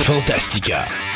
Fantastica.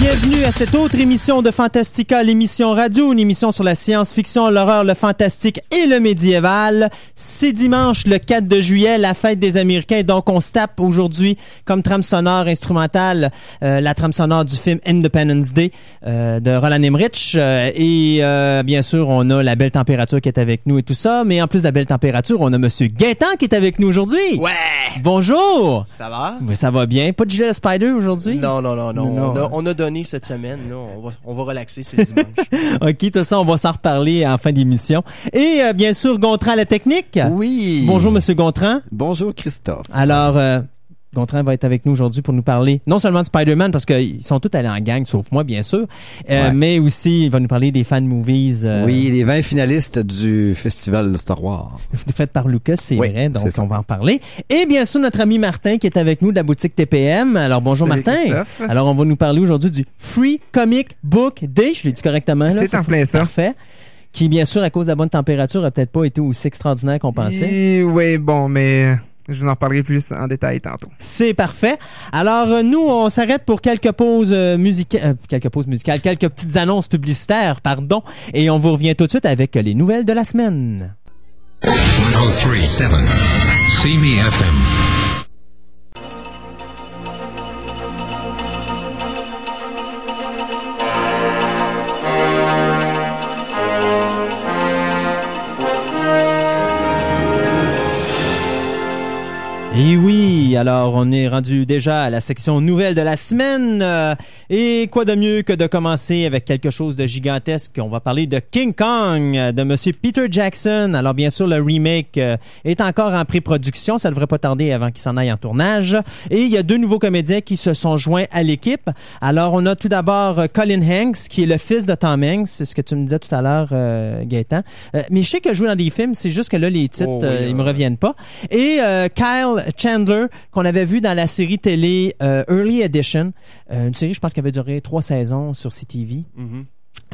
Bienvenue à cette autre émission de Fantastica, l'émission radio, une émission sur la science-fiction, l'horreur, le fantastique et le médiéval. C'est dimanche le 4 de juillet, la fête des Américains, donc on se tape aujourd'hui comme trame sonore instrumentale euh, la trame sonore du film Independence Day euh, de Roland Emmerich Euh, et bien sûr on a la belle température qui est avec nous et tout ça, mais en plus de la belle température, on a Monsieur Gaétan qui est avec nous aujourd'hui. Ouais! Bonjour! Ça va? Oui, ça va bien. Pas de gilet de Spider aujourd'hui? Non, non, non, non. Non. On, a, on a donné cette semaine. Là. On, va, on va relaxer, c'est dimanche. OK, tout ça, on va s'en reparler en fin d'émission. Et euh, bien sûr, Gontran à la technique. Oui. Bonjour, Monsieur Gontran. Bonjour Christophe. Alors, euh, Gontran va être avec nous aujourd'hui pour nous parler non seulement de Spider-Man, parce qu'ils sont tous allés en gang, sauf moi, bien sûr, euh, Ouais. mais aussi, il va nous parler des fan movies euh, Oui, les 20 finalistes du festival de Star Wars. faites par Lucas, c'est Oui, vrai, donc on va en parler. Et bien sûr, notre ami Martin qui est avec nous de la boutique TPM. Alors, bonjour Salut, Martin. Christophe. Alors, on va nous parler aujourd'hui du Free Comic Book Day. Je l'ai dit correctement. là, C'est en plein ça. Parfait. Qui, bien sûr, à cause de la bonne température, a peut-être pas été aussi extraordinaire qu'on pensait. Oui, bon, mais je vous en parlerai plus en détail tantôt. C'est parfait. Alors, euh, nous, on s'arrête pour quelques pauses euh, musicales, euh, quelques pauses musicales, quelques petites annonces publicitaires, pardon, et on vous revient tout de suite avec les nouvelles de la semaine. 1037. See Et oui, alors on est rendu déjà à la section nouvelles de la semaine. euh, et quoi de mieux que de commencer avec quelque chose de gigantesque? On va parler de King Kong de Monsieur Peter Jackson. Alors bien sûr, le remake euh, est encore en pré-production. Ça devrait pas tarder avant qu'il s'en aille en tournage. Et il y a deux nouveaux comédiens qui se sont joints à l'équipe. Alors on a tout d'abord euh, Colin Hanks, qui est le fils de Tom Hanks. C'est ce que tu me disais tout à l'heure, euh, Gaëtan. Mais je sais qu'il a joué dans des films. C'est juste que là, les titres, Oh oui, ils me ouais. reviennent pas. Et euh, Kyle Chandler, qu'on avait vu dans la série télé euh, Early Edition, euh, une série, je pense, qui avait duré trois saisons sur CTV. Mhm.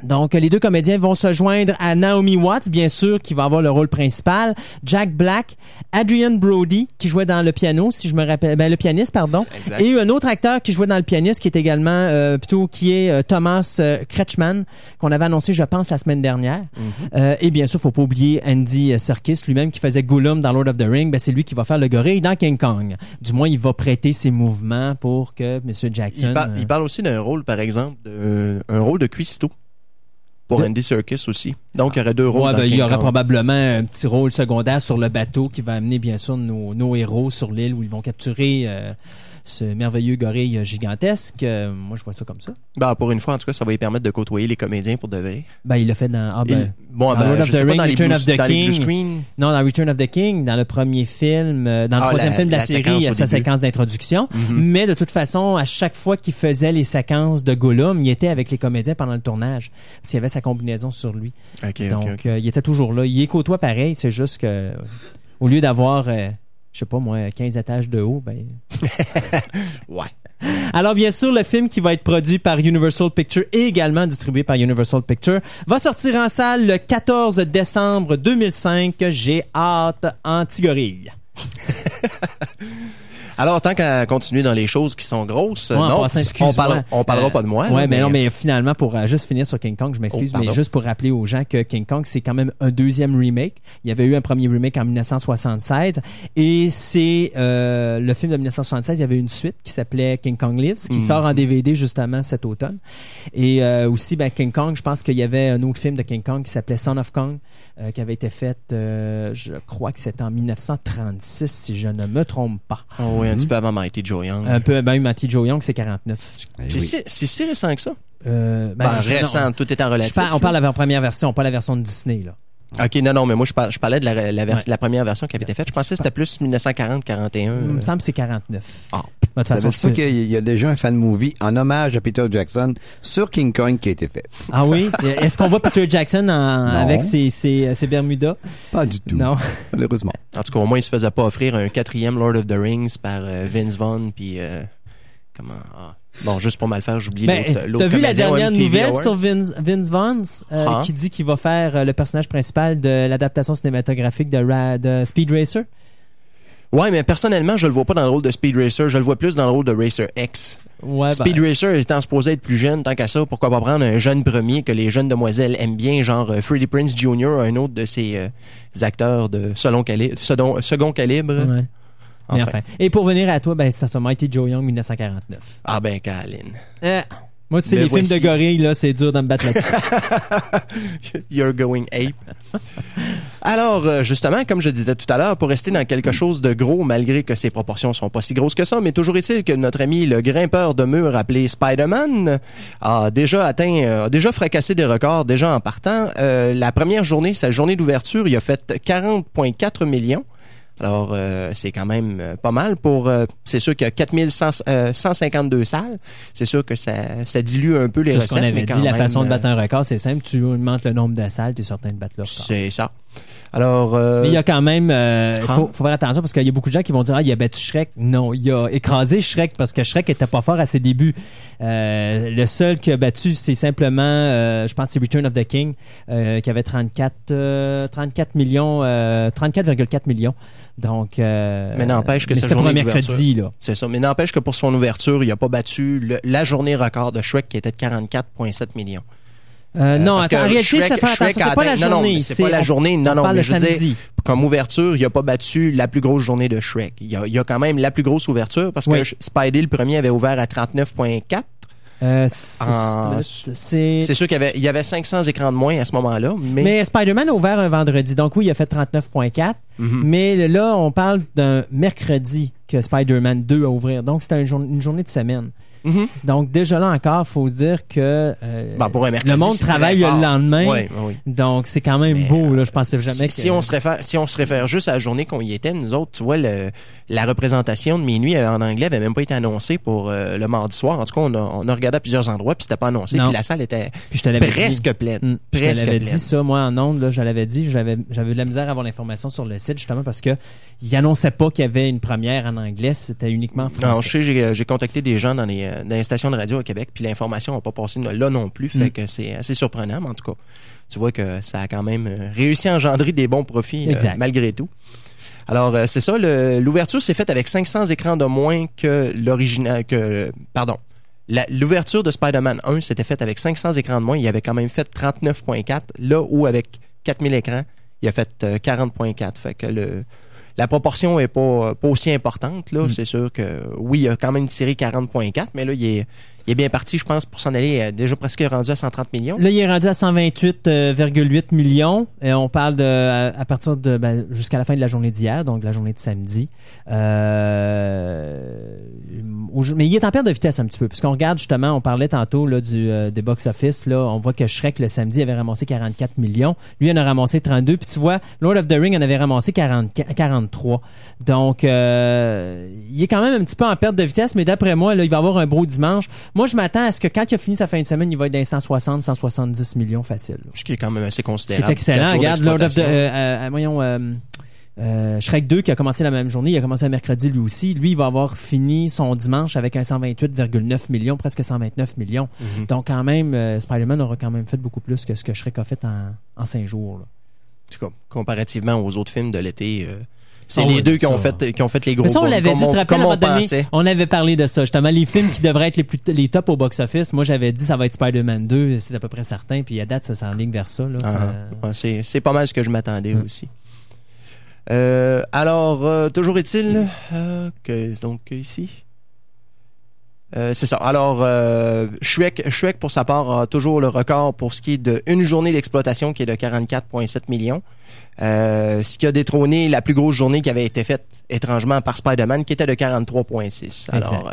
Donc, les deux comédiens vont se joindre à Naomi Watts, bien sûr, qui va avoir le rôle principal, Jack Black, Adrian Brody, qui jouait dans le piano, si je me rappelle, ben, le pianiste, pardon, Exact. et un autre acteur qui jouait dans le pianiste, qui est également, euh, plutôt, qui est euh, Thomas euh, Kretschmann, qu'on avait annoncé, je pense, la semaine dernière. Euh, et bien sûr, faut pas oublier Andy Serkis, lui-même, qui faisait Gollum dans Lord of the Ring, ben, c'est lui qui va faire le gorille dans King Kong. Du moins, il va prêter ses mouvements pour que M. Jackson... Il, par- il parle aussi d'un rôle, par exemple, un rôle de cuistot. Pour Andy Serkis aussi. Donc, il y aurait deux rôles. Ouais, dans ben, il y King aura Kong. probablement un petit rôle secondaire sur le bateau qui va amener bien sûr nos, nos héros sur l'île où ils vont capturer euh, ce merveilleux gorille gigantesque. Euh, moi, je vois ça comme ça. Ben, pour une fois, en tout cas, ça va lui permettre de côtoyer les comédiens pour de vrai. Ben, il l'a fait dans. Ah, ben, Il- bon, dans ben, Lord of je the sais pas, Ring, dans les Return blue- of the dans les blue King. Non, dans Return of the King, dans le premier film, euh, dans le Ah, troisième la- film de la, la série, séquence il y a au sa début. séquence d'introduction. Mhm. Mais de toute façon, à chaque fois qu'il faisait les séquences de Gollum, il était avec les comédiens pendant le tournage. Parce qu'il y avait sa combinaison sur lui. Donc, euh, il était toujours là. Il est côtoie pareil, c'est juste que au lieu d'avoir, euh, je sais pas moi, 15 étages de haut, ben... Ouais. Alors, bien sûr, le film qui va être produit par Universal Pictures et également distribué par Universal Pictures va sortir en salle le 14 décembre 2005. J'ai hâte, Antigorille. Alors, tant qu'à continuer dans les choses qui sont grosses, Ouais, non, passant, on, parlera, on parlera Euh, pas de moi. Ouais, là, mais, non, mais finalement, pour euh, juste finir sur King Kong, je m'excuse, Oh, mais juste pour rappeler aux gens que King Kong, c'est quand même un deuxième remake. Il y avait eu un premier remake en 1976 et c'est euh, le film de 1976. Il y avait une suite qui s'appelait King Kong Lives, qui Mhm. sort en DVD justement cet automne. Et aussi, ben, King Kong, je pense qu'il y avait un autre film de King Kong qui s'appelait Son of Kong, euh, qui avait été fait, euh, je crois que c'était en 1936, si je ne me trompe pas. Oh, oui, un petit peu avant Mighty Joe Young. Un peu, ben, Matty Joe Young, c'est 49. Eh c'est oui. si, récent que ça? Euh, ben, Ben, je- récent, non, tout étant je relatif. parle- on parle de la première version, pas la version de Disney, là. OK, non, non, mais moi, je, par- je parlais de la, la, vers- Ouais. la première version qui avait été faite. Je pensais que c'était plus 1940-41. Il me semble que c'est 49. Ah. De toute Ça façon, c'est- qu'il y a déjà un fan movie en hommage à Peter Jackson sur King Kong qui a été fait. Ah oui? Est-ce qu'on voit Peter Jackson en- avec ses, ses, ses Bermudas? Pas du tout. Non. Malheureusement. En tout cas, au moins, il se faisait pas offrir un quatrième Lord of the Rings par euh, Vince Vaughn, puis... euh, comment... ah. Bon, juste pour mal faire, j'oublie Ben, l'autre l'autre t'as vu la dernière nouvelle sur Vince, Vince Vaughn euh, Ah. qui dit qu'il va faire euh, le personnage principal de l'adaptation cinématographique de, Ra- de Speed Racer? Ouais, mais personnellement, je le vois pas dans le rôle de Speed Racer. Je le vois plus dans le rôle de Racer X. Ouais, Speed ben, Racer étant supposé être plus jeune, tant qu'à ça, pourquoi pas prendre un jeune premier que les jeunes demoiselles aiment bien, genre euh, Freddie Prince Jr., un autre de ces euh, acteurs de second, second calibre. ouais. Mais Enfin. Et pour venir à toi, ben, ça c'est Mighty Joe Young 1949. Ah ben, Caroline. Euh, moi, tu sais, Mais les voici. films de gorilles, là, c'est dur de me battre là-dessus. You're going ape. Alors, euh, justement, comme je disais tout à l'heure, pour rester dans quelque chose de gros, malgré que ses proportions sont pas si grosses que ça, mais toujours est-il que notre ami le grimpeur de mur appelé Spider-Man a déjà atteint, euh, a déjà fracassé des records, déjà en partant. Euh, la première journée, sa journée d'ouverture, il a fait 40,4 millions. Alors, euh, c'est quand même euh, pas mal pour... euh, c'est sûr qu'il y a 4152 salles. C'est sûr que ça, ça dilue un peu les C'est ce recettes. qu'on avait mais dit, quand la façon de euh, battre un record, c'est simple. Tu augmentes le nombre de salles, tu es certain de battre le record. C'est ça. Alors, euh, Mais il y a quand même, euh, Ah. faut, faut faire attention parce qu'il y a beaucoup de gens qui vont dire ah il a battu Shrek. Non, il a écrasé Shrek parce que Shrek était pas fort à ses débuts. Euh, le seul qui a battu c'est simplement, euh, je pense c'est Return of the King qui avait 34, euh, 34 millions, euh, 34,4 millions. Donc, Mais n'empêche que mais un journée mercredi là. c'est ça. Mais n'empêche que pour son ouverture, il a pas battu le- la journée record de Shrek qui était de 44,7 millions. Euh, non, parce attends, que en réalité, Shrek- ça fait attention, c'est pas la atteint- non, non, journée. c'est pas la journée. Non, on non, mais je veux dire. Comme ouverture, il a pas battu la plus grosse journée de Shrek. Il y a, il y a quand même la plus grosse ouverture parce Oui. que Spidey, le premier, avait ouvert à 39,4. Euh, c'est- c'est C'est sûr qu'il y avait, il y avait 500 écrans de moins à ce moment-là, mais, Mais Spider-Man a ouvert un vendredi. Donc oui, il a fait 39.4. Mhm. Mais là, on parle d'un mercredi que Spider-Man 2 a ouvert. Donc c'était une, jour- une journée de semaine. Mhm. Donc déjà là encore, faut se dire que euh, Ben, pour un mercredi, le monde travaille le lendemain. Oui, oui. Donc c'est quand même Mais, beau. Là, je pensais jamais si, que... si on se réfère, si on se réfère juste à la journée qu'on y était, nous autres, tu vois, le, la représentation de minuit euh, en anglais avait même pas été annoncée pour euh, le mardi soir. En tout cas, on a, on a regardé à plusieurs endroits puis c'était pas annoncé. Non. Puis la salle était Puis je te presque dit. pleine. Mm. Je te presque l'avais pleine. dit ça, moi, en ondes, là, je l'avais dit, j'avais, de la misère à avoir l'information sur le site, justement, parce que il annonçait pas qu'il y avait une première en anglais, c'était uniquement français. Non, je sais, euh, j'ai contacté des gens dans les, euh, dans les stations de radio à Québec, puis l'information n'a pas passé là non plus, fait Mm. que c'est assez surprenant, mais en tout cas, tu vois que ça a quand même euh, réussi à engendrer des bons profits euh, malgré tout. Alors, euh, c'est ça, l'ouverture s'est faite avec 500 écrans de moins que l'original, que, pardon, l'ouverture de Spider-Man 1 s'était faite avec 500 écrans de moins, il avait quand même fait 39.4, là où avec 4000 écrans, il a fait euh, 40.4, fait que le... La proportion est pas, pas aussi importante. là. Mm. C'est sûr que oui, il a quand même tiré 40.4, mais là, il est, il est bien parti, je pense, pour s'en aller euh, déjà presque rendu à 130 millions. Là, il est rendu à 128,8 millions. Et on parle de à, partir de ben, jusqu'à la fin de la journée d'hier, donc la journée de samedi. Euh, mais il est en perte de vitesse un petit peu, puisqu'on regarde justement, on parlait tantôt là du euh, des box office. Là, on voit que Shrek le samedi avait ramassé 44 millions. Lui, il en a ramassé 32. Puis tu vois, Lord of the Ring en avait ramassé 40, 43. Donc, il est quand même un petit peu en perte de vitesse, mais d'après moi, là, il va avoir un beau dimanche. Je m'attends à ce que quand il a fini sa fin de semaine, il va être dans les 160, 170 millions facile. là. Ce qui est quand même assez C'est considérable. excellent. Quatre jours Regarde, Lord of the, euh, euh, voyons, euh, euh, Shrek 2 qui a commencé la même journée, il a commencé le mercredi lui aussi. Lui, il va avoir fini son dimanche avec un 128,9 millions, presque 129 millions. Mhm. Donc quand même, euh, Spider-Man aura quand même fait beaucoup plus que ce que Shrek a fait en, en cinq jours. là. En tout cas, comparativement aux autres films de l'été, euh, C'est les deux qui ont, fait, qui ont fait les gros Mais ça, on l'avait dit, tu te on donné, on avait parlé de ça. Justement, les films qui devraient être les, plus, les tops au box-office, moi, j'avais dit ça va être Spider-Man 2, c'est à peu près certain, puis à date, ça s'enligne vers ça. Ah, Ça- ouais, c'est, c'est pas mal ce que je m'attendais Hum. aussi. Euh, alors, euh, toujours est-il euh, que donc ici. Euh, c'est ça. Alors, euh, Shrek, Shrek, pour sa part, a toujours le record pour ce qui est de une journée d'exploitation qui est de 44,7 millions. Euh, ce qui a détrôné la plus grosse journée qui avait été faite étrangement par Spider-Man, qui était de 43,6. Alors, euh,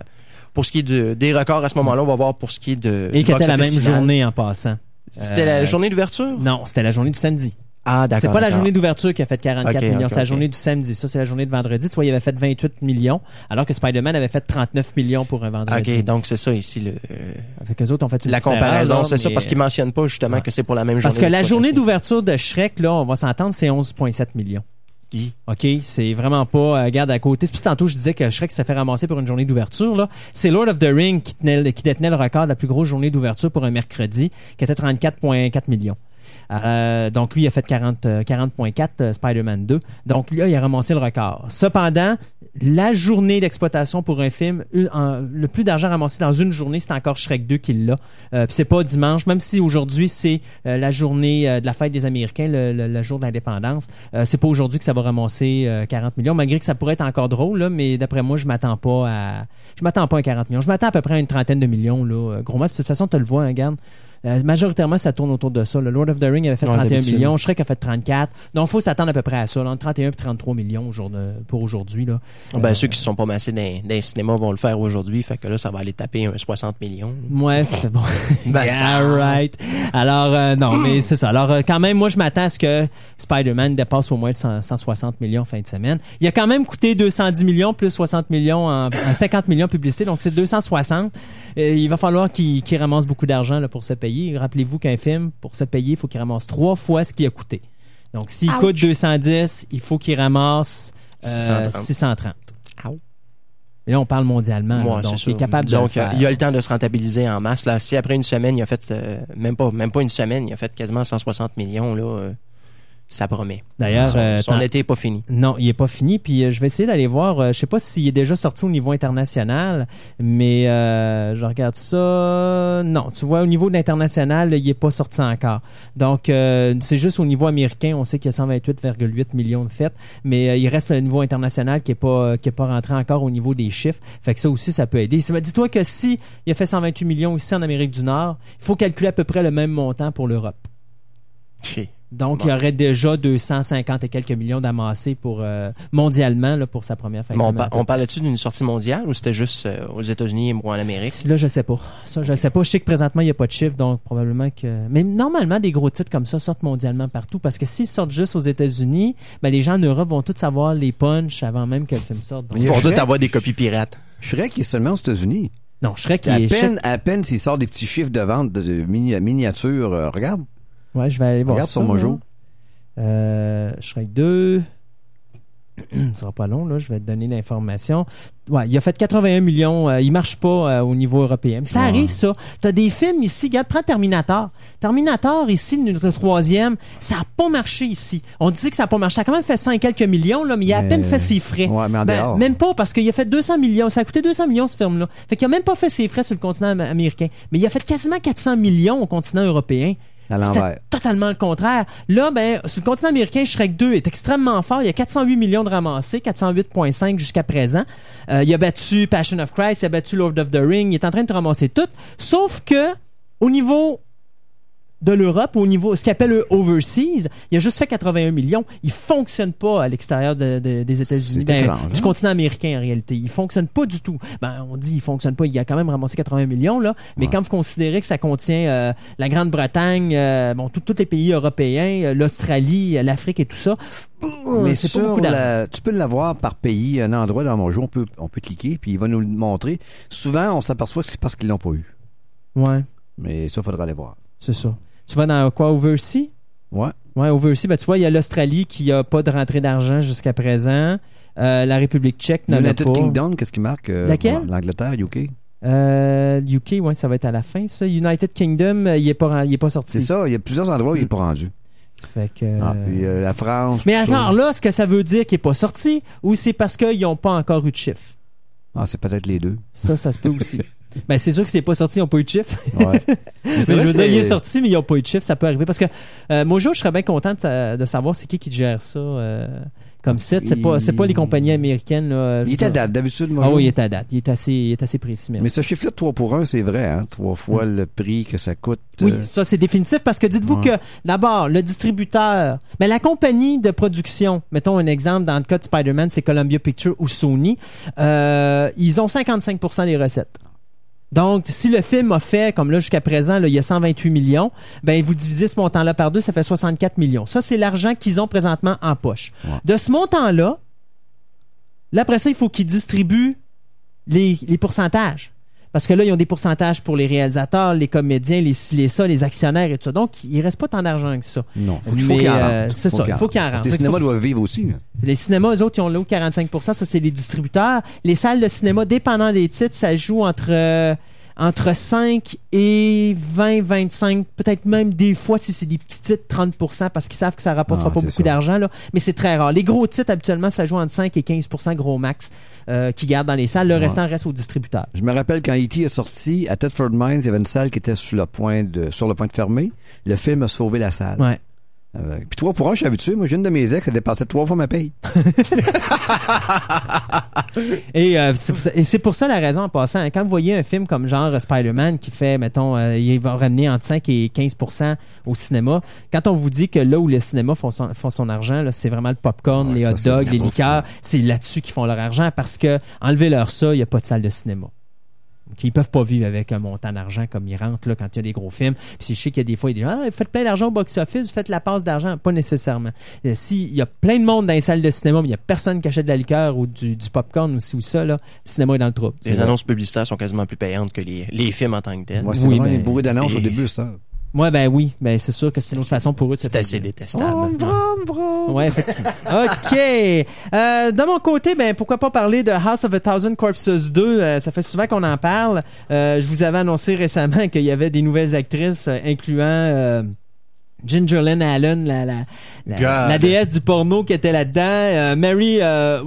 pour ce qui est de- des records à ce moment-là, on va voir pour ce qui est de. Et qui était la même final. journée en passant. C'était Euh, la journée d'ouverture? Non, c'était la journée du samedi. Ah, d'accord. C'est pas la journée d'ouverture qui a fait 44 Ok, millions, c'est la journée du samedi. Ça, c'est la journée de vendredi. Tu vois, il avait fait 28 millions, alors que Spider-Man avait fait 39 millions pour un vendredi. OK, donc c'est ça ici, le, euh, Fait qu'eux autres ont fait une la comparaison, c'est ça, parce qu'ils mentionnent pas justement Ouais. que c'est pour la même journée. Parce que la journée d'ouverture de Shrek, là, on va s'entendre, c'est 11,7 millions. OK, c'est vraiment pas. euh, regarde à côté. Plus tantôt je disais que Shrek s'est fait ramasser pour une journée d'ouverture. là. C'est Lord of the Ring qui, tenait, qui détenait le record de la plus grosse journée d'ouverture pour un mercredi, qui était 34,4 millions. Euh, donc lui il a fait 40, euh, 40.4 euh, Spider-Man 2. Donc là il a ramassé le record. Cependant, la journée d'exploitation pour un film, le plus d'argent ramassé dans une journée, c'est encore Shrek 2 qui l'a. Euh, puis c'est pas dimanche, même si aujourd'hui c'est la journée de la fête des Américains, le, jour de l'indépendance. C'est pas aujourd'hui que ça va ramasser euh, 40 millions, malgré que ça pourrait être encore drôle, là, mais d'après moi, je m'attends pas à. Je m'attends pas à 40 millions. Je m'attends à peu près à une trentaine de millions, là. Gros max. De toute façon, tu le vois, hein. Euh, majoritairement, ça tourne autour de ça. Le Lord of the Ring avait fait Ouais, 31 d'habitude. millions, Shrek a fait 34. Donc, il faut s'attendre à peu près à ça, là, entre 31 et 33 millions au jour de- pour aujourd'hui. Là. Ben, Euh, ceux qui se sont pas massés dans, dans les cinémas vont le faire aujourd'hui, fait que là, ça va aller taper un 60 millions. Ouais, c'est bon. Ben, yeah, right. Alors, euh, non, mais c'est ça. Alors, quand même, moi, je m'attends à ce que Spider-Man dépasse au moins 100 160 millions fin de semaine. Il a quand même coûté 210 millions plus 60 millions en, en 50 millions publicité, donc c'est 260. Euh, il va falloir qu'il ramasse beaucoup d'argent là, pour se payer. Rappelez-vous qu'un film, pour se payer, il faut qu'il ramasse trois fois ce qu'il a coûté. Donc, s'il Ouch. coûte 210, il faut qu'il ramasse euh, 630. 630. Ouch. Et là, on parle mondialement. là, donc, il est capable de y a- faire. il a le temps de se rentabiliser en masse. Là, si après une semaine, il a fait euh, même pas même pas une semaine, il a fait quasiment 160 millions là, euh, ça promet. D'ailleurs, son, euh, son tant- été est pas fini. Non, il est pas fini. Puis euh, je vais essayer d'aller voir. euh, je sais pas s'il est déjà sorti au niveau international, mais je regarde ça. Non, tu vois, au niveau de l'international, il est pas sorti encore. Donc c'est juste au niveau américain, on sait qu'il y a 128,8 millions de fêtes, mais il reste le niveau international qui est pas qui est pas rentré encore au niveau des chiffres. Fait que ça aussi, ça peut aider. Dis-toi que si il a fait 128 millions ici en Amérique du Nord, il faut calculer à peu près le même montant pour l'Europe. Donc, Bon. il y aurait déjà 250 et quelques millions d'amassés pour euh, mondialement là, pour sa première fin de Mais on, semaine. pa- on parlait-tu d'une sortie mondiale ou c'était juste euh, aux États-Unis ou en Amérique? Là, je sais pas. Ça, je sais pas. Je sais que présentement, il n'y a pas de chiffre, donc probablement que. Mais normalement, des gros titres comme ça sortent mondialement partout parce que s'ils sortent juste aux États-Unis, ben, les gens en Europe vont tous savoir les punchs avant même que le film sorte. Donc- Ils vont tous Shrek. avoir des copies pirates. Shrek est seulement aux États-Unis. Non, Shrek, il À est. peine, à peine s'il sort des petits chiffres de vente de, de mini- miniatures. euh, regarde, Ouais, je vais aller voir regarde ça. sur Mojo. Euh, Shrek 2. Ce sera pas long, là. Je vais te donner l'information. Ouais, il a fait 81 millions. euh, il marche pas euh, au niveau européen. Mais ça Ouais. arrive, ça. T'as des films ici. Regarde, prends Terminator. Terminator, ici, le troisième, ça a pas marché ici. On dit que ça a pas marché. Ça a quand même fait 100 et quelques millions, là, mais il a à peine fait ses frais. Ouais, mais en Ben, même pas, parce qu'il a fait 200 millions. Ça a coûté 200 millions, ce film-là. Fait qu'il a même pas fait ses frais sur le continent am- américain. Mais il a fait quasiment 400 millions au continent européen. À l'envers. totalement le contraire. Là, ben, sur le continent américain, Shrek 2 est extrêmement fort. Il y a 408 millions de ramassés, 408,5 jusqu'à présent. Euh, il a battu Passion of Christ, il a battu Lord of the Ring. Il est en train de ramasser tout. Sauf que, au niveau de l'Europe, au niveau, ce qu'il appelle le overseas, il a juste fait 81 millions. Il fonctionne pas à l'extérieur de- de- des États-Unis, Ben, du hein? continent américain en réalité. Il fonctionne pas du tout. Ben, on dit il fonctionne pas. Il a quand même ramassé 80 millions là, mais Ouais. quand vous considérez que ça contient euh, la Grande-Bretagne, euh, bon, tous les pays européens, euh, l'Australie, l'Afrique et tout ça, Mais pas sur la, tu peux l'avoir par pays, un endroit dans mon jeu, on peut, on peut cliquer, puis il va nous le montrer. Souvent, on s'aperçoit que c'est parce qu'ils l'ont pas eu. Ouais, Mais ça, faudra aller voir. c'est ça. Tu vas dans quoi overseas? Ouais. Ouais, overseas, ben, tu vois, il y a l'Australie qui a pas de rentrée d'argent jusqu'à présent. Euh, la République tchèque n'en a United pas. Kingdom, qu'est-ce qui marque? euh, Laquelle? L'Angleterre, UK. Euh, UK, ouais, ça va être à la fin, ça. United Kingdom, euh, il est pas, il est pas sorti. C'est ça, il y a plusieurs endroits où il n'est pas rendu. Fait que, Ah, puis la France. Mais ça. alors là, est-ce que ça veut dire qu'il n'est pas sorti ou c'est parce qu'ils n'ont pas encore eu de chiffre? Ah, c'est peut-être les deux. Ça, ça se peut aussi. ben, c'est sûr que c'est pas sorti, ils n'ont pas eu de chiffre. Ouais. Mais c'est je veux que dire, il est sorti, mais ils n'ont pas eu de chiffre. Ça peut arriver parce que euh, Mojo, je serais bien content de, sa- de savoir c'est qui qui gère ça euh, comme site. C'est pas, c'est pas les compagnies américaines. Là, il est à date. D'habitude. Ah oui, il est à date. Il est assez, il est assez précis. Mais ce chiffre-là de 3 pour 1, c'est vrai, hein? Trois fois le prix que ça coûte. Oui, euh, ça c'est définitif parce que dites-vous Ouais. que d'abord le distributeur, mais la compagnie de production, mettons un exemple dans le cas de Spider-Man, c'est Columbia Pictures ou Sony, euh, ils ont 55% des recettes. Donc, si le film a fait, comme là jusqu'à présent, là, il y a 128 millions, ben vous divisez ce montant-là par deux, ça fait 64 millions. Ça, c'est l'argent qu'ils ont présentement en poche. Ouais. De ce montant-là, là, après ça, il faut qu'ils distribuent les, les pourcentages. Parce que là, ils ont des pourcentages pour les réalisateurs, les comédiens, les les ça, les actionnaires et tout ça. Donc, il reste pas tant d'argent que ça. Non, faut, qu'il faut qu'il euh, rentre. c'est ça, il faut qu'il en rentre. Parce que Les cinémas doivent vivre aussi. là. Les cinémas, eux autres, ils ont là 45% ça, c'est les distributeurs. Les salles de cinéma, dépendant des titres, ça joue entre, euh, entre 5 et 20, 25, peut-être même des fois, si c'est des petits titres, 30% parce qu'ils savent que ça rapportera Ah, pas beaucoup d'argent, là. Mais c'est très rare. Les gros titres, habituellement, ça joue entre 5 et 15% gros max, euh, qui gardent dans les salles. Le Ouais. restant reste aux distributeurs. Je me rappelle quand E.T. est sorti, à Thetford Mines, il y avait une salle qui était sur le point de, sur le point de fermer. Le film a sauvé la salle. Ouais. Euh, puis trois pour un, je suis habitué. Moi, j'ai une de mes ex, elle dépassait trois fois ma paye. Et euh, c'est pour, ça- et c'est pour ça la raison en passant. hein, quand vous voyez un film comme genre euh, Spider-Man qui fait, mettons, euh, il va ramener entre 5 et 15% au cinéma, quand on vous dit que là où le cinéma font son, font son argent, là, c'est vraiment le popcorn, Ouais, les ça, hot c'est dogs, les liqueurs, c'est là-dessus qu'ils font leur argent parce que enlever leur ça, il n'y a pas de salle de cinéma. Donc, ils peuvent pas vivre avec un montant d'argent comme ils rentrent là, quand il y a des gros films. Puis je sais qu'il y a des fois, ils disent Ah, faites plein d'argent au box-office, vous faites la passe d'argent. Pas nécessairement. Euh, S'il y a plein de monde dans les salles de cinéma, mais il y a personne qui achète de la liqueur ou du, du popcorn ou ci ou ça, là, le cinéma est dans le trouble. Les annonces publicitaires sont quasiment plus payantes que les, les films en tant que tels. Moi, c'est Oui, vraiment ben, les bourrées d'annonces et- au début, ça. Moi, ben oui, ben c'est sûr que c'est une autre façon pour eux de se C'est assez détestable. Ouais, effectivement. OK. Euh, de mon côté, ben pourquoi pas parler de House of a Thousand Corpses 2. Euh, ça fait souvent qu'on en parle. Euh, je vous avais annoncé récemment qu'il y avait des nouvelles actrices, euh, incluant euh, Ginger Lynn Allen, la, la, la, déesse du porno qui était là-dedans. Euh, Mary euh,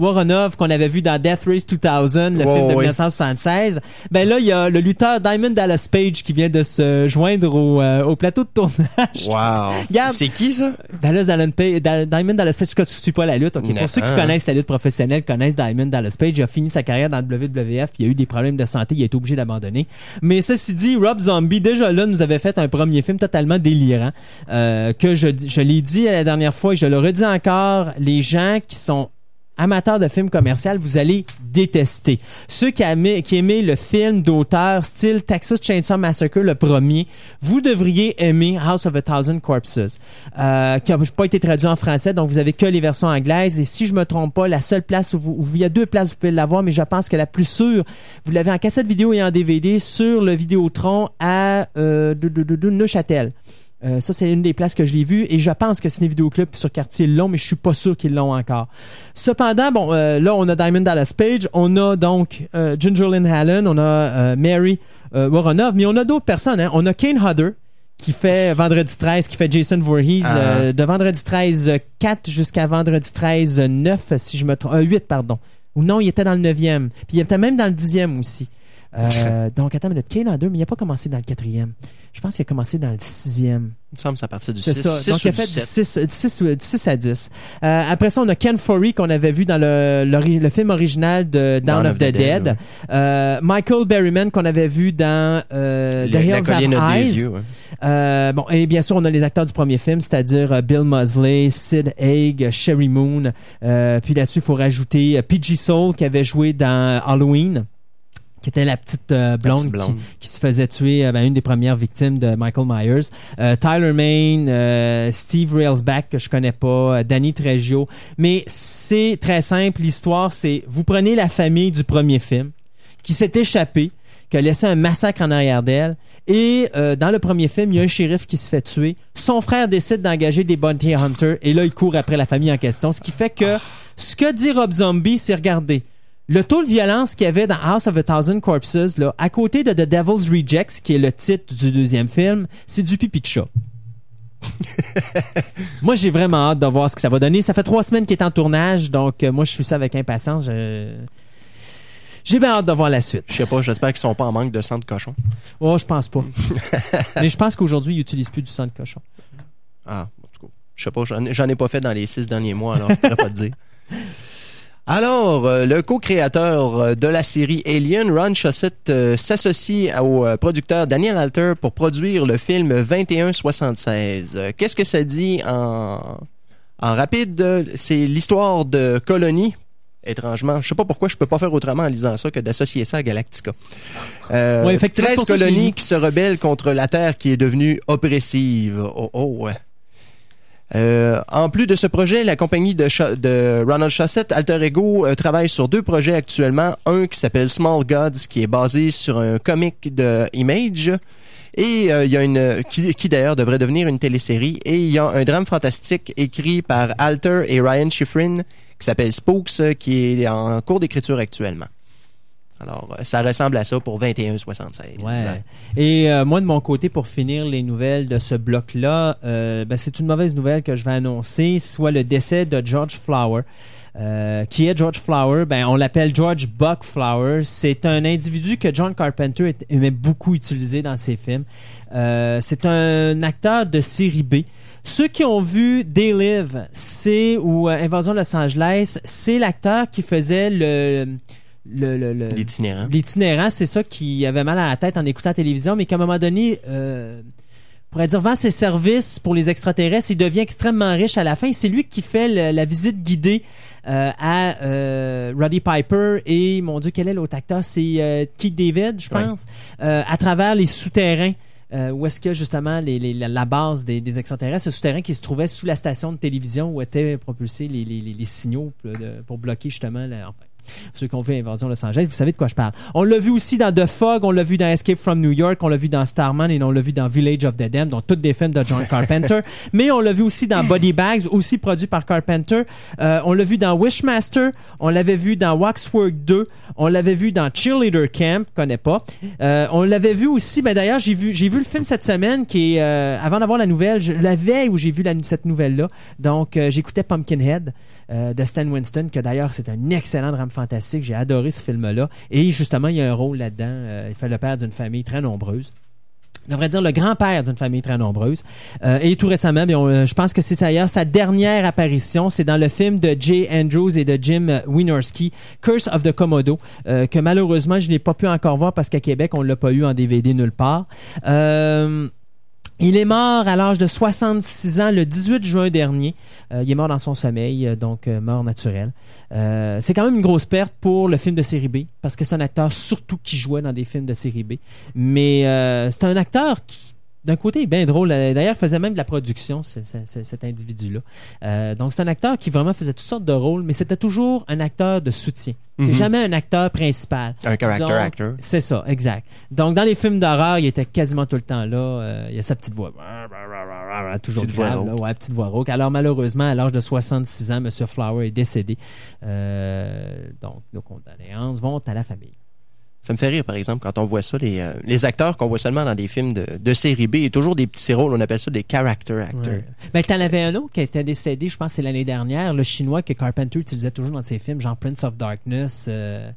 qu'on avait vu dans Death Race 2000, le film de ouais. 1976. Ben là, il y a le lutteur Diamond Dallas Page qui vient de se joindre au, euh, au plateau de tournage. Wow. C'est qui ça? Dallas Allen Page, Da- Diamond Dallas Page, tu ne suis pas la lutte. ok? Non. Pour ceux qui Ah. connaissent la lutte professionnelle, connaissent Diamond Dallas Page, il a fini sa carrière dans le WWF, puis il a eu des problèmes de santé, il a été obligé d'abandonner. Mais ceci dit, Rob Zombie, déjà là, nous avait fait un premier film totalement délirant, euh, que je, l'ai dit la dernière fois et je le redis encore, les gens qui sont amateurs de films commerciaux, vous allez détester. Ceux qui aimaient, qui aimaient le film d'auteur style Texas Chainsaw Massacre, le premier, vous devriez aimer House of a Thousand Corpses, euh, qui n'a pas été traduit en français, donc vous avez que les versions anglaises. Et si je me trompe pas, la seule place où, il y a deux places où vous pouvez l'avoir, mais je pense que la plus sûre, vous l'avez en cassette vidéo et en DVD sur le Vidéotron à euh, de, de- de Neuchâtel. Euh, ça, c'est une des places que je l'ai vu et je pense que Ciné Vidéo Club sur quartier l'ont, mais je suis pas sûr qu'ils l'ont encore. Cependant, bon, euh, là, on a Diamond Dallas Page, on a donc euh, Ginger Lynn Allen, on a euh, Mary Woronov, mais on a d'autres personnes. Hein. On a Kane Hodder qui fait Vendredi 13, qui fait Jason Voorhees Ah. de Vendredi 13 euh, 4 jusqu'à Vendredi 13 euh, 9, si je me trompe, euh, 8, pardon. Ou non, il était dans le 9e. Puis il était même dans le 10e aussi. Euh, donc, attends une minute. Kane Hodder, mais il n'a pas commencé dans le 4e. Je pense qu'il a commencé dans le 6e. Il me semble que c'est à partir du C'est 6, ça. 6 Donc, il a fait du 7. 6, du 6 ou- du 6 à 10. Euh, après ça, on a Ken Forey qu'on avait vu dans le, l'ori- le film original de Dawn, of, the, Dead. Euh, Michael Berryman qu'on avait vu dans euh, The Le- la Hills Have Eyes. yeux. ouais. Euh, bon, et bien sûr, on a les acteurs du premier film, c'est-à-dire euh, Bill Mosley, Sid Haig, Sherry Moon. Euh, puis là-dessus, il faut rajouter P.G. Soul qui avait joué dans Halloween qui était la petite euh, blonde, petite blonde. Qui, qui se faisait tuer, euh, ben, une des premières victimes de Michael Myers. Euh, Tyler Main, Steve Railsback, que je connais pas, Danny Trejo. Mais c'est très simple. L'histoire, c'est vous prenez la famille du premier film qui s'est échappée, qui a laissé un massacre en arrière d'elle. Et dans le premier film, il y a un shérif qui se fait tuer. Son frère décide d'engager des bounty hunters. Et là, il court après la famille en question. Ce qui fait que ce que dit Rob Zombie, c'est regardez. Le taux de violence qu'il y avait dans House of a Thousand Corpses, là, à côté de The Devil's Rejects, qui est le titre du deuxième film, c'est du pipi de chat. moi, j'ai vraiment hâte de voir ce que ça va donner. Ça fait trois semaines qu'il est en tournage, donc euh, moi, je suis ça avec impatience. Je- J'ai bien hâte de voir la suite. Je sais pas, j'espère qu'ils sont pas en manque de sang de cochon. Oh, je pense pas. Mais je pense qu'aujourd'hui, ils utilisent plus du sang de cochon. Ah, en tout cas, je sais pas, j'en ai- j'en ai pas fait dans les six derniers mois, alors je pourrais pas te dire. Alors, euh, le co-créateur euh, de la série Alien, Ron Shusett, euh, s'associe au producteur Daniel Alter pour produire le film 2176. Euh, Qu'est-ce que ça dit en, en rapide? C'est l'histoire de colonies. Étrangement, je sais pas pourquoi je peux pas faire autrement en lisant ça que d'associer ça à Galactica. Euh, Ouais, effectivement, c'est 13 pour ça que je l'ai colonies qui se rebellent contre la Terre qui est devenue oppressive. Oh, oh, ouais. Euh, en plus de ce projet, la compagnie de, Ronald Chassett, Alter Ego, euh, travaille sur deux projets actuellement. Un qui s'appelle Small Gods, qui est basé sur un comic de Image. Et euh, il y a une qui, qui d'ailleurs devrait devenir une télésérie. Et il y a un drame fantastique écrit par Alter et Ryan Schifrin qui s'appelle Spooks, euh, qui est en cours d'écriture actuellement. Alors, euh, ça ressemble à ça pour 2176. Ouais. Et euh, moi, de mon côté, pour finir les nouvelles de ce bloc-là, euh, ben, c'est une mauvaise nouvelle que je vais annoncer, soit le décès de George Flower. Euh, qui est George Flower? Ben, on l'appelle George Buck Flower. C'est un individu que John Carpenter aimait beaucoup utiliser dans ses films. Euh, c'est un acteur de série B. Ceux qui ont vu They Live, c'est ou euh, Invasion Los Angeles, c'est l'acteur qui faisait le L'itinérant. L'itinérant, c'est ça qui avait mal à la tête en écoutant la télévision, mais qu'à un moment donné, euh, on pourrait dire, vend ses services pour les extraterrestres, il devient extrêmement riche à la fin. C'est lui qui fait le- la visite guidée euh, à euh, Roddy Piper et, mon Dieu, quel est l'autre acteur? C'est euh, Keith David, je pense, euh, à travers les souterrains. Euh, où est-ce a justement les, les- la, base des, des extraterrestres, ce souterrain qui se trouvait sous la station de télévision où étaient propulsés les, les- les- les signaux pour, de- pour bloquer justement, la- enfin, ceux qui ont fait Invasion Los Angeles, vous savez de quoi je parle. On l'a vu aussi dans The Fog, on l'a vu dans Escape from New York, on l'a vu dans Starman et on l'a vu dans Village of the Damned, donc toutes des films de John Carpenter. Mais on l'a vu aussi dans Body Bags, aussi produit par Carpenter. Euh, on l'a vu dans Wishmaster, on l'avait vu dans Waxwork 2, on l'avait vu dans Cheerleader Camp, connais pas. Euh, on l'avait vu aussi, ben d'ailleurs j'ai vu j'ai vu le film cette semaine qui est euh, avant d'avoir la nouvelle, je, la veille où j'ai vu la- cette nouvelle là. Donc j'écoutais Pumpkinhead euh, de Stan Winston, que d'ailleurs c'est un excellent drame fantastique. J'ai adoré ce film-là. Et justement, il y a un rôle là-dedans. Euh, il fait le père d'une famille très nombreuse. Devrait dire le grand-père d'une famille très nombreuse. Euh, et tout récemment, bien, je pense que c'est d'ailleurs sa dernière apparition. C'est dans le film de Jay Andrews et de Jim Wynorski, Curse of the Komodo, que malheureusement, je n'ai pas pu encore voir parce qu'à Québec, on l'a pas eu en DVD nulle part. Il est mort à l'âge de 66 ans le 18 juin dernier. Euh, il est mort dans son sommeil, euh, donc euh, mort naturelle. C'est quand même une grosse perte pour le film de série B, parce que c'est un acteur surtout qui jouait dans des films de série B. Mais c'est un acteur qui, d'un côté, est bien drôle. Euh, D'ailleurs, il faisait même de la production, ce- ce- ce- cet individu-là. Euh, donc, c'est un acteur qui vraiment faisait toutes sortes de rôles, mais c'était toujours un acteur de soutien. C'est Mhm. jamais un acteur principal. Un character Donc, actor. C'est ça, exact. Donc, dans les films d'horreur, il était quasiment tout le temps là. Euh, il y a sa petite voix. Toujours Petite voix là. Ouais, petite voix rauque. Alors, malheureusement, à l'âge de 66 ans, M. Flower est décédé. Euh, donc, nos condoléances vont à la famille. Ça me fait rire, par exemple, quand on voit ça, les, euh, les acteurs qu'on voit seulement dans des films de, de série B, et toujours des petits rôles, on appelle ça des character actors. Ouais. Ben, t'en avais un autre qui était décédé, je pense, c'est l'année dernière, le chinois que Carpenter utilisait toujours dans ses films, genre Prince of Darkness. euh,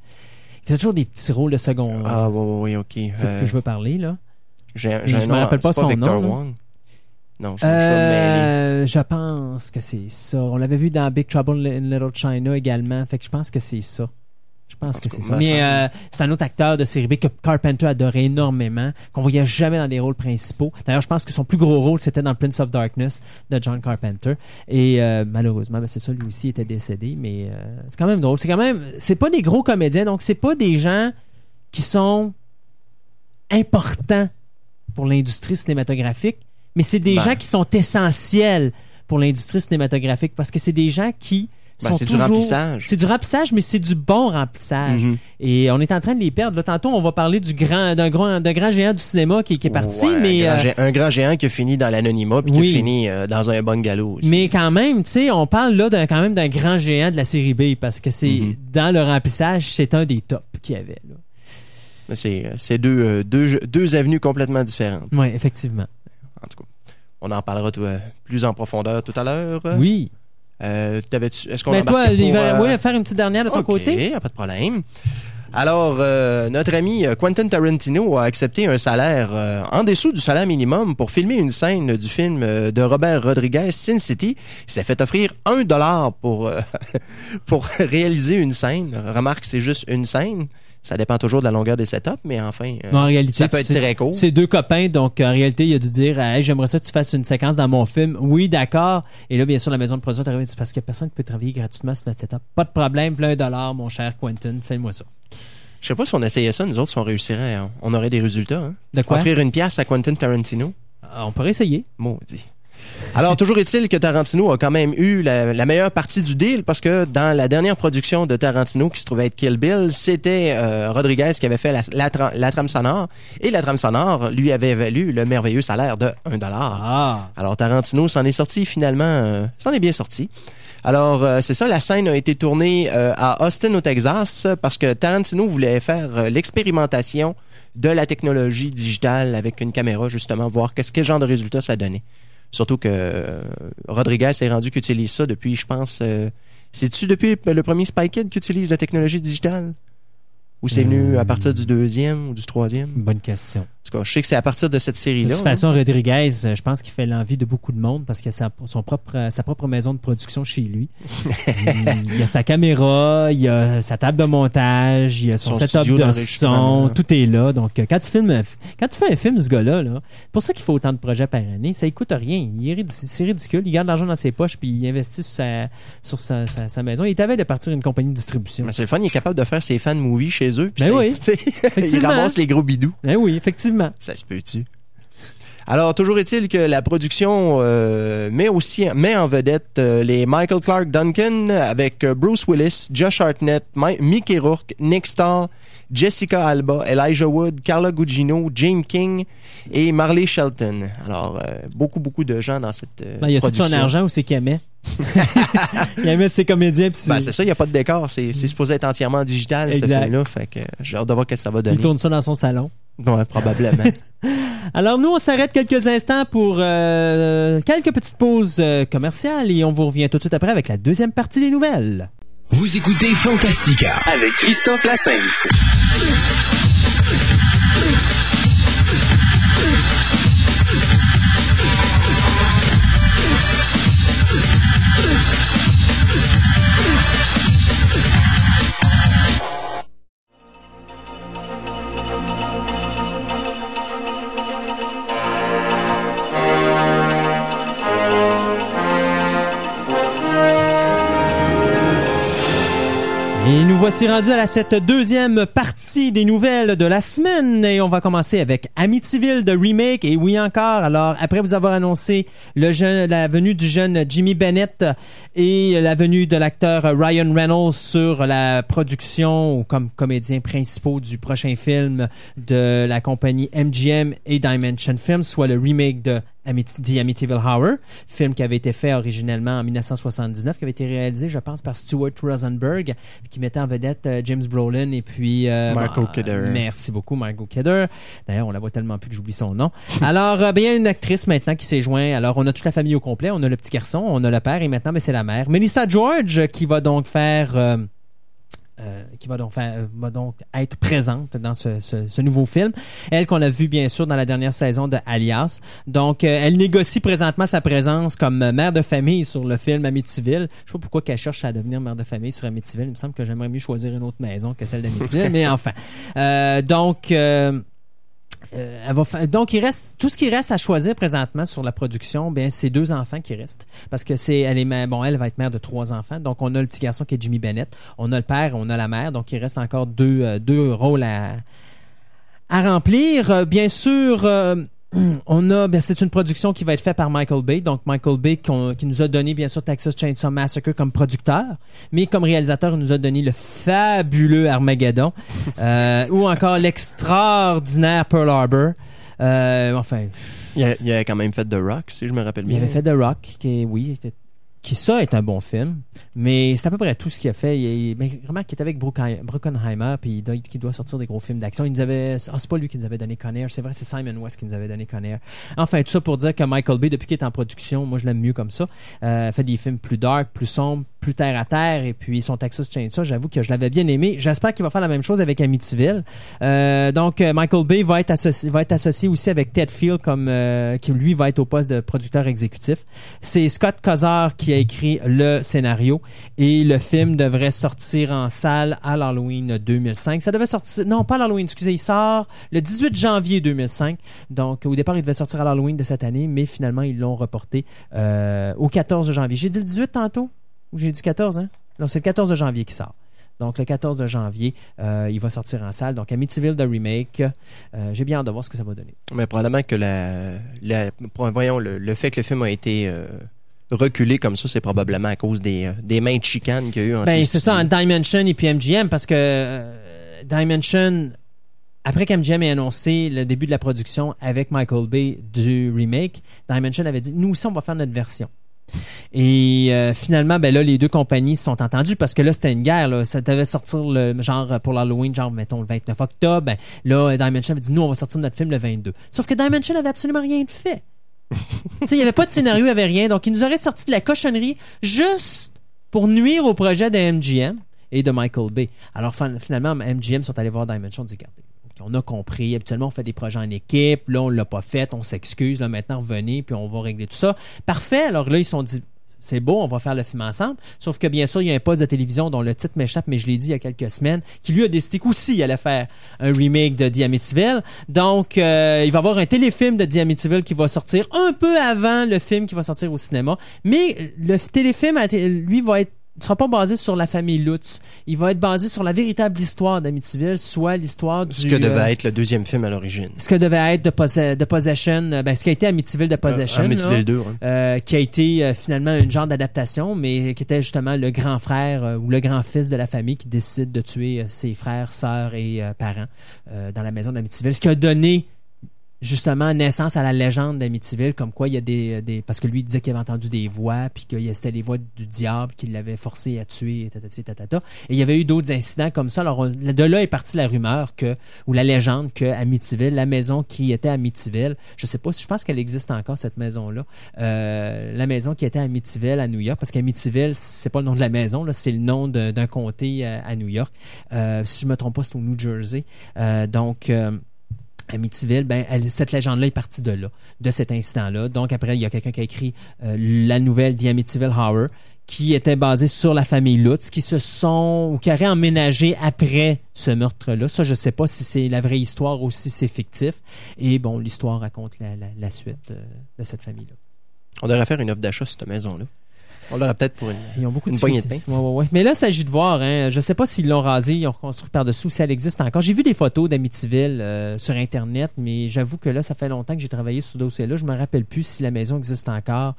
il faisait toujours des petits rôles de second. Ah, oui, oui, ok. c'est Euh, que je veux parler, là. J'ai mais je un me rappelle pas c'est son Victor nom. Wong. Non, je. Euh, je pense que c'est ça. On l'avait vu dans Big Trouble in Little China également. Fait que je pense que c'est ça. Je pense En que c'est ça. Mais euh, c'est un autre acteur de série B que Carpenter adorait énormément, qu'on voyait jamais dans des rôles principaux. D'ailleurs, je pense que son plus gros rôle, c'était dans Prince of Darkness de John Carpenter. Et euh, malheureusement, ben, c'est ça, lui aussi était décédé. Mais euh, c'est quand même drôle. C'est quand même, c'est pas des gros comédiens, donc c'est pas des gens qui sont importants pour l'industrie cinématographique, mais c'est des Ben. gens qui sont essentiels pour l'industrie cinématographique parce que c'est des gens qui Ben, c'est du remplissage. C'est du remplissage, mais c'est du bon remplissage. Mhm. Et on est en train de les perdre. Là, tantôt, on va parler du grand, d'un grand, d'un grand géant du cinéma qui, qui est parti, Ouais, mais, un, grand, euh, un grand géant qui a fini dans l'anonymat puis Oui. qui a fini euh, dans un bungalow aussi. mais quand même, tu sais, on parle là d'un, quand même d'un grand géant de la série B parce que c'est, Mhm. dans le remplissage, c'est un des tops qu'il y avait, C'est, deux, euh, deux, deux avenues complètement différentes, Oui, effectivement. en tout cas. On en parlera plus en profondeur tout à l'heure. Oui. Euh, Est-ce qu'on toi, il pour, va euh, faire une petite dernière de ton OK, côté. pas de problème. Alors, euh, notre ami euh, Quentin Tarantino a accepté un salaire euh, en dessous du salaire minimum pour filmer une scène du film de Robert Rodriguez, Sin City. Il s'est fait offrir un dollar pour euh, pour réaliser une scène. Remarque, c'est juste une scène. Ça dépend toujours de la longueur des setups, mais enfin, euh, en réalité, ça peut être très court. C'est deux copains, donc en réalité, il a dû dire hey, J'aimerais ça que tu fasses une séquence dans mon film. Oui, d'accord. Et là, bien sûr, la maison de production est arrivée parce qu'il n'y a personne qui peut travailler gratuitement sur notre setup. Pas de problème, voilà un dollar, mon cher Quentin, fais-moi ça. Je sais pas si on essayait ça, nous autres, si on réussirait, hein, on aurait des résultats. Hein? De quoi? Offrir une pièce à Quentin Tarantino. Ah, On pourrait essayer. Maudit. Alors, toujours est-il que Tarantino a quand même eu la, la meilleure partie du deal parce que dans la dernière production de Tarantino qui se trouvait être Kill Bill, c'était euh, Rodriguez qui avait fait la, la, tra- la trame sonore et la trame sonore lui avait valu le merveilleux salaire de 1 dollar. Ah. Alors, Tarantino s'en est sorti finalement, euh, s'en est bien sorti. Alors, euh, c'est ça, la scène a été tournée euh, à Austin, au Texas, parce que Tarantino voulait faire euh, l'expérimentation de la technologie digitale avec une caméra, justement, voir qu'est-ce quel genre de résultat ça donnait. Surtout que euh, Rodriguez est rendu qu'il utilise ça depuis, je pense, euh, c'est-tu depuis le premier Spy Kid qui utilise la technologie digitale? Ou c'est venu à partir du deuxième ou du troisième? Bonne question. En tout cas, je sais que c'est à partir de cette De série-là. toute façon, Rodriguez, euh, je pense qu'il fait l'envie de beaucoup de monde parce qu'il a sa, son propre, euh, sa propre maison de production chez lui. il y a sa caméra, il y a sa table de montage, il y a son, Son setup de son, tout est là. Donc, euh, quand tu filmes, quand tu fais un film, ce gars-là, là, c'est pour ça qu'il faut autant de projets par année. Ça coûte rien. C'est ridicule. Il garde l'argent dans ses poches puis il investit sur sa, sur sa, sa, sa maison. Il est à veille de partir une compagnie de distribution. Mais c'est le fun, il est capable de faire ses fan movies chez eux. puis Ben c'est- oui. tu sais, il Effectivement. ramasse les gros bidous. Eh oui, effectivement. Ça se peut-tu? Alors, toujours est-il que la production euh, met aussi met en vedette euh, les Michael Clark Duncan avec euh, Bruce Willis, Josh Hartnett, Mi- Mickey Rourke, Nick Stahl, Jessica Alba, Elijah Wood, Carla Gugino, James King et Marley Shelton. Alors, euh, beaucoup, beaucoup de gens dans cette euh, Ben, il y a tout production. son argent où c'est qu'il aimait. il aimait ses comédiens Ben, c'est- ça, il n'y a pas de décor. C'est supposé être entièrement digital, ce Exact. film-là. Fait que euh, j'ai hâte de voir ce que ça va donner. il tourne ça dans son salon. Ouais, probablement. Alors nous, on s'arrête quelques instants pour euh, quelques petites pauses commerciales et on vous revient tout de suite après avec la deuxième partie des nouvelles. Vous écoutez Fantastica. avec Christophe Lassens. Voici rendus à cette deuxième partie des nouvelles de la semaine et on va commencer avec Amityville de remake et oui encore. Alors après vous avoir annoncé la venue du jeune Jimmy Bennett et la venue de l'acteur Ryan Reynolds sur la production comme comédiens principaux du prochain film de la compagnie MGM et Dimension Films, soit le remake de Amityville Horror, film qui avait été fait originellement en 1979, qui avait été réalisé, je pense, par Stuart Rosenberg, qui mettait en vedette euh, James Brolin et puis euh, Marco bon, Kidder. euh, merci beaucoup, Margot Kidder. D'ailleurs, on la voit tellement plus que j'oublie son nom. Alors, euh, ben, il y a une actrice maintenant qui s'est joint. Alors, on a toute la famille au complet. On a le petit garçon, on a le père et maintenant, ben, c'est la mère. Melissa George euh, qui va donc faire. Euh, euh, qui va donc, faire, va donc être présente dans ce, ce- ce nouveau film. Elle qu'on a vu bien sûr dans la dernière saison de Alias. Donc, euh, elle négocie présentement sa présence comme euh, mère de famille sur le film Amityville. Je sais pas pourquoi qu'elle cherche à devenir mère de famille sur Amityville. Il me semble que j'aimerais mieux choisir une autre maison que celle d'Amityville, mais enfin. Euh, donc, euh, donc il reste tout ce qui reste à choisir présentement sur la production, bien c'est deux enfants qui restent. Parce que c'est elle est mère- bon elle va être mère de trois enfants. Donc on a le petit garçon qui est Jimmy Bennett, on a le père, on a la mère. Donc il reste encore deux euh, deux rôles à à remplir. Euh, bien sûr, on a, ben, c'est une production qui va être faite par Michael Bay. Donc, Michael Bay qui nous a donné, bien sûr, Texas Chainsaw Massacre comme producteur, mais comme réalisateur, il nous a donné le fabuleux Armageddon, euh, ou encore l'extraordinaire Pearl Harbor. Euh, enfin, il, a, il a quand même fait The Rock, si je me rappelle il bien. avait fait The Rock, qui oui, était qui ça est un bon film, mais c'est à peu près tout ce qu'il a fait. Mais remarque qu'il est avec Bruckhei- Bruckenheimer, puis il doit, sortir des gros films d'action. Il nous avait, ah, c'est pas lui qui nous avait donné Conair, c'est vrai, c'est Simon West qui nous avait donné Conair. Enfin, tout ça pour dire que Michael Bay, depuis qu'il est en production, moi je l'aime mieux comme ça, euh, fait des films plus dark, plus sombres, plus terre à terre, et puis son Texas Chainsaw, j'avoue que je l'avais bien aimé. J'espère qu'il va faire la même chose avec Amityville. Euh, donc euh, Michael Bay va être associé, va être aussi avec Ted Field comme euh, qui lui va être au poste de producteur exécutif. C'est Scott Cozar qui a écrit le scénario et le film devrait sortir en salle à l'Halloween 2005. Ça devait sortir non pas à l'Halloween, excusez, il sort le 18 janvier 2005. Donc au départ il devait sortir à l'Halloween de cette année, mais finalement ils l'ont reporté au 14 janvier. J'ai dit le 18 tantôt? J'ai dit 14 hein? Non, c'est le 14 janvier qui sort. Donc, le 14 de janvier, euh, il va sortir en salle. Donc, Amityville, The Remake. Euh, J'ai bien hâte de voir ce que ça va donner. Mais probablement que la, la- voyons, le, le fait que le film a été euh, reculé comme ça, c'est probablement à cause des, des mains de chicane qu'il y a eu entre Ben, c'est ça, en. Dimension et puis MGM, parce que Dimension, après qu'MGM ait annoncé le début de la production avec Michael Bay du remake, Dimension avait dit, nous aussi, on va faire notre version. Et euh, finalement, ben là, les deux compagnies se sont entendues parce que là, c'était une guerre. Là. Ça devait sortir le genre pour l'Halloween, genre mettons le 29 octobre. Ben, là, Dimension avait dit nous, on va sortir notre film le 22. Sauf que Dimension avait absolument rien de fait. Il n'y avait pas de scénario, il n'y avait rien. Donc, ils nous auraient sorti de la cochonnerie juste pour nuire au projet de MGM et de Michael Bay. Alors, fin- finalement, MGM sont allés voir Dimension et dit regardez, ok, on a compris. Habituellement, on fait des projets en équipe. Là, on l'a pas fait. On s'excuse. Là, maintenant, revenez, puis on va régler tout ça. Parfait. Alors là, ils sont dit c'est beau, on va faire le film ensemble. Sauf que bien sûr, il y a un poste de télévision dont le titre m'échappe, mais je l'ai dit il y a quelques semaines, qui lui a décidé qu'aussi il allait faire un remake de The Amityville. Donc, euh, il va y avoir un téléfilm de The Amityville qui va sortir un peu avant le film qui va sortir au cinéma. Mais le téléfilm, lui, va être ne sera pas basé sur la famille Lutz. Il va être basé sur la véritable histoire d'Amityville, soit l'histoire du... Ce que euh, devait être le deuxième film à l'origine. ce que devait être de, Posse- de Possession, euh, ben, ce qui a été Amityville de Possession. Euh, là. Amityville 2, hein. Euh, qui a été euh, finalement une genre d'adaptation, mais qui était justement le grand frère euh, ou le grand fils de la famille qui décide de tuer euh, ses frères, sœurs et euh, parents euh, dans la maison d'Amityville, ce qui a donné justement naissance à la légende d'Amityville, comme quoi il y a des, parce que lui il disait qu'il avait entendu des voix, puis que c'était les voix du diable qui l'avaient forcé à tuer, et tatata. Et il y avait eu d'autres incidents comme ça. Alors de là est partie la rumeur que ou la légende que Amityville, la maison qui était à Amityville, je sais pas si je pense qu'elle existe encore cette maison là, euh, la maison qui était à Amityville à New York, parce qu'Amityville c'est pas le nom de la maison là, c'est le nom d'un comté euh, à New York. Euh, si je me trompe pas, c'est au New Jersey. Donc Amityville, ben, cette légende-là est partie de là, de cet incident-là. Donc après, il y a quelqu'un qui a écrit euh, la nouvelle The Amityville Horror, qui était basée sur la famille Lutz, qui se sont ou qui auraient emménagé après ce meurtre-là. Ça, je sais pas si c'est la vraie histoire ou si c'est fictif. Et bon, l'histoire raconte la suite euh, de cette famille-là. On devrait faire une offre d'achat sur cette maison-là. On l'aurait peut-être pour une. Ils ont beaucoup Une de poignée de suites. Ouais, ouais, ouais. Mais là, il s'agit de voir. Hein. Je sais pas s'ils l'ont rasé, ils ont reconstruit par-dessous, si elle existe encore. J'ai vu des photos d'Amityville euh, sur Internet, mais j'avoue que là, ça fait longtemps que j'ai travaillé sur ce dossier-là. Je me rappelle plus si la maison existe encore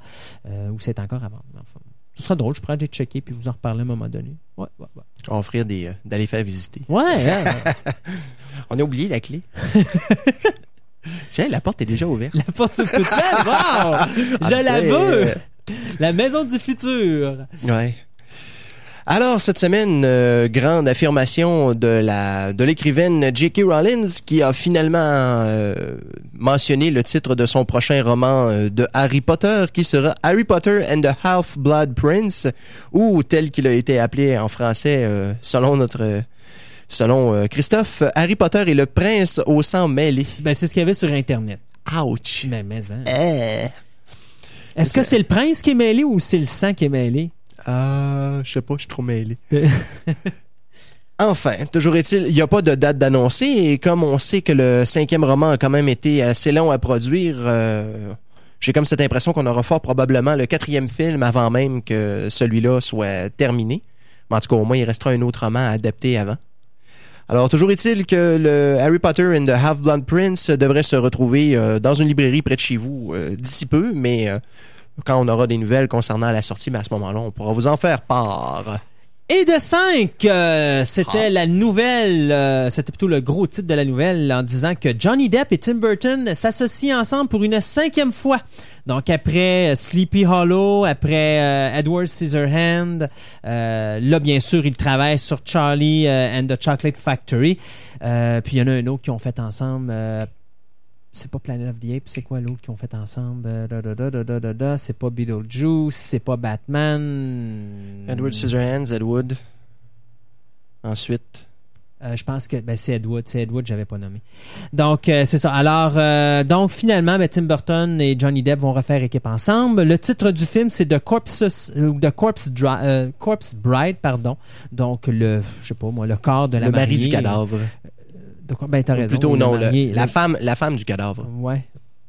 euh, ou c'est encore. Enfin, ce sera drôle. Je pourrais aller checker puis vous en reparler à un moment donné. Ouais, ouais, ouais. On va offrir des, euh, d'aller faire visiter. Ouais, hein. On a oublié la clé. Tiens, la porte est déjà ouverte. la porte s'ouvre toute seule. Wow! Je la veux! La maison du futur. Ouais. Alors, cette semaine, euh, grande affirmation de la de l'écrivaine J.K. Rowling qui a finalement euh, mentionné le titre de son prochain roman euh, de Harry Potter qui sera Harry Potter and the Half-Blood Prince ou tel qu'il a été appelé en français selon notre selon Christophe, Harry Potter et le prince au sang mêlé. Ben, c'est ce qu'il y avait sur Internet. Ouch. Mais, mais, hein. Est-ce que c'est le prince qui est mêlé ou c'est le sang qui est mêlé? Ah, je sais pas, je suis trop mêlé. Enfin, toujours est-il, il n'y a pas de date d'annoncer et comme on sait que le cinquième roman a quand même été assez long à produire, euh, j'ai comme cette impression qu'on aura fort probablement le quatrième film avant même que celui-là soit terminé. Mais en tout cas, au moins, il restera un autre roman à adapter avant. Alors, toujours est-il que le Harry Potter and the Half-Blood Prince devrait se retrouver euh, dans une librairie près de chez vous euh, d'ici peu, mais euh, quand on aura des nouvelles concernant la sortie, ben à ce moment-là, on pourra vous en faire part. Et de 5, c'était la nouvelle, euh, c'était plutôt le gros titre de la nouvelle en disant que Johnny Depp et Tim Burton s'associent ensemble pour une cinquième fois. Donc après euh, Sleepy Hollow, après euh, Edward Scissorhand, euh, là bien sûr ils travaillent sur Charlie euh, and the Chocolate Factory. Euh, puis il y en a un autre qui ont fait ensemble. C'est pas Planet of the Apes, c'est quoi l'autre qu'ils ont fait ensemble? Euh, C'est pas Beetlejuice, c'est pas Batman. Edward Scissorhands, Ed Wood. Ensuite. Euh, je pense que ben, c'est Ed Wood. C'est Ed Wood, j'avais pas nommé. Donc, euh, c'est ça. Alors, euh, donc finalement, ben, Tim Burton et Johnny Depp vont refaire équipe ensemble. Le titre du film, c'est The Corpse, The Corpse, Bride, pardon. Donc, le, je sais pas moi, le corps de la le mari mariée. du cadavre. De quoi- ben, t'as raison. plutôt, non, le- la, femme, la femme du cadavre. Ouais.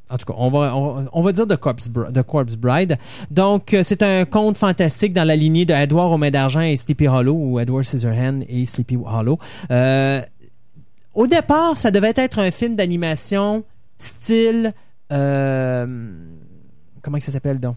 En tout cas, on va, on, on va dire The Corpse, Corpse Bride. Donc, euh, c'est un conte fantastique dans la lignée de Edward aux mains d'argent et Sleepy Hollow, ou Edward Scissorhands et Sleepy Hollow. Euh, au départ, ça devait être un film d'animation style... euh, comment ça s'appelle donc?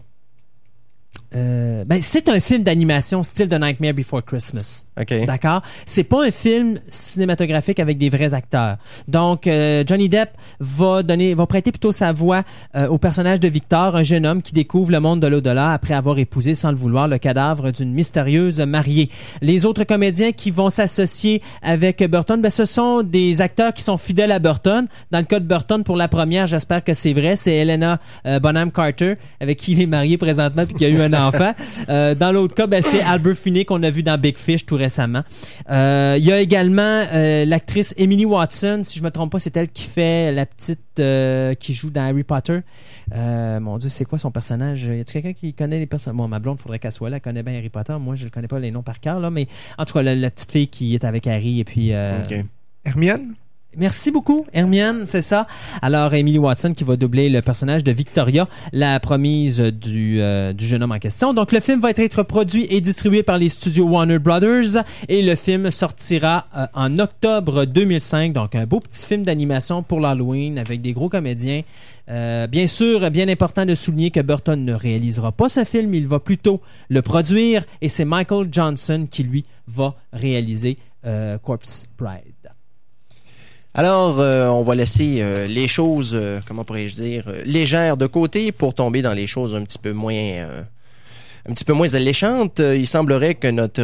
Euh, ben, c'est un film d'animation style de Nightmare Before Christmas. OK. D'accord? C'est pas un film cinématographique avec des vrais acteurs. Donc, euh, Johnny Depp va donner, va prêter plutôt sa voix euh, au personnage de Victor, un jeune homme qui découvre le monde de l'au-delà après avoir épousé sans le vouloir le cadavre d'une mystérieuse mariée. Les autres comédiens qui vont s'associer avec Burton, ben, ce sont des acteurs qui sont fidèles à Burton. Dans le cas de Burton, pour la première, j'espère que c'est vrai, c'est Helena euh, Bonham Carter, avec qui il est marié présentement puis qui a eu un enfant. Euh, dans l'autre cas, ben, c'est Albert Finney qu'on a vu dans Big Fish tout récemment. Euh, Il y a également euh, l'actrice Emily Watson, si je me trompe pas, c'est elle qui fait la petite euh, qui joue dans Harry Potter. Euh, mon Dieu, c'est quoi son personnage? Y a quelqu'un qui connaît les personnages Bon, ma blonde, faudrait qu'elle soit là, elle connaît bien Harry Potter. Moi, je ne connais pas les noms par cœur là, mais en tout cas, la, la petite fille qui est avec Harry et puis. euh, OK. Hermione? Merci beaucoup, Hermione, c'est ça. Alors, Emily Watson qui va doubler le personnage de Victoria, la promise du, euh, du jeune homme en question. Donc, le film va être produit et distribué par les studios Warner Brothers et le film sortira euh, en octobre 2005. Donc, un beau petit film d'animation pour l'Halloween avec des gros comédiens. Euh, bien sûr, bien important de souligner que Burton ne réalisera pas ce film, il va plutôt le produire et c'est Michael Johnson qui, lui, va réaliser Corpse Bride. Alors, euh, on va laisser euh, les choses, euh, comment pourrais-je dire, légères de côté pour tomber dans les choses un petit peu moins, un petit peu moins alléchantes. Il semblerait que notre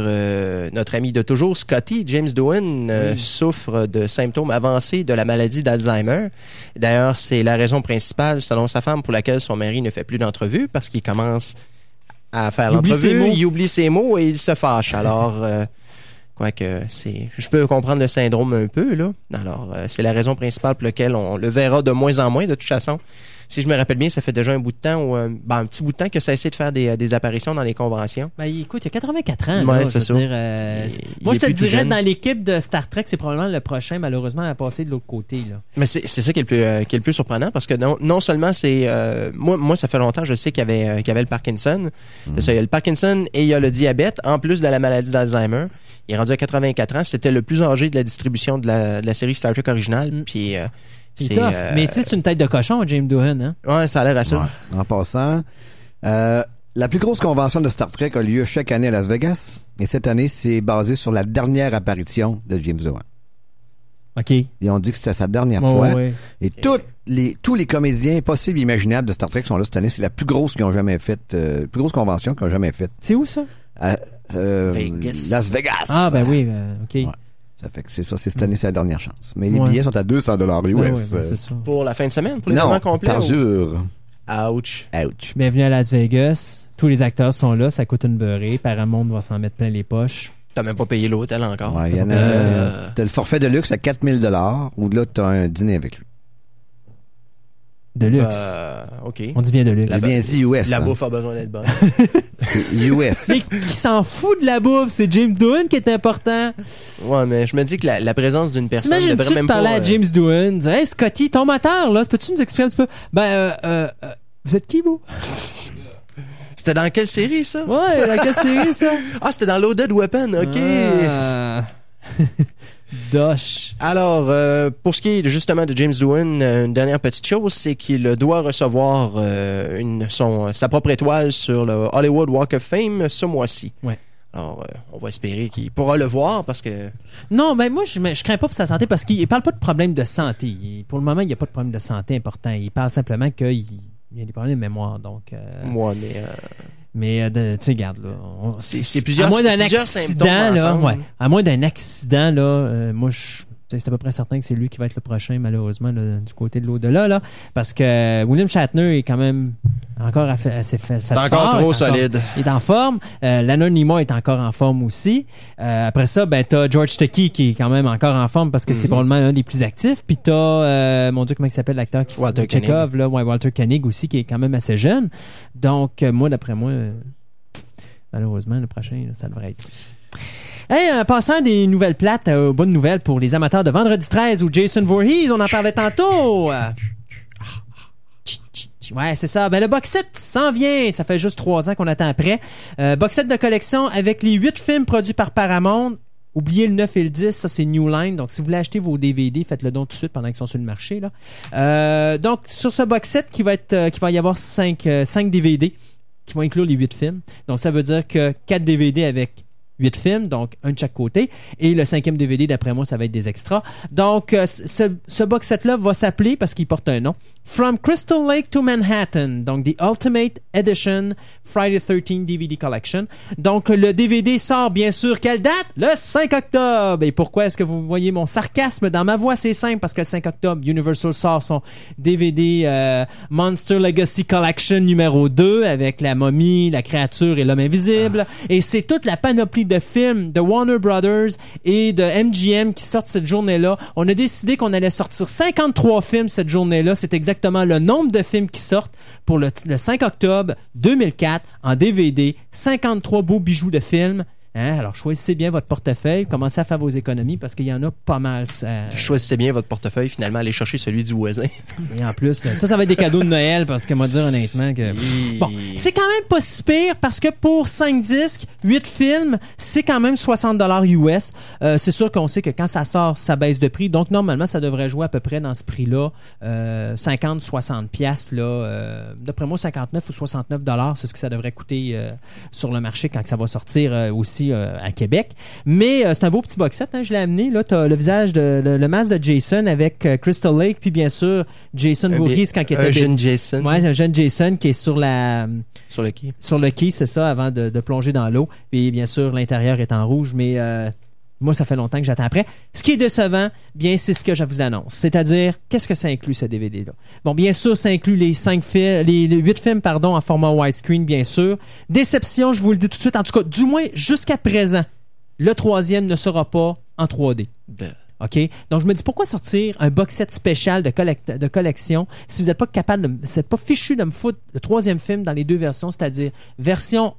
notre ami de toujours, Scotty James Doohan, souffre de symptômes avancés de la maladie d'Alzheimer. D'ailleurs, c'est la raison principale, selon sa femme, pour laquelle son mari ne fait plus d'entrevue parce qu'il commence à faire l'entrevue, il oublie ses mots et il se fâche. Alors. Euh, Quoique, c'est, je peux comprendre le syndrome un peu, là. Alors, euh, c'est la raison principale pour laquelle on le verra de moins en moins, de toute façon. Si je me rappelle bien, ça fait déjà un bout de temps, ou un, ben, un petit bout de temps que ça essaie de faire des, des apparitions dans les conventions. Ben, écoute, il y a 84 ans. Ouais, là, c'est je veux dire, euh, Il- c'est- il moi, je te dirais, jeune. dans l'équipe de Star Trek, c'est probablement le prochain, malheureusement, à passer de l'autre côté. Là. Mais c'est, c'est ça qui est le plus, euh, qui est le plus surprenant, parce que non, non seulement c'est... euh, moi, moi, ça fait longtemps, je sais qu'il y avait, euh, qu'il y avait le Parkinson. C'est ça, il y a le Parkinson et il y a le diabète, en plus de la maladie d'Alzheimer. Il est rendu à 84 ans. C'était le plus âgé de la distribution de la, de la série Star Trek originale. Mm. Puis, euh, C'est euh, Mais tu sais, c'est une tête de cochon, James Doohan. Hein? ouais, ça a l'air à ça. Ouais. En passant, euh, la plus grosse convention de Star Trek a lieu chaque année à Las Vegas. Et cette année, c'est basé sur la dernière apparition de James Doohan. OK. Ils ont dit que c'était sa dernière fois. ouais. Et toutes les, tous les comédiens possibles et imaginables de Star Trek sont là cette année. C'est la plus grosse qu'ils ont jamais faite, euh, la plus grosse convention qu'ils ont jamais faite. C'est où ça? À, euh, Vegas. Las Vegas. Ah, ben oui, euh, OK. Ouais. Ça fait que c'est ça, c'est cette année, c'est la dernière chance. Mais les Ouais. billets sont à 200 dollars US. Ben ouais, ben c'est ça. Pour la fin de semaine, pour les non, moments complets? par ou- jour. Ouch. Ouch. Bienvenue à Las Vegas. Tous les acteurs sont là. Ça coûte une beurrée. Paramount va s'en mettre plein les poches. T'as même pas payé l'hôtel encore. Ouais, il y en a, Euh, t'as le forfait de luxe à 4000 dollars ou là, t'as un dîner avec lui. De luxe. euh, OK. On dit bien de luxe. J'ai bien dit US. La hein. bouffe a besoin d'être bonne. C'est US. Mais qui s'en fout de la bouffe? C'est James Doohan qui est important. ouais, mais je me dis que la, la présence d'une personne ne T'imagines-tu devrait de même parler pas... à euh, James Doohan? dire, Hey, Scotty, ton moteur, là, peux-tu nous expliquer un petit peu? Ben, euh, euh, euh, vous êtes qui, vous? C'était dans quelle série, ça? Ouais, dans quelle série, ça? Ah, c'était dans Loaded Weapon, OK. Ah. Dosh. Alors, euh, pour ce qui est justement de James Doohan, euh, une dernière petite chose, c'est qu'il doit recevoir euh, une, son, sa propre étoile sur le Hollywood Walk of Fame ce mois-ci. Ouais. Alors, euh, on va espérer qu'il pourra le voir parce que Non, mais moi, je, crains pas pour sa santé parce qu'il parle pas de problème de santé. Il- pour le moment, il n'y a pas de problème de santé important. Il parle simplement qu'il il y a des problèmes de mémoire. Donc, euh, moi, mais euh, mais euh, tu sais, regarde là. C'est- plusieurs- À moins d'un accident, là, ouais. À moins d'un accident, là, euh, moi, je c'est à peu près certain que c'est lui qui va être le prochain, malheureusement, là, du côté de l'au-delà, là, parce que William Shatner est quand même encore assez fait, fait encore fort, trop est encore- solide. il est en forme. Euh, Nimoy est encore en forme aussi. Euh, après ça, ben t'as George Takei qui est quand même encore en forme parce que c'est Mhm. probablement un des plus actifs. Puis t'as, euh, mon Dieu, comment il s'appelle l'acteur qui Walter fait Chekhov, là, ouais, Walter Koenig aussi qui est quand même assez jeune. Donc euh, moi, d'après moi, euh, malheureusement, le prochain, là, ça devrait être. Hey, en passant des nouvelles plates euh, aux bonnes nouvelles pour les amateurs de Vendredi 13 ou Jason Voorhees, on en parlait tantôt. Euh, Ouais, c'est ça. Ben, le box set s'en vient. Ça fait juste trois ans qu'on attend après. Euh, box set de collection avec les huit films produits par Paramount. Oubliez le 9 et le 10, ça c'est New Line. Donc si vous voulez acheter vos DVD, faites-le donc tout de suite pendant qu'ils sont sur le marché. Là. Euh, donc sur ce box set, qui va être, euh, qui va y avoir 5, DVD qui vont inclure les 8 films. Donc ça veut dire que 4 DVD avec 8 films, donc un de chaque côté. Et le cinquième DVD, d'après moi, ça va être des extras. Donc, euh, ce, ce box set-là va s'appeler, parce qu'il porte un nom, From Crystal Lake to Manhattan. Donc, The Ultimate Edition Friday 13 DVD Collection. Donc, le DVD sort, bien sûr, quelle date? Le 5 octobre. Et pourquoi est-ce que vous voyez mon sarcasme dans ma voix? C'est simple, parce que le 5 octobre, Universal sort son DVD euh, Monster Legacy Collection numéro 2 avec la momie, la créature et l'homme invisible. Et c'est toute la panoplie de films de Warner Brothers et de MGM qui sortent cette journée-là. On a décidé qu'on allait sortir 53 films cette journée-là. C'est exactement le nombre de films qui sortent pour le, le 5 octobre 2004 en DVD. 53 beaux bijoux de films. Hein? Alors, choisissez bien votre portefeuille, commencez à faire vos économies parce qu'il y en a pas mal. ça. Choisissez bien votre portefeuille, finalement, allez chercher celui du voisin. Et en plus, ça, ça va être des cadeaux de Noël parce que moi dire honnêtement que bon, c'est quand même pas si pire parce que pour 5 disques, 8 films, c'est quand même 60 dollars US. Euh, c'est sûr qu'on sait que quand ça sort, ça baisse de prix. Donc normalement, ça devrait jouer à peu près dans ce prix-là, euh, 50 60 pièces là, euh, d'après moi 59 ou 69 dollars, c'est ce que ça devrait coûter euh, sur le marché quand ça va sortir euh, euh, à Québec. Mais euh, c'est un beau petit box set, hein, je l'ai amené là, tu le visage de le, le masque de Jason avec euh, Crystal Lake puis bien sûr Jason Un Voorhees quand il un était jeune Jason Ouais, un jeune Jason qui est sur la sur le quai. sur le quai, c'est ça, avant de, de plonger dans l'eau. Puis bien sûr, l'intérieur est en rouge, mais moi, ça fait longtemps que j'attends après. Ce qui est décevant, bien, c'est ce que je vous annonce. C'est-à-dire, qu'est-ce que ça inclut, ce DVD-là? Bon, bien sûr, ça inclut les cinq films, les, les huit films, pardon, en format widescreen, bien sûr. Déception, je vous le dis tout de suite, en tout cas, du moins jusqu'à présent, le troisième ne sera pas en 3D. De- OK? Donc, je me dis, pourquoi sortir un box set spécial de, de collection si vous n'êtes pas capable de... Vous n'êtes pas fichu de me foutre le troisième film dans les deux versions, c'est-à-dire version...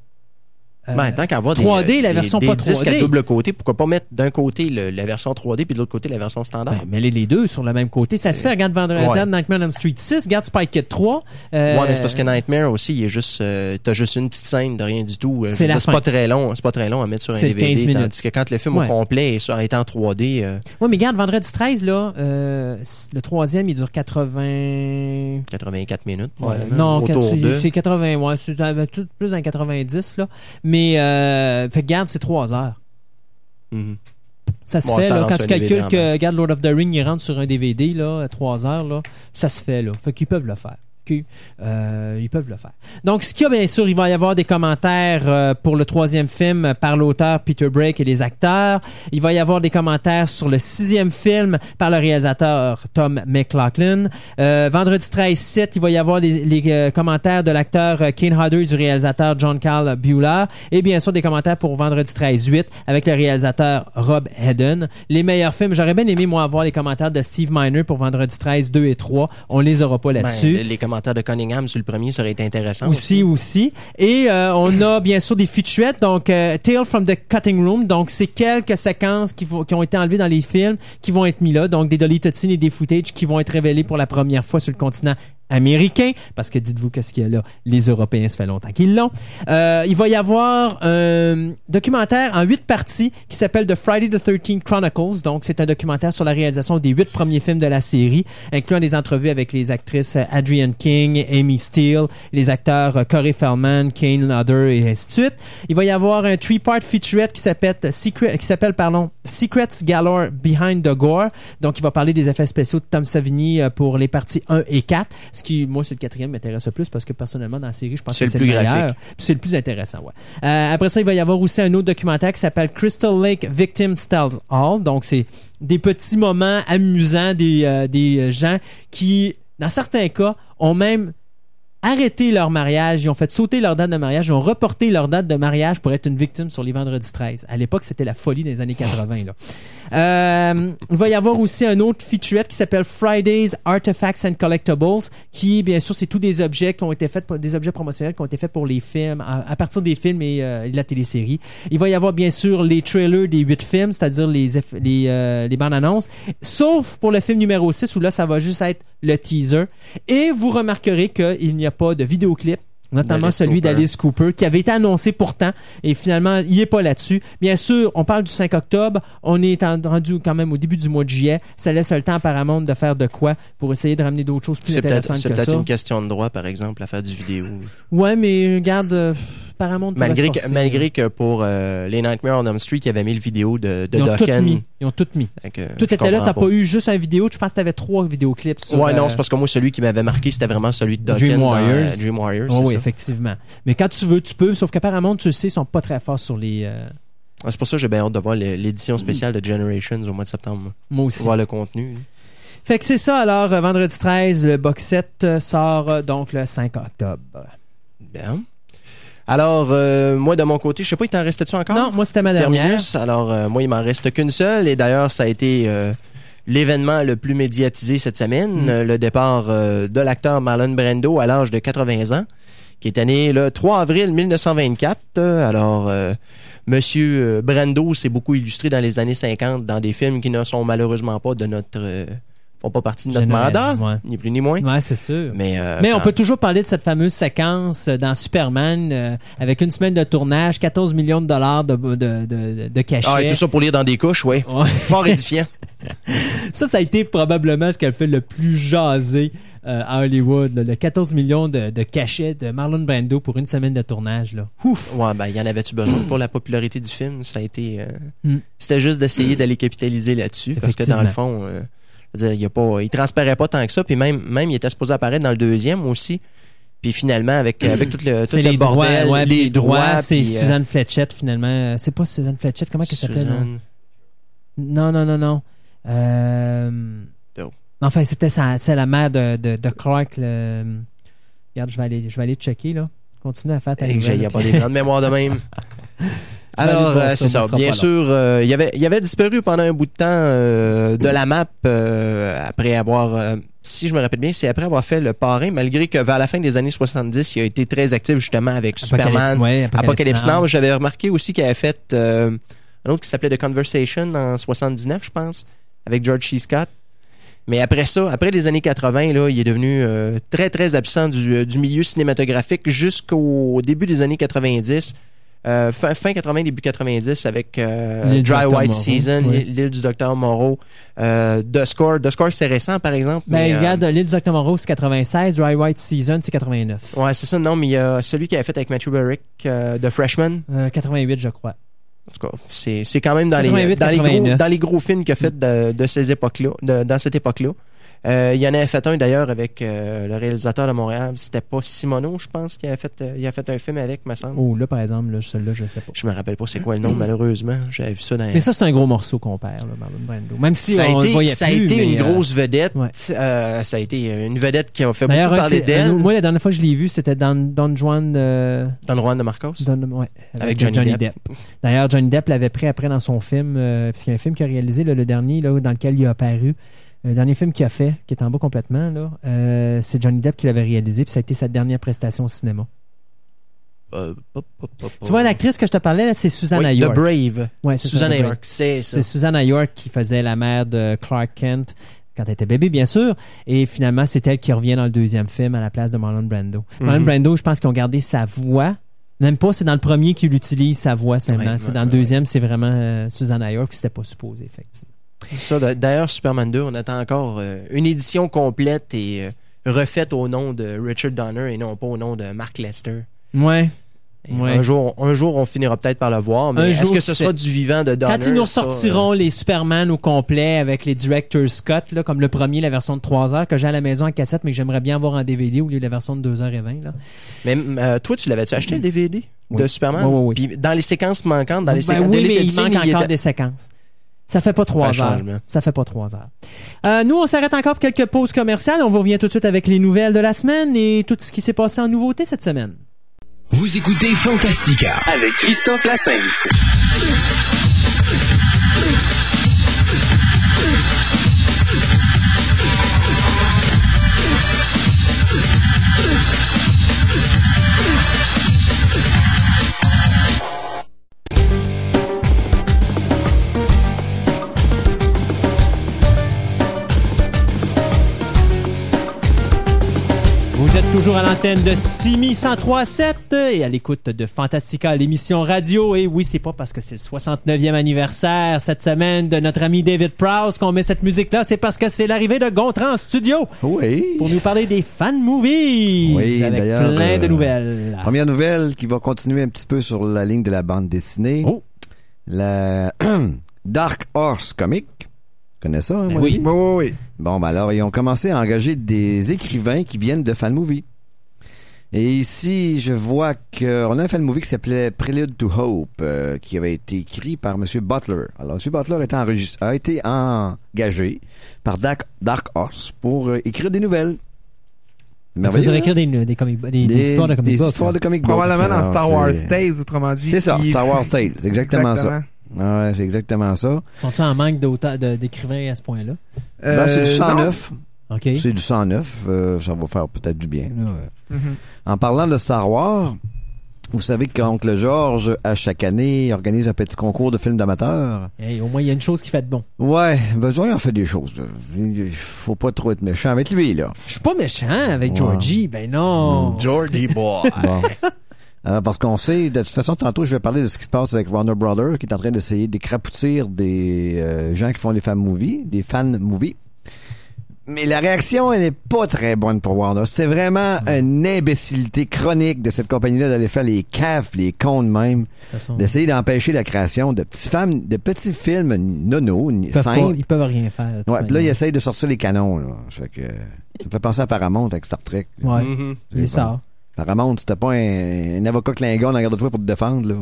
euh, Ben, tant qu'à avoir des, 3D, la version des pas disques 3D. à double côté, pourquoi pas mettre d'un côté le- la version 3D puis de l'autre côté la version standard? ben, mêlez les deux sur le même côté. Ça se fait, regarde Vendredi, Ouais. Nightmare on Street 6, regarde Spike Kid 3. euh, Ouais, mais c'est parce que Nightmare aussi, il est juste, euh, t'as juste une petite scène de rien du tout. Euh, C'est pas très long, c'est pas très long à mettre sur un DVD. 15 minutes. Tandis que quand le film Ouais. au complet est, est en 3D, euh, Ouais, mais regarde, Vendredi 13, là, le troisième, il dure 80... 84 minutes, probablement. non, c'est- de. c'est 80, ouais, c'est tout plus dans 90, là. Mais, euh, fait garde, c'est 3 heures. Mhm. Ça se fait, ça là, quand tu calcules que, regarde, Lord of the Ring, il rentre sur un DVD, là, à 3 heures, là, ça se fait, là. Fait qu'ils peuvent le faire. Euh, ils peuvent le faire. Donc, ce qu'il y a, bien sûr, il va y avoir des commentaires euh, pour le troisième film par l'auteur Peter Brake et les acteurs. Il va y avoir des commentaires sur le sixième film par le réalisateur Tom McLaughlin. Euh, vendredi 13 7 il va y avoir les, les, euh, commentaires de l'acteur euh, Kane Hodder et du réalisateur John Carl Bueller. Et bien sûr, des commentaires pour vendredi 13 8 avec le réalisateur Rob Hedden. Les meilleurs films, j'aurais bien aimé, moi, avoir les commentaires de Steve Miner pour vendredi 13 2 et 3. On les aura pas Ben, là-dessus. De Cunningham sur le premier, ça aurait été intéressant. Aussi, aussi. Et euh, on a bien sûr des featurettes, donc euh, Tale from the Cutting Room, donc c'est quelques séquences qui, vont- qui ont été enlevées dans les films qui vont être mis là, donc des deleted scenes et des footage qui vont être révélés pour la première fois sur le continent américain, parce que dites-vous qu'est-ce qu'il y a là, les Européens, ça fait longtemps qu'ils l'ont. Euh, il va y avoir un documentaire en huit parties qui s'appelle The Friday the 13th Chronicles. Donc, c'est un documentaire sur la réalisation des huit premiers films de la série, incluant des entrevues avec les actrices euh, Adrienne King, Amy Steele, les acteurs euh, Corey Feldman, Kane Lauder et ainsi de suite. Il va y avoir un three-part featurette qui s'appelle Secret, qui s'appelle pardon Secrets Galore Behind the Gore. Donc, il va parler des effets spéciaux de Tom Savini pour les parties 1 et 4. Ce qui, moi, c'est le quatrième m'intéresse le plus parce que personnellement, dans la série, je pense que le c'est le plus meilleur. C'est le plus intéressant, ouais. Euh, après ça, il va y avoir aussi un autre documentaire qui s'appelle Crystal Lake Victim Tell All. Donc, c'est des petits moments amusants des, euh, des gens qui, dans certains cas, ont même arrêté leur mariage, ils ont fait sauter leur date de mariage, ils ont reporté leur date de mariage pour être une victime sur les vendredis 13. À l'époque, c'était la folie des années 80. Là. Euh, il va y avoir aussi un autre featurette qui s'appelle Fridays Artifacts and Collectibles, qui, bien sûr, c'est tous des objets qui ont été faits, pour- des objets promotionnels qui ont été faits pour les films, à, partir des films et euh, de la télésérie. Il va y avoir, bien sûr, les trailers des huit films, c'est-à-dire les, les, euh, les bandes annonces, sauf pour le film numéro 6 où là, ça va juste être le teaser. Et vous remarquerez qu'il n'y a pas de vidéoclip notamment celui d'Alice Cooper, qui avait été annoncé pourtant, et finalement, il est pas là-dessus. Bien sûr, on parle du 5 octobre, on est en- rendu quand même au début du mois de juillet, ça laisse le temps à Paramount de faire de quoi pour essayer de ramener d'autres choses plus C'est peut-être intéressantes c'est que peut-être ça. une question de droit, par exemple, à faire du vidéo. Ouais, mais regarde, euh, Paramount Malgré que, malgré que pour euh, les Nightmare on Elm Street, il avait mis le vidéo de, de Ils ont tout mis. Ils ont tout mis. Fait que Tout était là, t'as pas eu juste un vidéo, je pense que t'avais trois vidéoclips sur... Ouais, non, euh, c'est parce que moi, celui qui m'avait marqué, c'était vraiment celui de Dokken Dream dans, Warriors. euh, Dream Warriors. Oh, c'est oui, ça. effectivement. Mais quand tu veux, tu peux, sauf qu'apparemment, tu le sais, ils sont pas très forts sur les... euh, c'est pour ça que j'ai bien hâte de voir l'édition spéciale de Generations au mois de septembre. moi. aussi. Voir le contenu. Fait que c'est ça, alors, euh, vendredi 13, le box set euh, sort euh, donc le 5 octobre. Bien. Alors, euh, moi, de mon côté, je sais pas, il t'en restait-tu encore? Non, moi, c'était ma dernière. Terminus. Alors, euh, moi, il m'en reste qu'une seule. Et d'ailleurs, ça a été euh, l'événement le plus médiatisé cette semaine. Mm. euh, le départ euh, de l'acteur Marlon Brando à l'âge de 80 ans, qui est né le 3 avril 1924. Euh, alors, euh, Monsieur Brando s'est beaucoup illustré dans les années 50 dans des films qui ne sont malheureusement pas de notre... font pas partie de notre Général, mandat, ouais. ni plus ni moins. Ouais, c'est sûr. Mais, euh, Mais on peut toujours parler de cette fameuse séquence euh, dans Superman euh, avec une semaine de tournage, 14 millions de dollars de, de, de, de cachet. Ah, et tout ça pour lire dans des couches, oui. Ouais. Fort édifiant. Ça, ça a été probablement ce qu'elle fait le plus jaser euh, à Hollywood. là, le 14 millions de, de cachets de Marlon Brando pour une semaine de tournage. Là. Ouf! Ouais, ben, y en avait-tu besoin pour la popularité du film? Ça a été. euh, Mm. C'était juste d'essayer d'aller capitaliser là-dessus. Parce que dans le fond, euh, dire, il, a pas, il transparaît pas tant que ça. Puis même, même, il était supposé apparaître dans le deuxième aussi. Puis finalement, avec, avec tout le, tout C'est le les bordel, droits, ouais, les, les droits. c'est euh, Suzanne Fletchett finalement. C'est pas Suzanne Fletchett, comment elle s'appelle? non? Suzanne- Non, non, non, non. Euh... Enfin, c'était la mère de, de, de Clark. le- Regarde, je vais aller, je vais aller checker là. Continue à faire ta nouvelle, n'y a pas des plans de mémoire de même. Alors, euh, c'est ça. Bien sûr, euh, il, avait, il avait disparu pendant un bout de temps euh, de la map euh, après avoir, si je me rappelle bien, c'est après avoir fait le parrain, malgré que vers la fin des années 70, il a été très actif justement avec Superman, ouais, Apocalypse Now. Now. J'avais remarqué aussi qu'il avait fait un autre qui s'appelait The Conversation en 79, je pense, avec George C. Scott. Mais après ça, après les années 80, là, il est devenu euh, très, très absent du, du milieu cinématographique jusqu'au début des années 90. Euh, fin, fin 80, début 90 avec euh, Dry Dr. White Moreau, Season, oui. l'île du Docteur Moreau, euh, The Score. The Score, c'est récent, par exemple. Ben, mais, regarde, l'île du Docteur Moreau, c'est 96, Dry White Season, c'est 89. ouais, c'est ça. Non, mais il y a celui qui avait fait avec Matthew Berrick, The Freshman. Euh, 88, je crois. En tout cas, c'est, c'est quand même dans les, 88, dans, les gros, 89. dans les gros films qu'il a fait de, de ces époques-là, de- dans cette époque-là. Euh, il y en avait fait un d'ailleurs avec euh, le réalisateur de Montréal. C'était pas Simoneau, je pense, qui a fait, euh, il a fait un film avec, me semble. Oh, là, par exemple, là, celui-là, je sais pas. Je me rappelle pas c'est quoi le nom, malheureusement. J'avais vu ça dans Mais ça, c'est un gros morceau qu'on perd, là, Marlon Brando. Même si ça a on été, le voyait ça a été mais, une grosse vedette. ouais. Ça a été une vedette qui a fait beaucoup parler d'elle. moi, la dernière fois que je l'ai vu, c'était dans Don Juan le Juan de Marcos? Don- ouais, Avec Johnny Depp. D'ailleurs, Johnny Depp l'avait pris après dans son film, euh, parce qu'il y a un film qu'il a réalisé, là, le dernier, là, dans lequel il a apparu. Le dernier film qu'il a fait, qui est en bas complètement, là, euh, c'est Johnny Depp qui l'avait réalisé, puis ça a été sa dernière prestation au cinéma. Euh, Tu vois, l'actrice que je te parlais, c'est Susanna oui, The York. Brave. Ouais, c'est Susanna. York, c'est ça. C'est Susanna York qui faisait la mère de Clark Kent quand elle était bébé, bien sûr. Et finalement, c'est elle qui revient dans le deuxième film à la place de Marlon Brando. Marlon Mhm. Brando, je pense qu'ils ont gardé sa voix. Même pas, c'est dans le premier qu'il utilise sa voix seulement. Ouais, c'est ouais, dans le deuxième, c'est vraiment euh, Susan Ayer, puis c'était pas supposé, effectivement. Ça, d'ailleurs, Superman 2, on attend encore euh, une édition complète et euh, refaite au nom de Richard Donner et non pas au nom de Mark Lester. Ouais. Un, jour, un jour, on finira peut-être par le voir, mais est-ce que ce sera du vivant de Donner? Quand ils nous ça, ressortiront euh, les Superman au complet avec les Director's Cut, là, comme le premier, la version de 3 heures, que j'ai à la maison en cassette, mais que j'aimerais bien avoir en DVD au lieu de la version de 2h20. Là. Mais euh, toi, tu l'avais-tu acheté le DVD de. Superman? Oui, oui, oui. Puis dans les séquences manquantes, dans les Ben séquences oui, mais il manque il encore était- des séquences. Ça fait pas trois Ça heures. change. Ça fait pas trois heures. Euh, nous, on s'arrête encore pour quelques pauses commerciales. On vous revient tout de suite avec les nouvelles de la semaine et tout ce qui s'est passé en nouveauté cette semaine. Vous écoutez Fantastica. Avec Christophe Lassens. Toujours à l'antenne de Simi 1037 et à l'écoute de Fantastica, l'émission radio. Et oui, c'est pas parce que c'est le 69e anniversaire cette semaine de notre ami David Prowse qu'on met cette musique-là, c'est parce que c'est l'arrivée de Gontran en studio Oui. pour nous parler des fan movies Oui, avec d'ailleurs, plein de euh, nouvelles. Première nouvelle qui va continuer un petit peu sur la ligne de la bande dessinée. Oh. La Dark Horse Comic. Tu connais ça, hein, mon oui. ami? Oui, oui, oui. Bon, ben alors, ils ont commencé à engager des écrivains qui viennent de fan movie. Et ici, je vois qu'on a un fan movie qui s'appelait Prelude to Hope, euh, qui avait été écrit par M. Butler. Alors, M. Butler était a été engagé par Dark, Dark Horse pour euh, écrire des nouvelles. Il Merveilleux, faudrait hein? écrire des, des, comic- des- des histoires de comic des book. histoires là. de comic book. Probablement dans Star Wars Tales, autrement dit. C'est ça, Star Wars Tales. C'est exactement, ça. Ah ouais, c'est exactement ça. Sont-ils en manque d'écrivains à ce point-là? Ben, c'est du Euh, 109. OK. C'est du 109. euh, ça va faire peut-être du bien. là. non. Mhm. En parlant de Star Wars, vous savez qu'Oncle George, à chaque année, organise un petit concours de films d'amateurs. Hey, au moins, il y a une chose qui fait de bon. Ouais, besoin en fait des choses. Il faut pas trop être méchant avec lui, là. Je suis pas méchant avec Ouais. Georgie. Ben non. Georgie Boy. Bon. Euh, parce qu'on sait, de toute façon, tantôt, je vais parler de ce qui se passe avec Warner Brothers, qui est en train d'essayer d'écrapoutir des euh, gens qui font des fan movies, des fan movies. Mais la réaction, elle n'est pas très bonne pour Warner. C'était vraiment une imbécilité chronique de cette compagnie-là d'aller faire les caves, les cons de même, De toute façon, d'essayer d'empêcher la création de petits femmes, de petits films nono, ils, peuvent pas- simples. ils peuvent rien faire. Ouais, puis là, ils essayent de sortir les canons, là. Fait que, ça me fait penser à Paramount avec Star Trek. Ouais, Mhm. c'est ça. Paramount, c'était pas un, un avocat clingon en arrière de toi pour te défendre, là.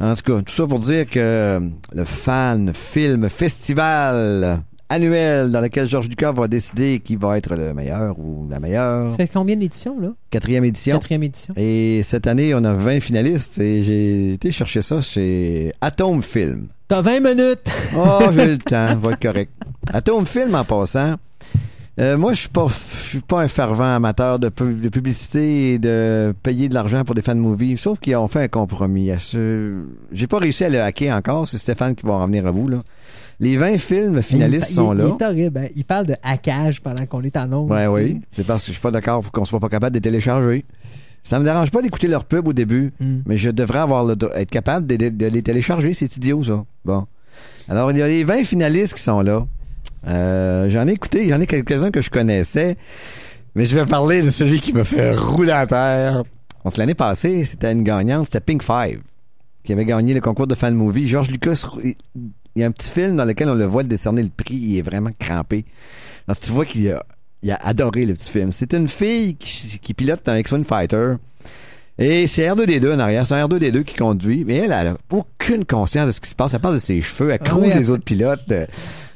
En tout cas, tout ça pour dire que le fan film festival annuel dans lequel Georges Lucas va décider qui va être le meilleur ou la meilleure. Ça fait combien d'éditions, là? Quatrième édition. Quatrième édition. Et cette année, on a 20 finalistes et j'ai été chercher ça chez Atom Film. T'as 20 minutes! Oh, j'ai le temps, va être correct. Atom Film, en passant, euh, moi, je suis pas, je suis pas un fervent amateur de, de publicité et de payer de l'argent pour des fan movies, sauf qu'ils ont fait un compromis. Ce... J'ai pas réussi à le hacker encore, c'est Stéphane qui va en revenir à vous, là. Les 20 films finalistes Il- sont il- là. Il hein. Il parle de hackage pendant qu'on est en ondes. Ouais, oui. C'est parce que je suis pas d'accord pour qu'on soit pas capable de les télécharger. Ça me dérange pas d'écouter leur pub au début, Hmm. mais je devrais avoir le, être capable de, de- de les télécharger. C'est idiot, ça. Bon. Alors, il y a les 20 finalistes qui sont là. Euh, j'en ai écouté, j'en ai quelques-uns que je connaissais, mais je vais parler de celui qui me fait rouler à terre. L'année passée, c'était une gagnante, c'était Pink Five, qui avait gagné le concours de fan movie. Georges Lucas, il il y a un petit film dans lequel on le voit décerner le prix, il est vraiment crampé. Alors, tu vois qu'il a, il a adoré le petit film. C'est une fille qui, qui pilote un X-Wing Fighter. Et c'est R2D2 en arrière. C'est un R2D2 qui conduit. Mais elle, elle a aucune conscience de ce qui se passe. Elle parle de ses cheveux. Elle Ah oui, elle- les autres pilotes.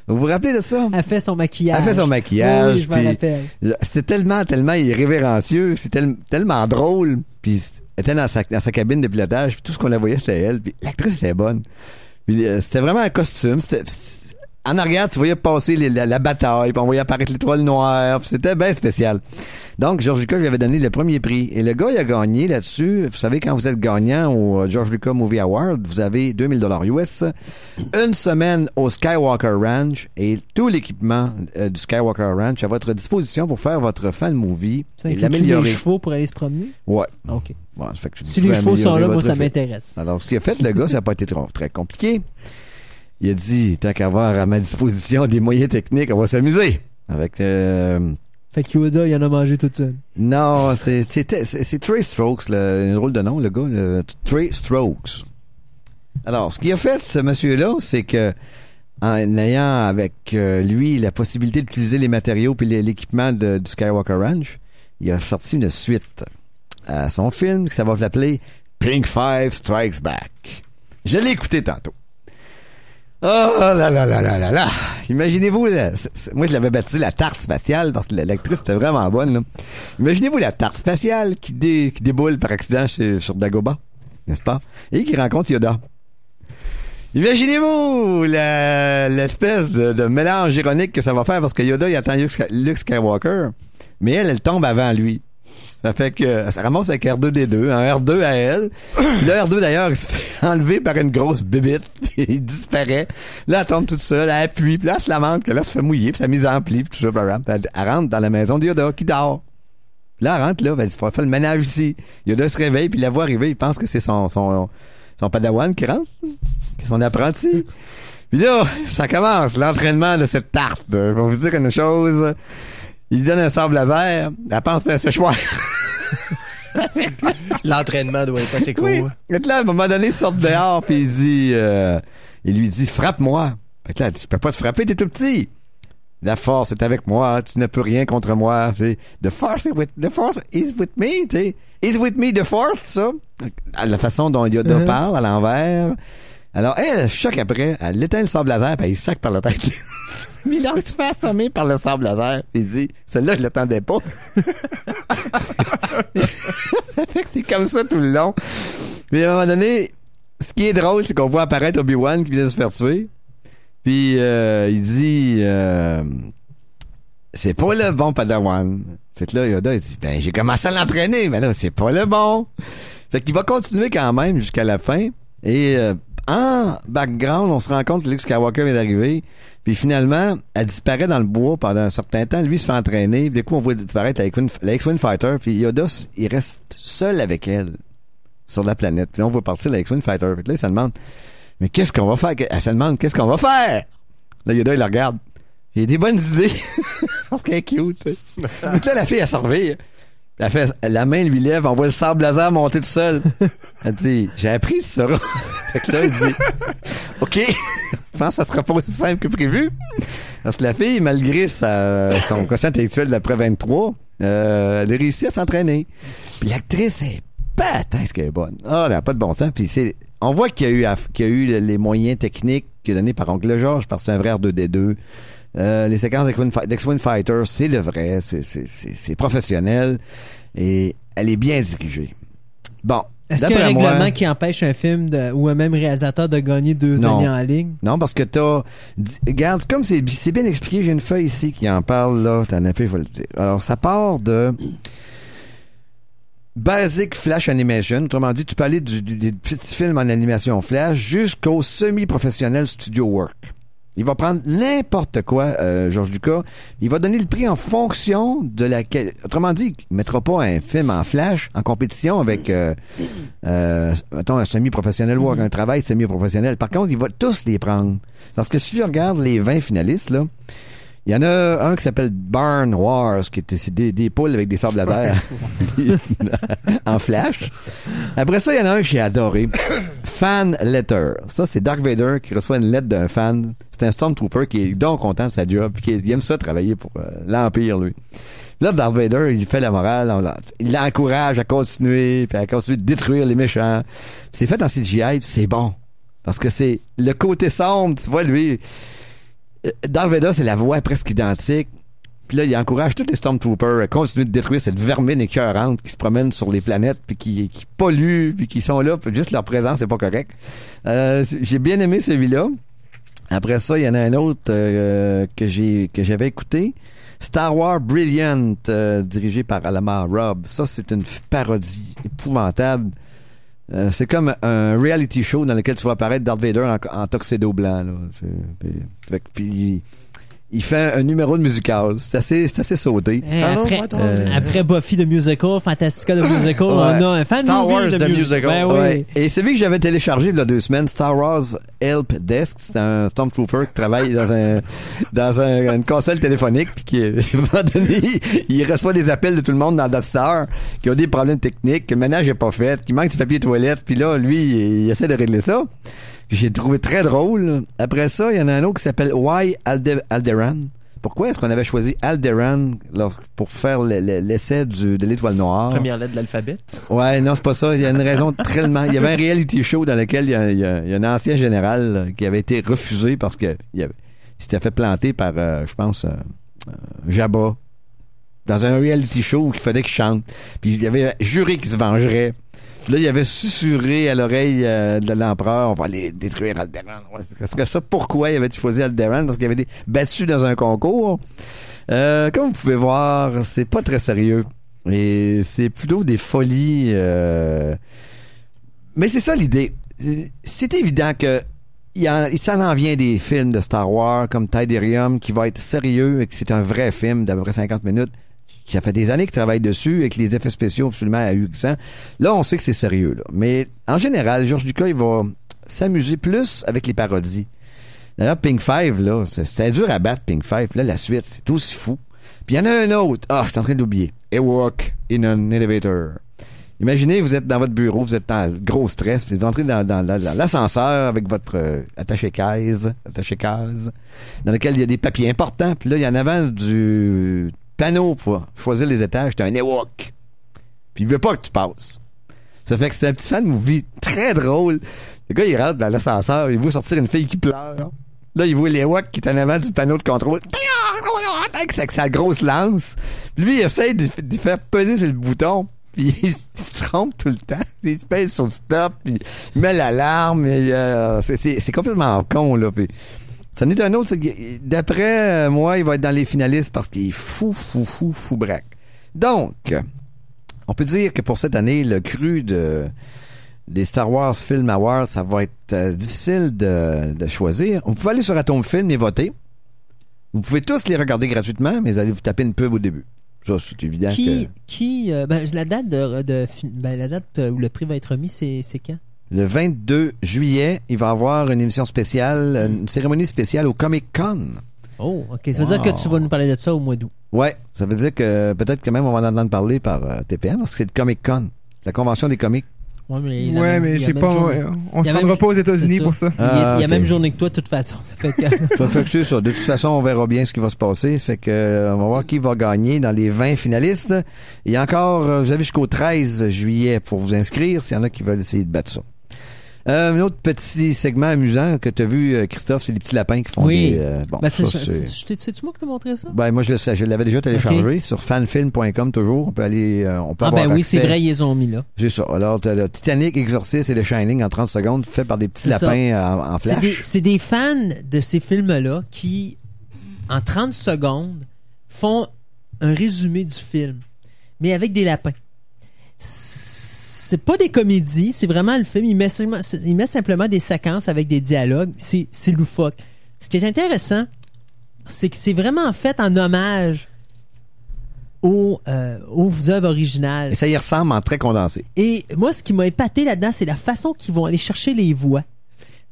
Vous vous rappelez de ça? Elle fait son maquillage. Elle fait son maquillage. Oui, je m'en puis rappelle. C'était tellement, tellement irrévérencieux. C'était tel- tellement drôle. Puis elle était dans sa, dans sa cabine de pilotage. Puis tout ce qu'on la voyait, c'était elle. Puis l'actrice était bonne. Puis euh, c'était vraiment un costume. C'était- en arrière, tu voyais passer les- la, la bataille, puis on voyait apparaître l'étoile noire, c'était bien spécial. Donc, George Lucas lui avait donné le premier prix. Et le gars, il a gagné là-dessus. Vous savez, quand vous êtes gagnant au euh, George Lucas Movie Award, vous avez 2000 dollars US, une semaine au Skywalker Ranch et tout l'équipement euh, du Skywalker Ranch à votre disposition pour faire votre fan movie Ça et inclut les l'améliorer. chevaux pour aller se promener? Ouais. OK. Bon, ça fait que Si vous les chevaux sont là, moi, ça m'intéresse. Alors, ce qu'il a fait, le gars, ça n'a pas été trop- très compliqué. Il a dit, tant qu'à avoir à ma disposition des moyens techniques, on va s'amuser. Avec, euh, Fait que Yoda, il en a mangé toute seule. non, c'est, Trey Strokes, le, drôle de nom, le gars, le- Trey Strokes. Alors, ce qu'il a fait, ce monsieur-là, c'est que, en ayant avec euh, lui la possibilité d'utiliser les matériaux puis l'équipement du Skywalker Ranch, il a sorti une suite à son film qui ça va s'appeler Pink Five Strikes Back. Je l'ai écouté tantôt. Oh là là là là là là! Imaginez-vous, moi je l'avais baptisé la tarte spatiale parce que l'actrice était vraiment bonne. Imaginez-vous la tarte spatiale qui, dé- qui déboule par accident chez- sur Dagobah, n'est-ce pas? Et qui rencontre Yoda. Imaginez-vous l'espèce de, de mélange ironique que ça va faire parce que Yoda il attend Luke Skywalker, mais elle, elle tombe avant lui. Ça fait que ça ramasse avec R2D2, un R2 à elle. Le R2 d'ailleurs, il se fait enlever par une grosse bébite, puis il disparaît. Là, elle tombe toute seule, elle appuie, puis là, elle se lamente que là, elle se fait mouiller, puis sa mise en pli, puis tout ça, blablabla. Elle, elle rentre dans la maison de Yoda qui dort. Puis là, elle rentre là, elle dit, faut faire le ménage ici. Yoda se réveille, puis la voit arriver, il pense que c'est son, son, son padawan qui rentre, son apprenti. Puis là, ça commence, l'entraînement de cette tarte. Vais vous dire une chose. Il lui donne un sable laser, elle pense c'est un séchoir. L'entraînement doit être assez court. Oui. Là, à un moment donné, il sort dehors, puis il dit, euh, il lui dit, frappe-moi. Fait que là, tu peux pas te frapper, t'es tout petit. La force est avec moi, tu ne peux rien contre moi. The force is with, the force is with me, tu sais. Is with me, the force, ça. La façon dont Yoda Uh-huh. parle à l'envers. Alors, elle, choc après, elle éteint le sable laser, puis il sac par la tête. Mais il se fait assommer par le sable laser, il dit, celle-là, je l'attendais pas. ça fait que c'est comme ça tout le long. Puis à un moment donné, ce qui est drôle, c'est qu'on voit apparaître Obi-Wan qui vient de se faire tuer. Puis euh, il dit euh, C'est pas le bon Padawan. Fait que là, Yoda, il dit Ben, j'ai commencé à l'entraîner, mais là, c'est pas le bon. Fait qu'il va continuer quand même jusqu'à la fin. Et euh, en background, on se rend compte que Luke Skywalker vient d'arriver. Puis finalement, elle disparaît dans le bois pendant un certain temps. Lui il se fait entraîner. Puis du coup, on voit disparaître la X-Wing Fighter. Puis Yoda, il reste seul avec elle sur la planète. Puis on voit partir la X-Wing Fighter. Que là, il se demande, mais qu'est-ce qu'on va faire? Elle se demande, qu'est-ce qu'on va faire? Là, Yoda, il la regarde. J'ai des bonnes idées. Parce qu'elle est cute. Puis là, la fille, elle. Puis Elle fait, la main lui lève, on voit le sable laser monter tout seul. Elle dit, j'ai appris ça. fait que là, il dit, OK, je pense que ça sera pas aussi simple que prévu. Parce que la fille, malgré sa, son quotient intellectuel d'après 23, euh, elle a réussi à s'entraîner. Puis l'actrice est patin ce qu'elle est bonne. Ah, elle n'a pas de bon sens. Puis c'est, on voit qu'il y a eu, qu'il y a eu les moyens techniques que donnés par Oncle George, parce que c'est un vrai R2D2. Euh, les séquences d'X-Wing Fi- d'X-Wing Fighter, c'est le vrai, c'est, professionnel et elle est bien dirigée. Bon. Est-ce qu'il y a un moi- règlement qui empêche un film de- ou un même réalisateur de gagner deux Non. années en ligne? Non, parce que t'as. Regarde, comme c'est bien expliqué, j'ai une feuille ici qui en parle, là. T'en as fait, le dire. Alors, ça part de. Basic Flash Animation. Autrement dit, tu peux aller du- du- des petits films en animation Flash jusqu'au semi-professionnel Studio Work. Il va prendre n'importe quoi, euh, Georges Lucas. Il va donner le prix en fonction de laquelle. Autrement dit, il mettra pas un film en flash en compétition avec, euh, euh, un semi-professionnel ou un travail semi-professionnel. Par contre, il va tous les prendre. Parce que si je regarde les 20 finalistes, là, il y en a un qui s'appelle Barn Wars, qui était des, des poules avec des sables laser en flash. Après ça, il y en a un que j'ai adoré. Fan Letter. Ça, c'est Dark Vader qui reçoit une lettre d'un fan. C'est un Stormtrooper qui est donc content de sa job, puis qui il aime ça travailler pour euh, l'Empire, lui. Là, Darth Vader, il fait la morale, on il l'encourage à continuer, puis à continuer de détruire les méchants. C'est fait en CGI, c'est bon. Parce que c'est le côté sombre, tu vois, lui. Euh, Darth Vader, c'est la voix presque identique. Puis là, il encourage tous les Stormtroopers à continuer de détruire cette vermine écœurante qui se promène sur les planètes, puis qui, qui pollue, puis qui sont là, puis juste leur présence, c'est pas correct. Euh, J'ai bien aimé celui-là. Après ça, il y en a un autre euh, que j'ai que j'avais écouté. Star Wars Brilliant, euh, dirigé par Alama Robb. Ça, c'est une parodie épouvantable. Euh, c'est comme un reality show dans lequel tu vas apparaître Darth Vader en, en blanc. Là. Puis- puis il, fait un numéro de musical. C'est assez, c'est assez sauté. Ah non, après, attends, euh, mais- après Buffy the Musical, Fantastica the Musical, Ouais. on a un fan Star movie Wars de Musical. Ben oui. Ouais. Et c'est lui que j'avais téléchargé il y a deux semaines, Star Wars Help Desk. C'est un Stormtrooper qui travaille dans un dans un- une console téléphonique puis qui, à un moment donné, il reçoit des appels de tout le monde dans Death Star qui ont des problèmes techniques, que le ménage est pas fait, qui manque ses papiers toilettes, puis là, lui, il, il essaie de régler ça. J'ai trouvé très drôle. Après ça, il y en a un autre qui s'appelle Why Alde- Alderan. Pourquoi est-ce qu'on avait choisi Alderan pour faire le- le- l'essai de l'étoile noire? Première lettre de l'alphabet. Ouais, non, c'est pas ça. Il y a une raison tellement. Il y avait un reality show dans lequel il y a, il y a- il y a un ancien général euh, qui avait été refusé parce que il, avait- il s'était fait planter par, euh, je pense, euh, euh, Jabba. Dans un reality show qu'il fallait qu'il chante. Puis il y avait juré qu'il se vengerait. Là, il avait susurré à l'oreille euh, de l'empereur, on va aller détruire Alderan. Ouais. Ça, pourquoi il avait choisi Alderan? Parce qu'il avait été battu dans un concours. Euh, comme vous pouvez voir, c'est pas très sérieux. Et c'est plutôt des folies. euh, Mais c'est ça l'idée. C'est évident que il, en- s'en en vient des films de Star Wars comme Tiderium qui va être sérieux et que c'est un vrai film d'à peu près 50 minutes. Ça fait des années qu'il travaille dessus avec les effets spéciaux absolument ahurissants. Là, on sait que c'est sérieux. Là. Mais en général, Georges Lucas, il va s'amuser plus avec les parodies. D'ailleurs, Pink Five, là, c'était dur à battre, Pink Five. Là, la suite, c'est aussi fou. Puis il y en a un autre. Ah, je suis en train d'oublier. Ewok in an elevator. Imaginez, vous êtes dans votre bureau, vous êtes en gros stress, puis vous entrez dans, l'ascenseur avec votre euh, attaché-case, attaché-case, dans lequel il y a des papiers importants. Puis là, il y en avant du panneau pour choisir les étages, t'as un Ewok. Puis il veut pas que tu passes. Ça fait que c'est un petit fan movie très drôle. Le gars, il rentre dans l'ascenseur, il voit sortir une fille qui pleure. Là, il voit l'Ewok qui est en avant du panneau de contrôle. Avec sa, grosse lance. Lui, il essaie de, faire peser sur le bouton. Puis il se trompe tout le temps. Il pèse sur le stop. Puis il met l'alarme. euh, c'est- complètement con, là. Ça en est un autre. D'après euh, moi, il va être dans les finalistes parce qu'il est fou, fou, fou, fou braque. Donc, on peut dire que pour cette année, le cru de des Star Wars Film Awards, ça va être euh, difficile de, de choisir. Vous pouvez aller sur Atom Film et voter. Vous pouvez tous les regarder gratuitement, mais vous allez vous taper une pub au début. Ça, c'est évident Qui, que qui euh, ben, la date de, ben, la date où le prix va être remis, c'est quand? Le 22 juillet, il va y avoir une émission spéciale, une cérémonie spéciale au Comic Con. Oh, ok. Ça veut dire que tu vas nous parler de ça au mois d'août. Ouais, ça veut dire que peut-être que même on va en entendre parler par euh, TPM, parce que c'est le Comic Con, la convention des comics. Ouais, mais, Ouais, même- mais je sais pas, journée- ouais, on se rendra même- pas aux États-Unis pour ça. Il y a, il y a Ah, même journée que toi, de toute façon. Ça fait que. Ça fait que c'est ça. De toute façon, on verra bien ce qui va se passer. Ça fait que euh, on va voir qui va gagner dans les 20 finalistes. Il y a encore, euh, vous avez jusqu'au 13 juillet pour vous inscrire s'il y en a qui veulent essayer de battre ça. Euh, un autre petit segment amusant que tu as vu, euh, Christophe, c'est les petits lapins qui font Oui. des... euh, bon, Ben, c'est- ça, C'est-tu moi qui t'ai montré ça? Ben, moi, je, le sais, je l'avais déjà téléchargé sur fanfilm.com toujours. On peut aller, euh, on peut Ah, avoir ben oui, c'est vrai, ils les ont mis là. C'est ça. Alors, t'as le Titanic, Exorcist et le Shining en 30 secondes, fait par des petits lapins en, en C'est des, flash. c'est des fans de ces films-là qui, en 30 secondes, font un résumé du film, mais avec des lapins. C'est pas des comédies, c'est vraiment le film. Il met, seulement- il met simplement des séquences avec des dialogues. C'est c'est loufoque. Ce qui est intéressant, c'est que c'est vraiment fait en hommage aux, euh, aux œuvres originales. Et ça y ressemble en très condensé. Et moi, ce qui m'a épaté là-dedans, c'est la façon qu'ils vont aller chercher les voix.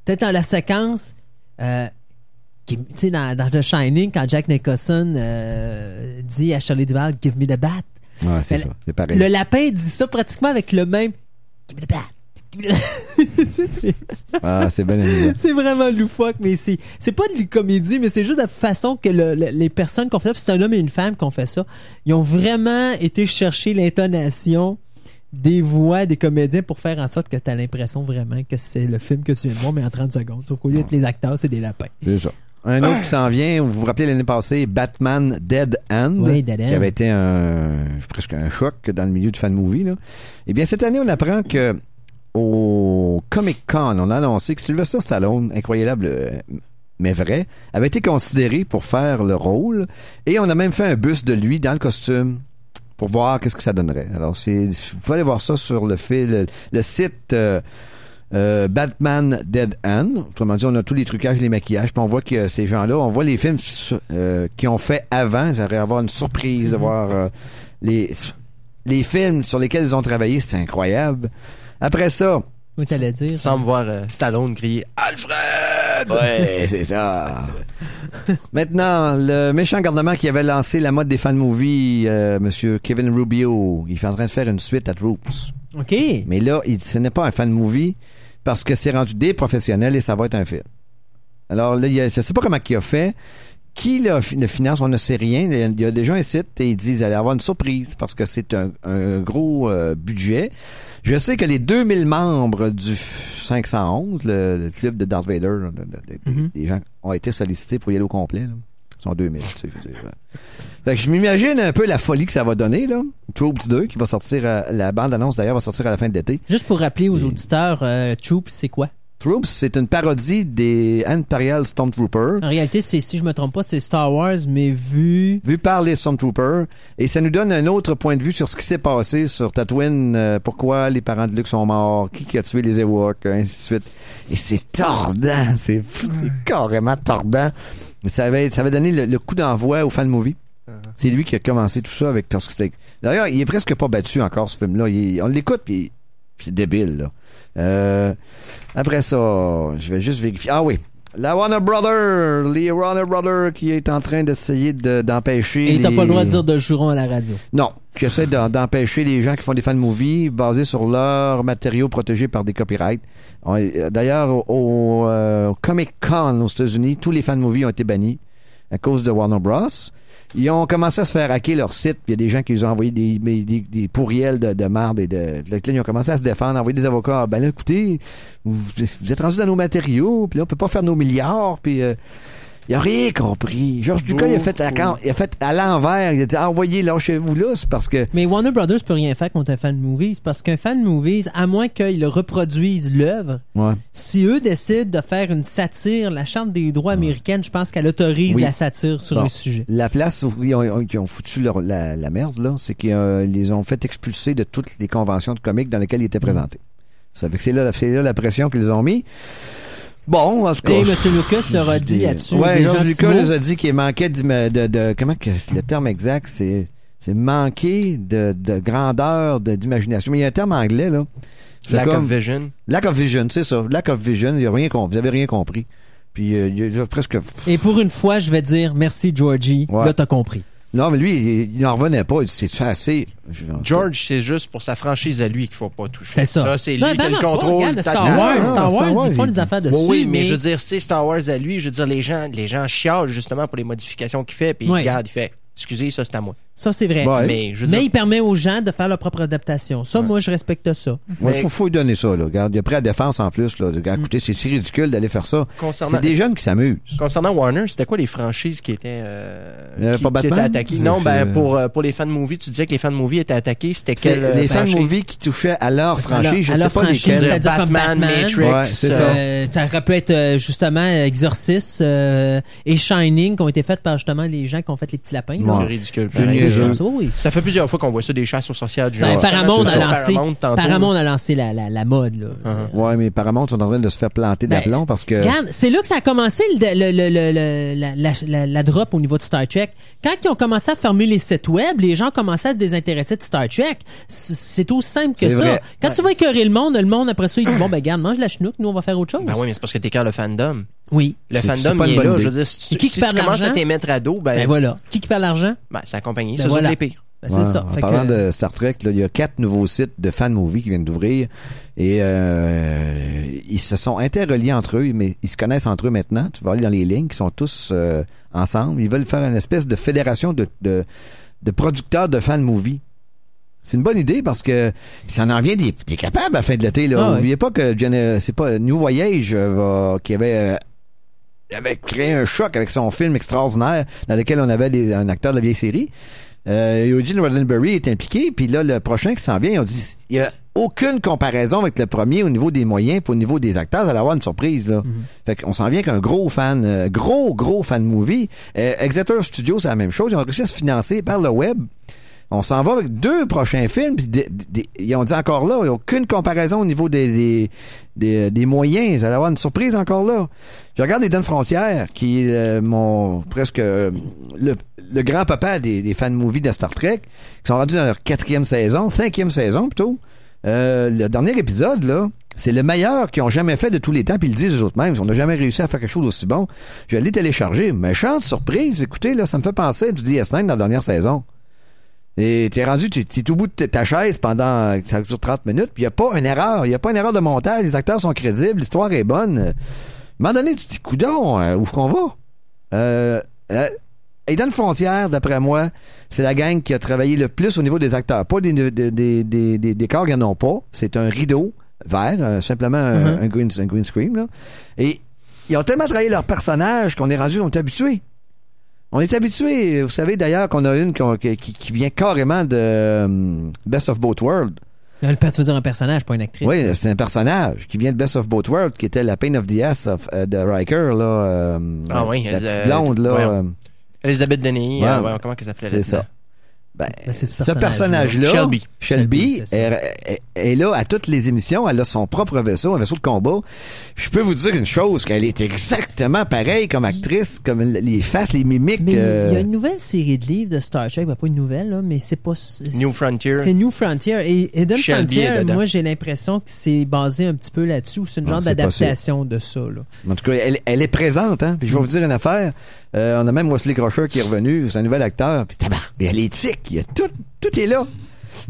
Peut-être dans la séquence, euh, qui- tu sais, dans, dans The Shining, quand Jack Nicholson euh, dit à Shirley Duvall, Give me the bat. Ouais, c'est Elle- ça. C'est pareil. Le lapin dit ça pratiquement avec le même Ah, c'est bien c'est vraiment loufoque, mais c'est c'est pas de la comédie, mais c'est juste la façon que le- le- les personnes qui ont fait ça, c'est un homme et une femme qui ont fait ça, ils ont vraiment été chercher l'intonation des voix des comédiens pour faire en sorte que tu as l'impression vraiment que c'est le film que tu viens de voir, mais en 30 secondes. Sauf qu'au lieu d'être les acteurs, c'est des lapins. Ça. Un autre qui s'en vient, vous vous rappelez l'année passée, Batman Dead Oui, Dead End. qui avait été un, presque un choc dans le milieu du fan movie. Là. Eh bien, cette année, on apprend que au Comic Con, on a annoncé que Sylvester Stallone, incroyable euh, mais vrai, avait été considéré pour faire le rôle. Et on a même fait un bus de lui dans le costume pour voir qu'est-ce que ça donnerait. Alors, c'est, vous pouvez aller voir ça sur le, fil, le, le site euh, euh, Batman Dead End. Autrement dit, on a tous les trucages, les maquillages, puis on voit que ces gens-là, on voit les films euh, qu'ils ont fait avant. Ça va avoir une surprise de voir euh, les, les films sur lesquels ils ont travaillé. C'est incroyable. Après ça, Oui, t'allais dire. Sans me voir euh, Stallone crier Alfred! Ouais, c'est ça. Maintenant, le méchant gouvernement qui avait lancé la mode des fan movies, euh, Monsieur Kevin Rubio, il est en train de faire une suite à Troops. OK. Mais là, il, ce n'est pas un fan movie parce que c'est rendu des professionnels et ça va être un film. Alors là, il a- je ne sais pas comment il a fait. Qui le, le finance, on ne sait rien. Il y a- déjà un site et ils disent qu'il allait avoir une surprise parce que c'est un, un gros euh, budget. Je sais que les 2000 membres du 511, le, le club de Darth Vader, là, Mhm. des gens ont été sollicités pour y aller au complet. là. Sont 2000. tu sais, je. Fait que m'imagine un peu la folie que ça va donner. là. Troops 2 qui va sortir, à- la bande-annonce d'ailleurs va sortir à la fin de l'été. Juste pour rappeler aux auditeurs, euh, Troops, c'est quoi? Troops, c'est une parodie des Imperial Stormtroopers. En réalité, c'est, si je me trompe pas, c'est Star Wars, mais vu... vu par les Stormtroopers et ça nous donne un autre point de vue sur ce qui s'est passé sur Tatooine, euh, pourquoi les parents de Luke sont morts, qui, a tué les Ewoks, ainsi de suite. Et c'est tordant, c'est carrément tordant. Ça avait, ça avait donné le, le coup d'envoi au fan movie. C'est lui qui a commencé tout ça avec parce que c'était. D'ailleurs, il est presque pas battu encore ce film-là. Il- on l'écoute puis c'est débile là. Euh, après ça, je vais juste vérifier. Ah oui. La Warner Brother, les Warner Brother qui est en train d'essayer de- d'empêcher. Et t'as les- pas le droit de dire de juron à la radio. Non, qui essaie d'empêcher les gens qui font des fan movies basés sur leurs matériaux protégés par des copyrights. Euh, D'ailleurs, au, au, euh, Comic Con aux États-Unis, tous les fan movies ont été bannis à cause de Warner Bros. Ils ont commencé à se faire hacker leur site, puis il y a des gens qui nous ont envoyé des, des, des- pourriels de, de et de, de, Ils ont commencé à se défendre, envoyer des avocats. Ah, Ben là, écoutez, vous, vous êtes rendus dans nos matériaux, puis là, on peut pas faire nos milliards, puis euh, il a rien compris. Georges Lucas, il a fait, la, il a fait à l'envers. Il a dit, envoyez, lâchez-vous là, c'est parce que Mais Warner Brothers peut rien faire contre un fan movies parce qu'un fan movies, à moins qu'ils reproduisent l'œuvre, Ouais. si eux décident de faire une satire, la Charte des droits américaine, je pense qu'elle autorise Oui. la satire sur Bon. un sujet. La place où ils ont, ils ont foutu leur- la, la merde, là, c'est qu'ils euh, les ont fait expulser de toutes les conventions de comics dans lesquelles ils étaient présentés. Ça fait que c'est là, c'est là la pression qu'ils ont mis. Bon, en tout cas. Et M. Lucas leur a dit là-dessus. Ouais, des Georges Lucas les a dit qu'il manquait d'ima- de, de, comment que le terme exact, c'est, c'est manquer de, de grandeur, de, d'imagination. Mais il y a un terme anglais, là. C'est Lack comme- of vision. Lack of vision, c'est ça. Lack of vision, il y a rien vous avez rien compris. Puis, euh, il y a presque, Et pour une fois, je vais dire merci, Georgie. Ouais. Là, t'as compris. Non, mais lui, il, n'en revenait pas. Il dit, c'est assez? George, c'est juste pour sa franchise à lui qu'il faut pas toucher. C'est ça. Ça, c'est lui Non, qui ben a le contrôle. regarde, T'as- Star Wars, Star Star Wars, Wars, ils font des affaires dessus. Oui, oui, mais, mais je veux dire, c'est Star Wars à lui. Je veux dire, les gens, les gens chialent justement pour les modifications qu'il fait, puis il regarde, il fait, excusez, ça c'est à moi. Ça, c'est vrai. Ouais. Mais je veux Mais dire, il permet aux gens de faire leur propre adaptation. Ça, moi, je respecte ça. Mais- faut, faut lui donner ça, là. Regarde, il est prêt à la défense en plus, là. Mm. Regarde, écoutez, c'est si ridicule d'aller faire ça. concernant, C'est des jeunes qui s'amusent. concernant Warner, c'était quoi les franchises qui étaient, euh, Euh, qui, pas qui étaient attaquées? C'est- Non, ben, c'est- pour, euh, pour les fan movies, tu disais que les fan movies étaient attaqués. C'était C'est quelle euh, les fan franchise? movies qui touchaient à leur franchise. Je à sais leur pas franchise, lesquelles. c'est-à-dire comme Batman, Batman. Matrix. Ouais, c'est ça. Euh, ça aurait pu être euh, justement Exorcist euh, et Shining qui ont été faites par justement les gens qui ont fait les petits lapins. là. Ouais. C'est ridicule. Pareil. Ça, oui. Ça fait plusieurs fois qu'on voit ça, des chasses aux sorcières du Ben, genre. Paramount, Sur a lancé, Paramount, tantôt. Paramount a lancé la, la, la mode. Là. Uh-huh. Ouais, mais Paramount sont en train de se faire planter Ben, d'aplomb parce que. Regarde, c'est là que ça a commencé le, le- le- le- le- la, la, la- la drop au niveau de Star Trek. Quand ils ont commencé à fermer les sites web, les gens commençaient à se désintéresser de Star Trek. C'est aussi simple que ça. vrai. Quand tu vas écœurer le monde, le monde après ça, il dit bon ben garde, mange la chenoute, nous on va faire autre chose. Ben oui, mais c'est parce que t'es cœur le fandom. Oui. Le fandom, pas il est là. idée. Je veux dire, si tu, qui si perd tu commences l'argent? à t'émettre à dos, ben, Ben voilà. Qui qui perd l'argent? ben, c'est la compagnie. Ben ça, voilà. c'est les pires. Ben, c'est Ouais, ça. En Fait parlant que- de Star Trek, là, il y a quatre nouveaux sites de fan movie qui viennent d'ouvrir et euh, ils se sont interreliés entre eux, mais ils se connaissent entre eux maintenant. Tu vas aller dans les lignes, qui sont tous euh, ensemble. Ils veulent faire une espèce de fédération de, de, de producteurs de fan movie. C'est une bonne idée parce que ça en vient des, des capables à la fin de l'été. Là. Ah. N'oubliez pas que c'est pas New Voyage euh, va- qui avait euh, avait créé un choc avec son film extraordinaire dans lequel on avait un acteur de la vieille série. Euh, Eugene Roddenberry est impliqué, puis là, le prochain qui s'en vient, on dit, il y a aucune comparaison avec le premier au niveau des moyens puis au niveau des acteurs. Vous allez avoir une surprise, là. Fait qu'on s'en vient qu'un gros fan, euh, gros, gros fan movie. Euh, Exeter Studios, c'est la même chose. Ils ont réussi à se financer par le web. On s'en va avec deux prochains films. Puis ils ont dit encore là, il n'y a aucune comparaison au niveau des, des, des, des moyens. Vous allez avoir une surprise encore là. Je regarde les Donnes Frontières, qui est euh, mon presque euh, le, grand-papa des, des fan movies de Star Trek, qui sont rendus dans leur quatrième saison, cinquième saison plutôt. Euh, le dernier épisode, là, c'est le meilleur qu'ils ont jamais fait de tous les temps, puis ils le disent eux autres mêmes. On n'a jamais réussi à faire quelque chose d'aussi bon. Je vais aller télécharger. Méchante surprise. Écoutez, là, ça me fait penser du DS9 dans la dernière saison. Et t'es rendu, tu es au bout de ta chaise pendant ça dure 30 minutes, puis il n'y a pas une erreur. Il n'y a pas une erreur de montage. Les acteurs sont crédibles, l'histoire est bonne. Un moment donné, tu te dis, coudon, euh, où est-ce qu'on va? Euh, euh, Aidan Frontière, d'après moi, c'est la gang qui a travaillé le plus au niveau des acteurs. Pas des, des, des, des, des décors, pas. C'est un rideau vert, euh, simplement un, un green, un green screen. Là. Et ils ont tellement travaillé leur personnage qu'on est rendu, on est habitué. On est habitué. Vous savez d'ailleurs qu'on a une qui, qui- qui vient carrément de Best of Both Worlds. Le père, tu veux dire un personnage, pas une actrice. Oui, c'est un personnage qui vient de Best of Both Worlds, qui était la Pain of the Ass of, euh, de Riker, là. euh, Ah oui, la elle, petite euh, blonde, là. euh, Elisabeth Denis, Ouais. euh, ouais, comment qu'elle s'appelait c'est ça. Ben, Ben, ce ce personnage-là, Shelby. Shelby, est, est- est là à toutes les émissions. Elle a son propre vaisseau, un vaisseau de combat. Je peux vous dire une chose, qu'elle est exactement pareille comme actrice, comme les faces, les mimiques. Mais il euh, y a une nouvelle série de livres de Star Trek, ben, pas une nouvelle, là, mais c'est pas. New Frontier. C'est New Frontier. Et Eden Shelby Frontier, moi, j'ai l'impression que c'est basé un petit peu là-dessus. C'est une genre d'adaptation de ça. Là. En tout cas, elle, elle est présente, hein. Puis je vais vous dire une affaire. Euh, on a même Wesley Crusher qui est revenu, c'est un nouvel acteur. Puis tabarnak, il y a l'éthique, il y a tout, tout est là.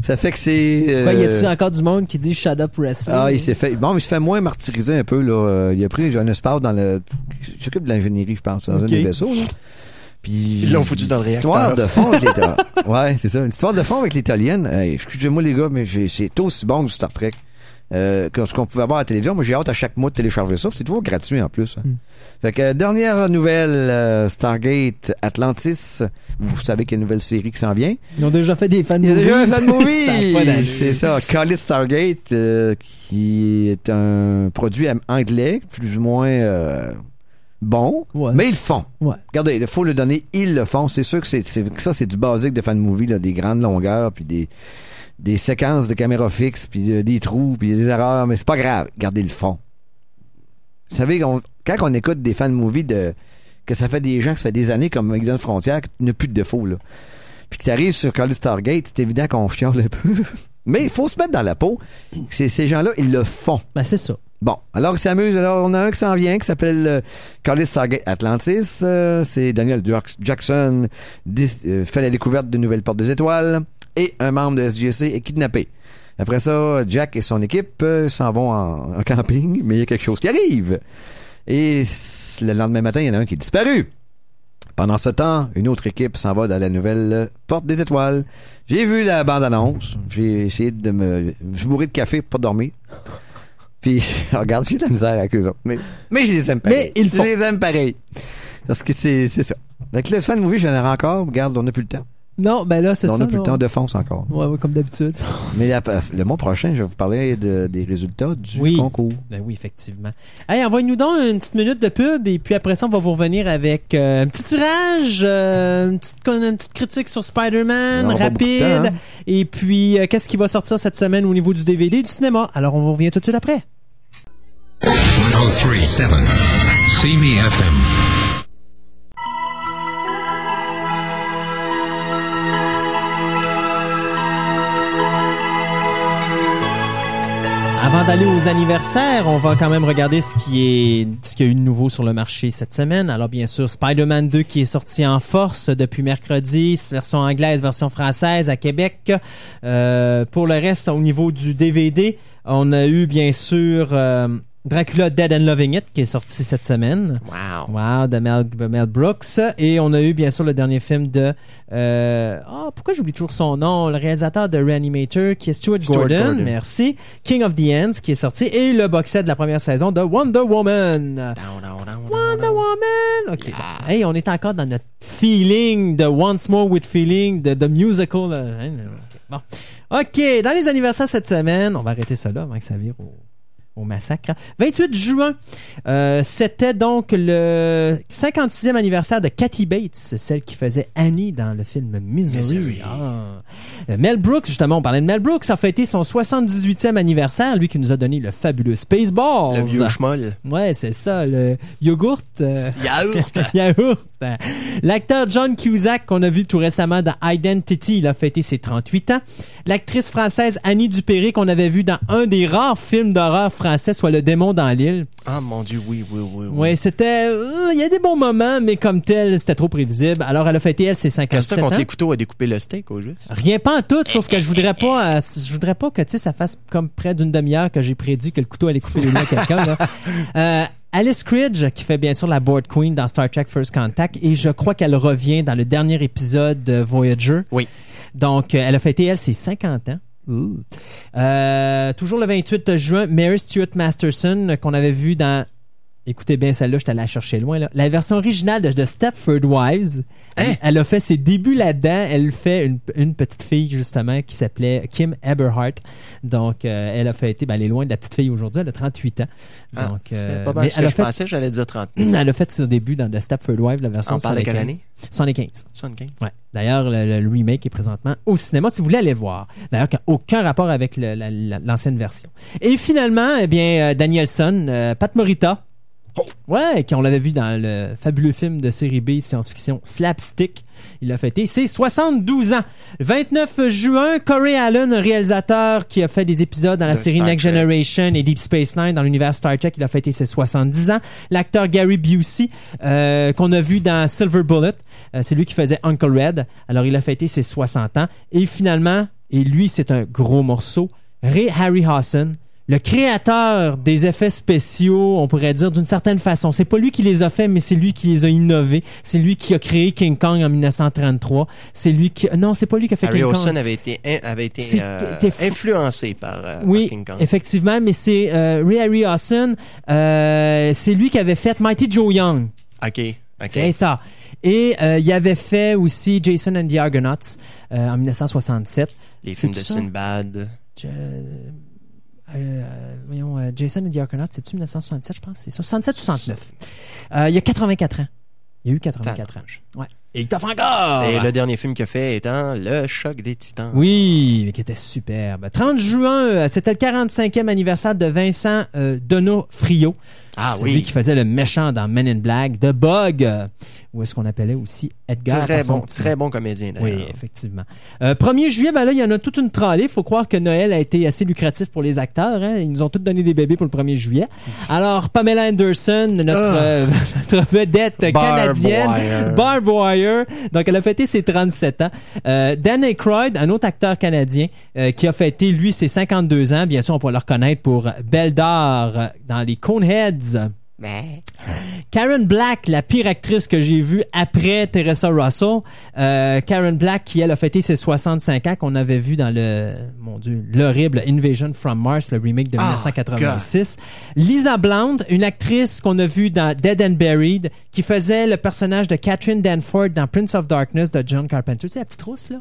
Ça fait que c'est. euh, Quoi, y a-tu encore du monde qui dit Shut Up Wrestling? Ah, il s'est fait. Bon, mais il se fait moins martyriser un peu, là. Euh, Il a pris un espace dans le. Il s'occupe de l'ingénierie, je pense, dans un des vaisseaux, là. Puis. Ils l'ont foutu dans le Histoire réacteur. de fond avec les. ouais, c'est ça. Une histoire de fond avec l'italienne. Hey, Excusez-moi, les gars, mais c'est aussi bon que du Star Trek. Euh, que ce qu'on pouvait voir à la télévision. Moi, j'ai hâte à chaque mois de télécharger ça. C'est toujours gratuit en plus. hein. Mm. Fait que, dernière nouvelle, euh, Stargate Atlantis. Vous savez qu'il y a une nouvelle série qui s'en vient. Ils ont déjà fait des fan movies. déjà. C'est ça, Call It Stargate, euh, qui est un produit anglais, plus ou moins euh, bon, Ouais. mais ils le font. Ouais. Regardez, il faut le donner, ils le font. C'est sûr que c'est, ça, c'est du basique de fan movie, là, des grandes longueurs, puis des, des séquences de caméra fixe, puis euh, des trous, puis des erreurs, mais c'est pas grave. Regardez le fond. Vous savez, on- quand on écoute des fan movies de que ça fait des gens que ça fait des années comme Exxon Frontière, que tu n'as plus de défauts, là. Puis que tu arrives sur Call of Stargate, c'est évident qu'on fiole un peu. Mais il faut se mettre dans la peau. C'est, ces gens-là, ils le font. Ben, c'est ça. Bon, alors ils s'amusent. Alors, on a un qui s'en vient qui s'appelle euh, Call of Stargate Atlantis. Euh, c'est Daniel Jack- Jackson dis- euh, fait la découverte de nouvelles portes des étoiles et un membre de SGC est kidnappé. Après ça, Jack et son équipe euh, s'en vont en, en camping, mais il y a quelque chose qui arrive. Et le lendemain matin, il y en a un qui est disparu. Pendant ce temps, une autre équipe s'en va dans la nouvelle euh, Porte des Étoiles. J'ai vu la bande-annonce. J'ai essayé de me... Je mourais de café pour pas dormir. Puis, regarde, j'ai de la misère avec eux autres. Mais, mais je les aime pareil. Mais ils le font. Je les aime pareil. Parce que c'est ça. Donc, les fan movie, j'en ai encore. Regarde, on n'a plus le temps. Non, ben là, c'est ça. On n'a plus là. le temps de fonce encore. Ouais, ouais, comme d'habitude. Mais la- le mois prochain, je vais vous parler de- des résultats du Oui. concours. Ben oui, effectivement. Hey, envoie-nous donc une petite minute de pub et puis après ça, on va vous revenir avec euh, un petit tirage, euh, une, petite, con- une petite critique sur Spider-Man, rapide. temps, hein? Et puis, euh, qu'est-ce qui va sortir cette semaine au niveau du DVD du cinéma? Alors, on vous revient tout de suite après. 1037 See Avant d'aller aux anniversaires, on va quand même regarder ce qui est ce qu'il y a eu de nouveau sur le marché cette semaine. Alors bien sûr, Spider-Man 2 qui est sorti en force depuis mercredi, version anglaise, version française à Québec. Euh, pour le reste, au niveau du DVD, on a eu bien sûr euh, Dracula Dead and Loving It qui est sorti cette semaine. Wow. Wow, de Mel, Mel Brooks. Et on a eu bien sûr le dernier film de... Euh, oh, pourquoi j'oublie toujours son nom? Le réalisateur de Reanimator qui est Stuart, Stuart Gordon, Gordon. Merci. King of the Ends qui est sorti. Et le box set de la première saison de Wonder Woman. Down, down, down, Wonder. Woman! OK. Hey, on est encore dans notre feeling de Once More with Feeling, de, de musical. là. Hein, ok. Bon. OK, dans les anniversaires cette semaine, on va arrêter là avant que ça vire au, au massacre. 28 juin, euh, c'était donc le 56e anniversaire de Kathy Bates, celle qui faisait Annie dans le film Misery. Misery. Ah. Euh, Mel Brooks, justement, on parlait de Mel Brooks, a fêté son 78e anniversaire, lui qui nous a donné le fabuleux Spaceballs. Le vieux schmoll. Ouais, c'est ça, le yogourt. euh, Yaourt. Yaourt. L'acteur John Cusack, qu'on a vu tout récemment dans Identity, il a fêté ses 38 ans. L'actrice française Annie Dupéré, qu'on avait vu dans un des rares films d'horreur français, soit Le démon dans l'île. Ah, mon Dieu, oui, oui, oui. oui. Ouais, c'était... euh, Il y a des bons moments, mais comme tel, c'était trop prévisible. Alors, elle a fêté, elle, ses 57 Reste ans. contre les couteaux à découper le steak, au juste. Rien pas en tout, sauf que je voudrais pas, euh, je voudrais pas que tu sais ça fasse comme près d'une demi-heure que j'ai prédit que le couteau allait couper les doigts à quelqu'un. là. Euh, Alice Cridge, qui fait bien sûr la Board Queen dans Star Trek First Contact, et je crois qu'elle revient dans le dernier épisode de Voyager. Oui. Donc, elle a fêté, elle, ses 50 ans. Euh, toujours le 28 juin, Mary Stuart Masterson, euh, qu'on avait vu dans... Écoutez bien celle-là, je t'allais la chercher loin. Là. La version originale de, de Stepford Wives. Elle, elle a fait ses débuts là-dedans. Elle fait une, une petite fille, justement, qui s'appelait Kim Eberhardt. Donc, euh, elle a fêté... Ben, elle est loin de la petite fille aujourd'hui. Elle a 38 ans. Ah, Donc, euh, pas mal mais ce que elle a je fait- pensais, j'allais dire 30. elle a fait ses débuts dans The Stepford Wives, la version On parle de quelle 75. année? 75. 75. Ouais. D'ailleurs, le, le remake est présentement au cinéma si vous voulez aller le voir. D'ailleurs, qui n'a aucun rapport avec la- l'ancienne version. Et finalement, eh bien, euh, Danielson, euh, Pat Morita. Ouais, qui on l'avait vu dans le fabuleux film de série B science-fiction Slapstick. Il a fêté ses 72 ans. Le 29 juin, Corey Allen, un réalisateur qui a fait des épisodes dans la De série Star Next Trek. Generation et Deep Space Nine dans l'univers Star Trek, il a fêté ses 70 ans. L'acteur Gary Busey, euh, qu'on a vu dans Silver Bullet, euh, c'est lui qui faisait Uncle Red. Alors, il a fêté ses 60 ans. Et finalement, et lui, c'est un gros morceau, Ray Harryhausen, le créateur des effets spéciaux, on pourrait dire d'une certaine façon. C'est pas lui qui les a fait, mais c'est lui qui les a innovés. C'est lui qui a créé King Kong en 1933. C'est lui qui... Non, c'est pas lui qui a fait Harry King Kong. avait été, in- avait été euh, influencé par, euh, par Oui, King Kong. effectivement, mais c'est euh, Ray Harryhausen. Euh, c'est lui qui avait fait Mighty Joe Young. OK. OK. C'est ça. Et il avait fait aussi Jason and the Argonauts en 1967. Les films de? Sinbad. Je- euh, voyons, euh, Jason and the Argonauts, c'est-tu 1967, je pense? C'est ça, 67 ou 69. Euh, il y a 84 ans. Il y a eu 84 ans. Ouais. Et il t'offre encore! Et le dernier film qu'il a fait étant Le Choc des Titans. Oui, mais qui était superbe. 30 juin, c'était le 45e anniversaire de Vincent euh, Donofrio. Ah Celui oui. qui faisait le méchant dans Men in Black, The Bug, euh, ou est-ce qu'on appelait aussi Edgar. Très bon, petit très bon comédien Oui, effectivement. Euh, 1er juillet, ben là, il y en a toute une tralée. Il faut croire que Noël a été assez lucratif pour les acteurs. hein. Ils nous ont tous donné des bébés pour le 1er juillet. Alors, Pamela Anderson, notre, Ah. euh, notre vedette Barb canadienne, Wire. Barb Wire. Donc, elle a fêté ses 37 ans. Euh, Dan Aykroyd, un autre acteur canadien, euh, qui a fêté, lui, ses 52 ans. Bien sûr, on pourra le reconnaître pour Beldar euh, dans les Coneheads. Karen Black, la pire actrice que j'ai vue après Teresa Russell. Euh, Karen Black, qui elle a fêté ses 65 ans, qu'on avait vu dans le, mon Dieu, l'horrible Invasion from Mars, le remake de Ah, 1986. Lisa Blount, une actrice qu'on a vue dans Dead and Buried, qui faisait le personnage de Catherine Danforth dans Prince of Darkness de John Carpenter. Tu sais, la petite rousse, là?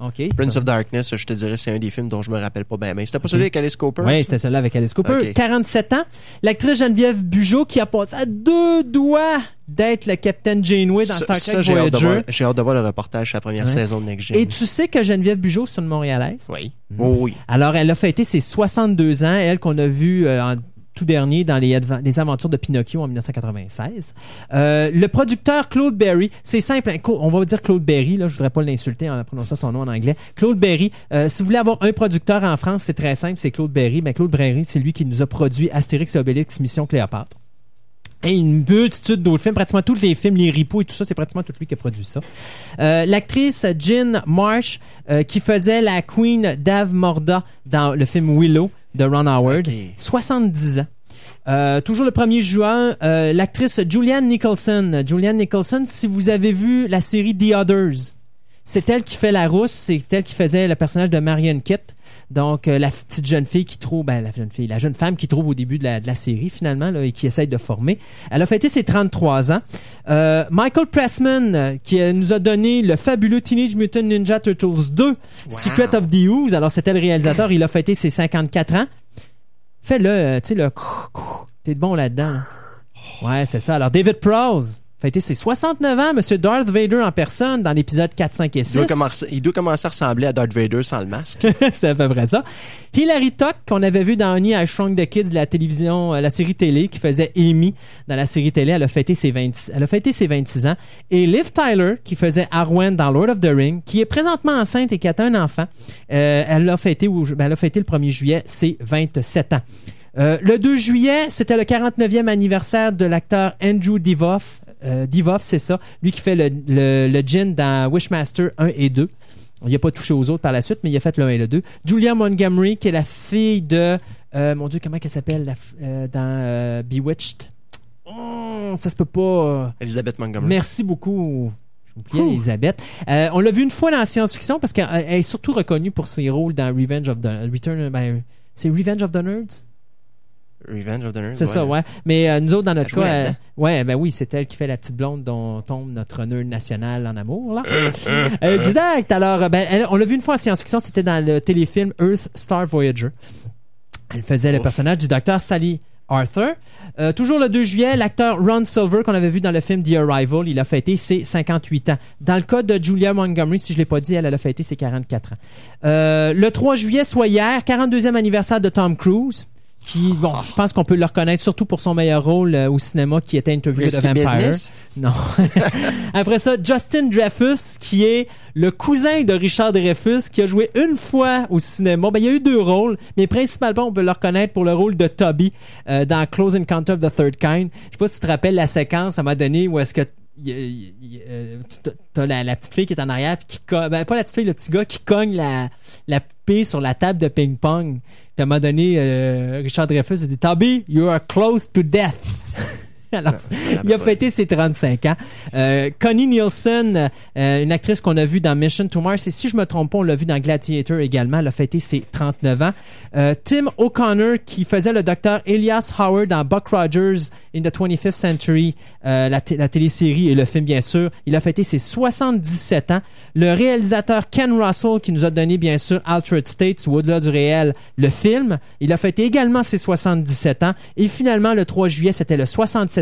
OK. Prince of Darkness, je te dirais, c'est un des films dont je me rappelle pas bien. Mais c'était pas celui avec Alice Cooper? Oui, c'était celle-là avec Alice Cooper. Ok. 47 ans. L'actrice Geneviève Bugeaud qui a passé à deux doigts d'être le Captain Janeway dans Star Trek j'ai hâte, de Voyager. j'ai hâte de voir le reportage sur la première Ouais. saison de Next Gen. Et tu sais que Geneviève Bugeaud, c'est une Montréalaise? Oui. Oh oui. Alors, elle a fêté ses 62 ans, elle qu'on a vue euh, en tout dernier dans les, aventures de Pinocchio en 1996. Euh, le producteur Claude Berry, c'est simple, on va dire Claude Berry, là, je voudrais pas l'insulter en prononçant son nom en anglais. Claude Berry, euh, si vous voulez avoir un producteur en France, c'est très simple, c'est Claude Berry. Mais Claude Berry, c'est lui qui nous a produit Astérix et Obélix, Mission Cléopâtre. Et une multitude d'autres films, pratiquement tous les films, les ripoux et tout ça, c'est pratiquement tout lui qui a produit ça. Euh, L'actrice Jean Marsh, qui faisait la Queen Dave Morda dans le film Willow de Ron Howard, Ok. 70 ans. Euh, toujours le 1er juin, euh, l'actrice Julianne Nicholson. Julianne Nicholson, si vous avez vu la série The Others, c'est elle qui fait la rousse, c'est elle qui faisait le personnage de Marion Kitt Donc, euh, la petite jeune fille qui trouve, ben, la jeune fille, la jeune femme qui trouve au début de la, de la série, finalement, là, et qui essaye de former. Elle a fêté ses 33 ans. Euh, Michael Pressman, euh, qui euh, nous a donné le fabuleux Teenage Mutant Ninja Turtles 2, Secret of the Ooze. Alors, c'était le réalisateur. Il a fêté ses 54 ans. Fais-le, tu sais, le... T'es bon là-dedans. là. Ouais, c'est ça. Alors, David Prowse, fêté ses 69 ans, Monsieur Darth Vader en personne dans l'épisode 4, 5 et 6. Il doit, commencer, il doit commencer à ressembler à Darth Vader sans le masque. c'est à peu près ça. Hilary Tuck, qu'on avait vu dans Honey, I Shrunk the Kids, la télévision, euh, la série télé, qui faisait Amy dans la série télé, elle a fêté ses 20 elle a fêté ses 26 ans. Et Liv Tyler, qui faisait Arwen dans Lord of the Ring, qui est présentement enceinte et qui a un enfant, euh, elle l'a fêté, ben, elle a fêté le 1er juillet, ses 27 ans. Euh, le 2 juillet, c'était le 49e anniversaire de l'acteur Andrew Divoff. Euh, Divoff, c'est ça. Lui qui fait le, le, le djinn dans Wishmaster 1 et 2. Il n'a pas touché aux autres par la suite, mais il a fait le 1 et le 2. Julia Montgomery, qui est la fille de... euh, mon Dieu, comment elle s'appelle euh, dans euh, Bewitched? Oh, ça se peut pas... Elisabeth Montgomery. Merci beaucoup. J'ai oublié Elisabeth. Euh, on l'a vu une fois dans la science-fiction parce qu'elle elle est surtout reconnue pour ses rôles dans Revenge of the... Return, ben, c'est Revenge of the Nerds? Revenge of the Nerds. C'est ça, ouais. Mais euh, nous autres, dans notre cas, euh, ouais, ben oui, c'est elle qui fait la petite blonde dont tombe notre nerd national en amour, là. exact. Alors, euh, ben, elle- on l'a vu une fois en science-fiction, c'était dans le téléfilm Earth Star Voyager. Elle faisait le personnage du docteur Sally Arthur. Euh, toujours le 2 juillet, l'acteur Ron Silver, qu'on avait vu dans le film The Arrival, il a fêté ses 58 ans. Dans le cas de Julia Montgomery, si je l'ai pas dit, elle, elle a fêté ses 44 ans. Euh, le 3 juillet, soit hier, 42e anniversaire de Tom Cruise. Qui, bon, je pense qu'on peut le reconnaître surtout pour son meilleur rôle euh, au cinéma qui était Interview Risky Vampire. Business? Non. Après ça, Justin Dreyfus, qui est le cousin de Richard Dreyfus, qui a joué une fois au cinéma. Ben, il y a eu deux rôles, mais principalement, on peut le reconnaître pour le rôle de Toby euh, dans Close Encounter of the Third Kind. Je sais pas si tu te rappelles la séquence à un moment donné où est-ce que euh, tu- t'as la, la petite fille qui est en arrière puis qui ben pas la petite fille le petit gars qui cogne la la poupée sur la table de ping pong puis à donné euh, Richard Dreyfus a dit Toby you are close to death alors il a fêté ses 35 ans. Euh, Connie Nielsen euh, une actrice qu'on a vue dans Mission to Mars et si je me trompe pas on l'a vu dans Gladiator également elle a fêté ses 39 ans. Euh, Tim O'Connor qui faisait le docteur Elias Howard dans Buck Rogers in the 25th Century la, la télésérie et le film bien sûr. Il a fêté ses 77 ans. Le réalisateur Ken Russell qui nous a donné bien sûr Altered States ou au-delà du réel le film. Il a fêté également ses 77 ans. Et finalement le 3 juillet c'était le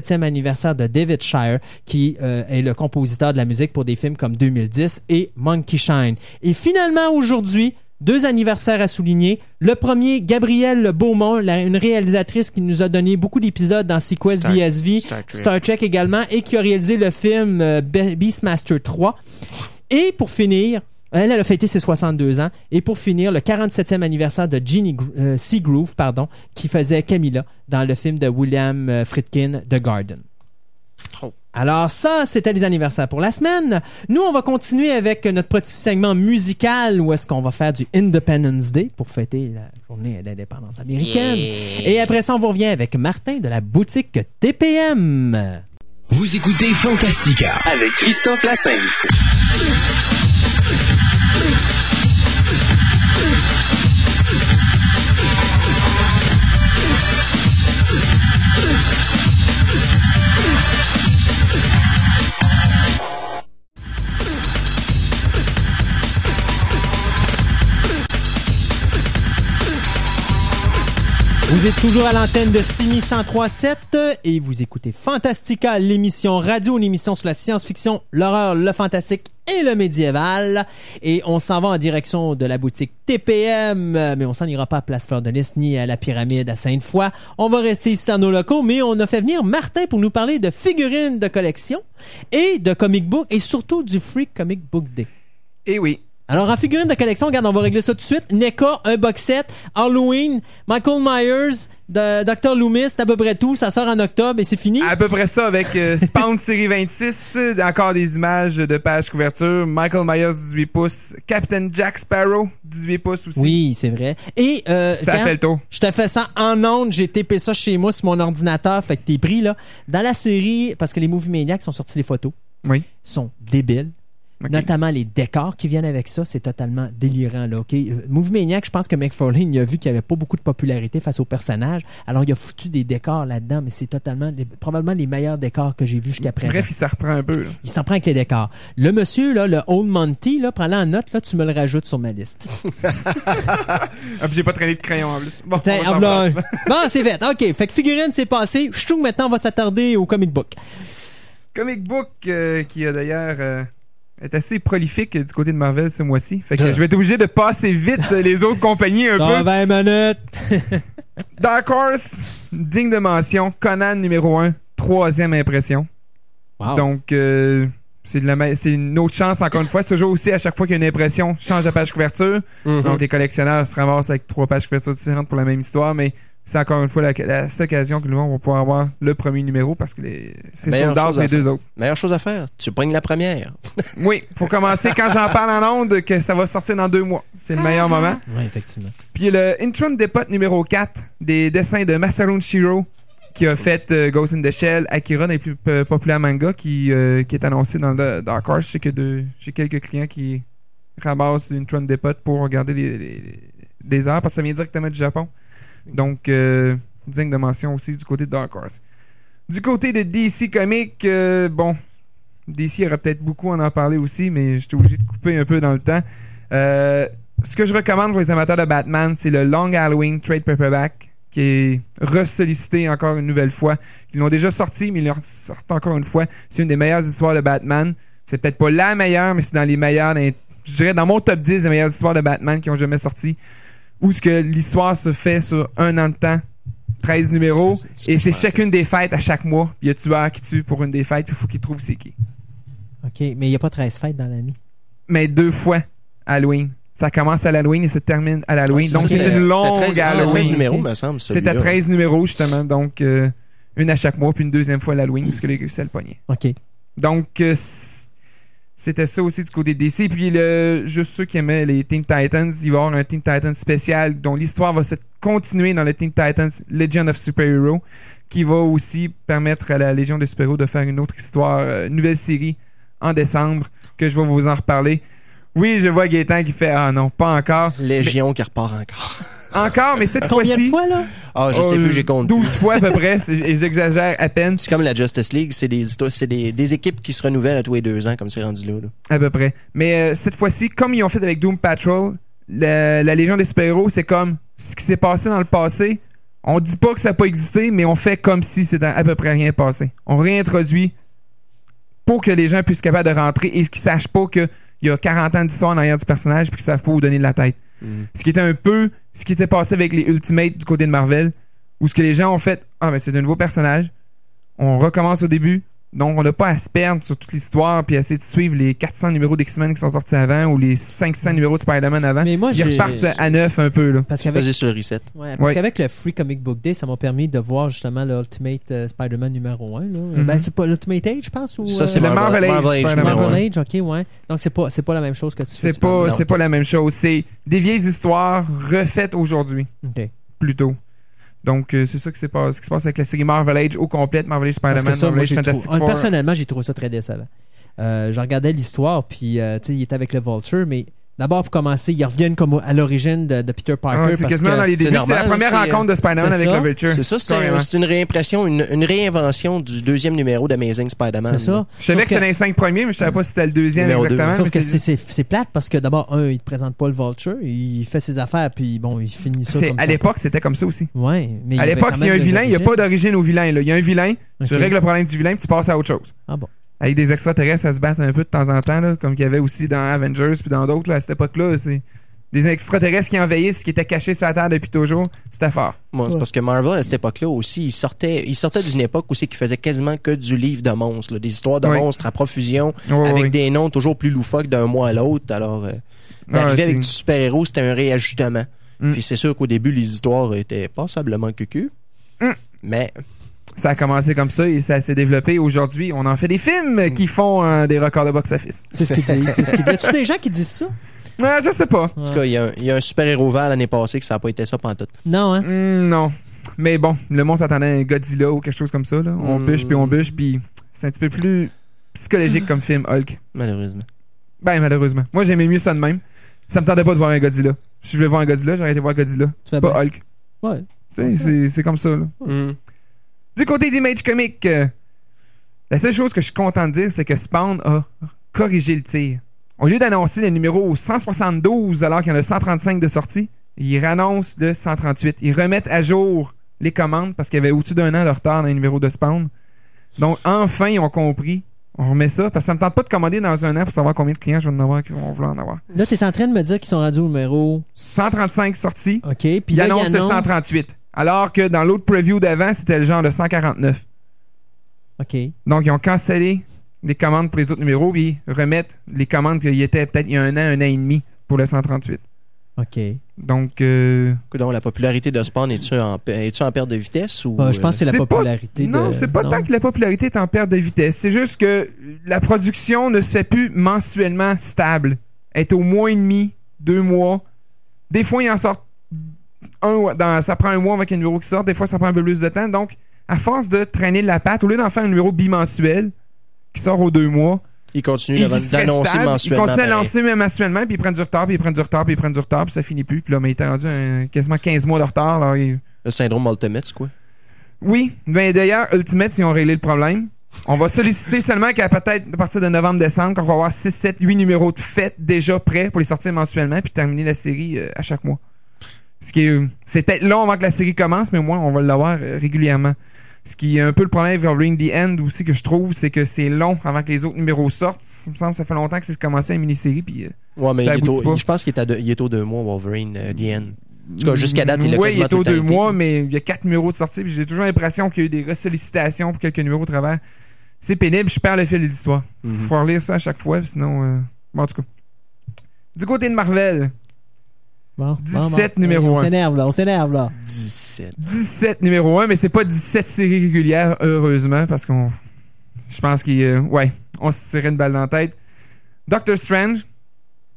67e anniversaire de David Shire qui euh, est le compositeur de la musique pour des films comme 2010 et Monkey Shine et finalement aujourd'hui deux anniversaires à souligner. Le premier, Gabrielle Beaumont, la- une réalisatrice qui nous a donné beaucoup d'épisodes dans Sequest Star- VSV, Star Trek. Star Trek également, et qui a réalisé le film euh, Be- Beastmaster 3. Et pour finir, elle, elle a fêté ses 62 ans. Et pour finir, le 47e anniversaire de Jeannie Gro- euh, Seagroove, pardon, qui faisait Camilla dans le film de William euh, Friedkin, The Garden. Trop. Alors ça, c'était les anniversaires pour la semaine. Nous, on va continuer avec notre petit segment musical où est-ce qu'on va faire du Independence Day pour fêter la journée d'indépendance américaine. Et après ça, on vous revient avec Martin de la boutique TPM. Vous écoutez Fantastica. Avec Christophe Lassens. Vous êtes toujours à l'antenne de 6137 et vous écoutez Fantastica, l'émission radio, une émission sur la science-fiction, l'horreur, le fantastique et le médiéval. Et on s'en va en direction de la boutique TPM, mais on s'en ira pas à Place Fleur de Lys ni à la pyramide à Sainte-Foy. On va rester ici dans nos locaux, mais on a fait venir Martin pour nous parler de figurines de collection et de comic book et surtout du Free Comic Book Day. Et oui. Alors, en figurine de collection, regarde, on va régler ça tout de suite. NECA, un box set, Halloween, Michael Myers, de Dr. Loomis, c'est à peu près tout. Ça sort en octobre et c'est fini. À peu près ça avec euh, Spawn série 26, euh, encore des images de page couverture, Michael Myers 18 pouces, Captain Jack Sparrow 18 pouces aussi. Oui, c'est vrai. Et, euh, Ça quand fait le tour. je te fais ça en ondes, j'ai tapé ça chez moi sur mon ordinateur, fait que t'es pris, là. Dans la série, parce que les Movie Maniacs ont sorti les photos, Oui. sont débiles. Notamment les décors qui viennent avec ça, c'est totalement délirant. Là, ok? Euh, Movie Maniac, je pense que McFarlane il a vu qu'il n'y avait pas beaucoup de popularité face au personnage. Alors, il a foutu des décors là-dedans, mais c'est totalement, les- probablement les meilleurs décors que j'ai vus jusqu'à présent. Bref, il s'en reprend un peu. là. Il s'en prend avec les décors. Le monsieur, là, le Old Monty, là, prends-le en note, là, tu me le rajoutes sur ma liste. Ah, puis j'ai pas traîné de crayon en plus. On va bon, c'est fait. OK. Fait que figurine, c'est passé. Je trouve maintenant, on va s'attarder au comic book. Comic book euh, qui a d'ailleurs euh, est assez prolifique du côté de Marvel ce mois-ci. Fait que Ah. je vais être obligé de passer vite les autres compagnies un Dans peu. 20 minutes. Dark Horse, digne de mention, Conan numéro 1, troisième impression. Wow. Donc euh, c'est de une autre chance encore une fois. C'est toujours aussi à chaque fois qu'il y a une impression, change la page couverture. Mhm. Donc les collectionneurs se ramassent avec trois pages couverture différentes pour la même histoire, mais c'est encore une fois la, la seule occasion que nous on va pouvoir avoir le premier numéro parce que les- c'est Meilleure sold out chose à les deux autres. Meilleure chose à faire, tu pognes la première. Oui, faut commencer quand j'en parle en ondes que ça va sortir dans deux mois. C'est le meilleur moment. Oui, effectivement. Puis le Intron Depot numéro 4 des dessins de Masaru Shiro qui a fait euh, Ghost in the Shell, Akira, des plus euh, populaires mangas qui, euh, qui est annoncé dans le Dark Horse. Je sais que de- j'ai quelques clients qui ramassent Intron Depot pour regarder les, les- des arts parce que ça vient directement du Japon. Donc, euh, digne de mention aussi du côté de Dark Horse. Du côté de DC Comics, euh, bon, DC aurait peut-être beaucoup à en parler aussi, mais j'étais obligé de couper un peu dans le temps. Euh, ce que je recommande pour les amateurs de Batman, c'est le Long Halloween Trade Paperback, qui est ressollicité encore une nouvelle fois. Ils l'ont déjà sorti, mais ils le sortent encore une fois. C'est une des meilleures histoires de Batman. C'est peut-être pas la meilleure, mais c'est dans les meilleures, je dirais dans mon top 10 des meilleures histoires de Batman qui ont jamais sorti. Où ce que l'histoire se fait sur un an de temps, 13 numéros, et c'est chacune des fêtes à chaque mois. Il y a tueur qui tue pour une des fêtes, puis il faut qu'il trouve c'est qui. OK. Mais il n'y a pas 13 fêtes dans l'année. Mais deux fois Halloween. Ça commence à l'Halloween et se termine à l'Halloween. Donc c'était- c'est une c'était longue 13 C'était 13 Halloween. numéros, me semble. C'est à celui-là. 13 numéros, justement. Donc, euh, une à chaque mois, puis une deuxième fois l'Halloween, puisque les c'est le poignet. OK. Donc, euh, c'était ça aussi du côté DC. Puis, le, juste ceux qui aimaient les Teen Titans, il va y avoir un Teen Titans spécial dont l'histoire va se continuer dans le Teen Titans Legend of Super Hero, qui va aussi permettre à la Légion des Super Héros de faire une autre histoire, euh, une nouvelle série en décembre, que je vais vous en reparler. Oui, je vois Gaétan qui fait Ah non, pas encore. Légion qui repart encore. Encore, mais cette Combien de fois-ci. fois, là? Ah, je sais plus, j'ai compte. 12 fois à peu près, c'est- et j'exagère à peine. C'est comme la Justice League, c'est des histoires- c'est des, des équipes qui se renouvellent à tous les deux ans, comme c'est rendu là. là. À peu près. Mais euh, cette fois-ci, comme ils ont fait avec Doom Patrol, la, la Légion des super-héros, c'est comme ce qui s'est passé dans le passé. On dit pas que ça n'a pas existé, mais on fait comme si c'était à peu près rien passé. On réintroduit pour que les gens puissent être capables de rentrer et qu'ils sachent pas qu'il y a 40 ans d'histoire en arrière du personnage puis qu'ils savent pas où donner de la tête. Ce qui était un peu ce qui était passé avec les Ultimates du côté de Marvel, où ce que les gens ont fait, ah mais c'est un nouveau personnage, on recommence au début, donc on n'a pas à se perdre sur toute l'histoire puis à essayer de suivre les 400 numéros d'X-Men qui sont sortis avant ou les 500 numéros de Spider-Man avant. Mais moi, Ils j'ai... repartent à neuf un peu là. Parce qu'avec Basé sur le reset. Ouais, parce Ouais. qu'avec le Free Comic Book Day, ça m'a permis de voir justement l'Ultimate euh, Spider-Man numéro 1. Là. Euh, Mhm. Ben, c'est pas l'Ultimate Age, je pense? Ou, Ça, c'est euh, le Marvel Age, Marvel Marvel. Age, ok, ouais. Donc, c'est pas, c'est pas la même chose que tu fais. C'est parles. pas, non. c'est pas la même chose. C'est des vieilles histoires refaites aujourd'hui, Ok. plutôt. Donc, euh, c'est ça qui, pas- ce qui se passe avec la série Marvel Age au complète, Marvel Age Spider-Man, Marvel Age Fantastic trouvé- Four. personnellement, j'ai trouvé ça très décevant. Euh, je regardais l'histoire, puis euh, il était avec le Vulture, mais d'abord, pour commencer, ils reviennent comme à l'origine de, de Peter Parker. Ah, c'est quasiment que- dans les c'est débuts. C'est la première rencontre de Spider-Man avec le Vulture. C'est ça, c'est une réimpression, une, une réinvention du deuxième numéro d'Amazing Spider-Man. C'est ça. Je savais Sauf que c'était les cinq premiers, mais je savais pas si c'était le deuxième Numéro deux. exactement. Sauf que c'est- plate parce que d'abord, un, il te présente pas le Vulture, il fait ses affaires, puis bon, il finit ça comme à l'époque, c'était comme ça aussi. Ouais, mais À l'époque, s'il y a un vilain, il n'y a pas d'origine au vilain. Il y a un vilain, tu règles le problème du vilain, puis tu passes à autre chose. Ah bon. Avec des extraterrestres, ça se battre un peu de temps en temps, là, comme qu'il y avait aussi dans Avengers, puis dans d'autres, là, à cette époque-là. C'est des extraterrestres qui envahissent, qui étaient cachés sur la Terre depuis toujours. C'était fort. Moi, c'est parce que Marvel, à cette époque-là aussi, il sortait, il sortait d'une époque aussi qui faisait quasiment que du livre de monstres, là, des histoires de Oui. monstres à profusion, Ouais, avec ouais. des noms toujours plus loufoques d'un mois à l'autre. Alors, euh, d'arriver c'est- avec du super-héros, c'était un réajustement. Mm. Puis c'est sûr qu'au début, les histoires étaient passablement cucu. Mm. Mais Ça a commencé comme ça et ça s'est développé. Aujourd'hui, on en fait des films qui font euh, des records de box-office. C'est ce qu'il dit. C'est ce qu'il dit. As-tu des gens qui disent ça? Ouais, je sais pas. en tout cas, il y a un, il y a un super-héros vert l'année passée que ça n'a pas été ça pendant tout. Non, hein? Hmm, non. Mais bon, le monde s'attendait à un Godzilla ou quelque chose comme ça. Là. On Mm. bûche puis on bûche, puis c'est un petit peu plus psychologique comme film, Hulk. Malheureusement. Ben, malheureusement. Moi, j'aimais mieux ça de même. Ça me tentait pas de voir un Godzilla. Si je voulais voir un Godzilla, j'aurais été voir Godzilla. Tu fais Pas bien? Hulk. Ouais. Tu sais, c'est- c'est comme ça, là. Du côté d'Image Comics, euh, la seule chose que je suis content de dire, c'est que Spawn a corrigé le tir. Au lieu d'annoncer le numéro 172 alors qu'il y en a 135 de sortie, ils rannoncent le 138. Ils remettent à jour les commandes parce qu'il y avait au-dessus d'un an de retard dans les numéros de Spawn. Donc enfin, ils ont compris. On remet ça parce que ça me tente pas de commander dans un an pour savoir combien de clients je vais en avoir qui vont vouloir en avoir. Là, t'es en train de me dire qu'ils sont rendus au numéro 135 sorties, OK. Puis ils là, ils annoncent le annoncent- 138. Alors que dans l'autre preview d'avant, c'était le genre de 149. OK. Donc, ils ont cancellé les commandes pour les autres numéros, puis ils remettent les commandes qu'il y était peut-être il y a un an, un an et demi pour le 138. OK. Donc, euh, Donc, la popularité de Spawn, es-tu en, es-tu en perte de vitesse ou. Ah, je pense que c'est la pas- popularité non, de... c'est pas tant que la popularité est en perte de vitesse. C'est juste que la production ne se fait plus mensuellement stable. Elle est au mois et demi, deux mois. Des fois, il en sort un, dans, ça prend un mois avec un numéro qui sort. Des fois, ça prend un peu plus de temps. Donc, à force de traîner de la patte, au lieu d'en faire un numéro bimensuel qui sort aux deux mois, Ils continuent Ils d'annoncer mensuellement. Ils continuent à lancer même mensuellement, puis ils prennent du retard, puis ils prennent du retard, puis ils prennent du retard, puis ça finit plus. Puis là, mais il était rendu un- quasiment 15 mois de retard. alors il- Le syndrome Ultimate, quoi. Oui, mais d'ailleurs, Ultimate, ils ont réglé le problème. On va solliciter seulement qu'à peut-être à partir de novembre-décembre, qu'on va avoir 6, 7, 8 numéros de fête déjà prêts pour les sortir mensuellement, puis terminer la série euh, à chaque mois. Ce qui est, euh, c'est peut-être long avant que la série commence, mais au moins, on va l'avoir euh, régulièrement. Ce qui est un peu le problème avec Wolverine The End aussi que je trouve, c'est que c'est long avant que les autres numéros sortent. Ça me semble que ça fait longtemps que c'est commencé une mini-série, puis euh, Ouais, mais il est au- je pense qu'il est, à deux- il est aux deux mois, Wolverine, The End. En tout cas, jusqu'à date, il a Oui, il quasiment est temps deux mois, mais il y a quatre numéros de sortie. J'ai toujours l'impression qu'il y a eu des ressollicitations pour quelques numéros au travers. C'est pénible, je perds le fil de l'histoire. Mhm. Faut relire ça à chaque fois, sinon. euh, Bon, en tout cas. Du côté de Marvel, Bon, 17 numéro On un. s'énerve, là. On s'énerve, là. 17. 17 numéro 1, mais c'est pas 17 séries régulières, heureusement, parce qu'on. Je pense qu'il. euh, ouais, on se tirait une balle dans la tête. Doctor Strange,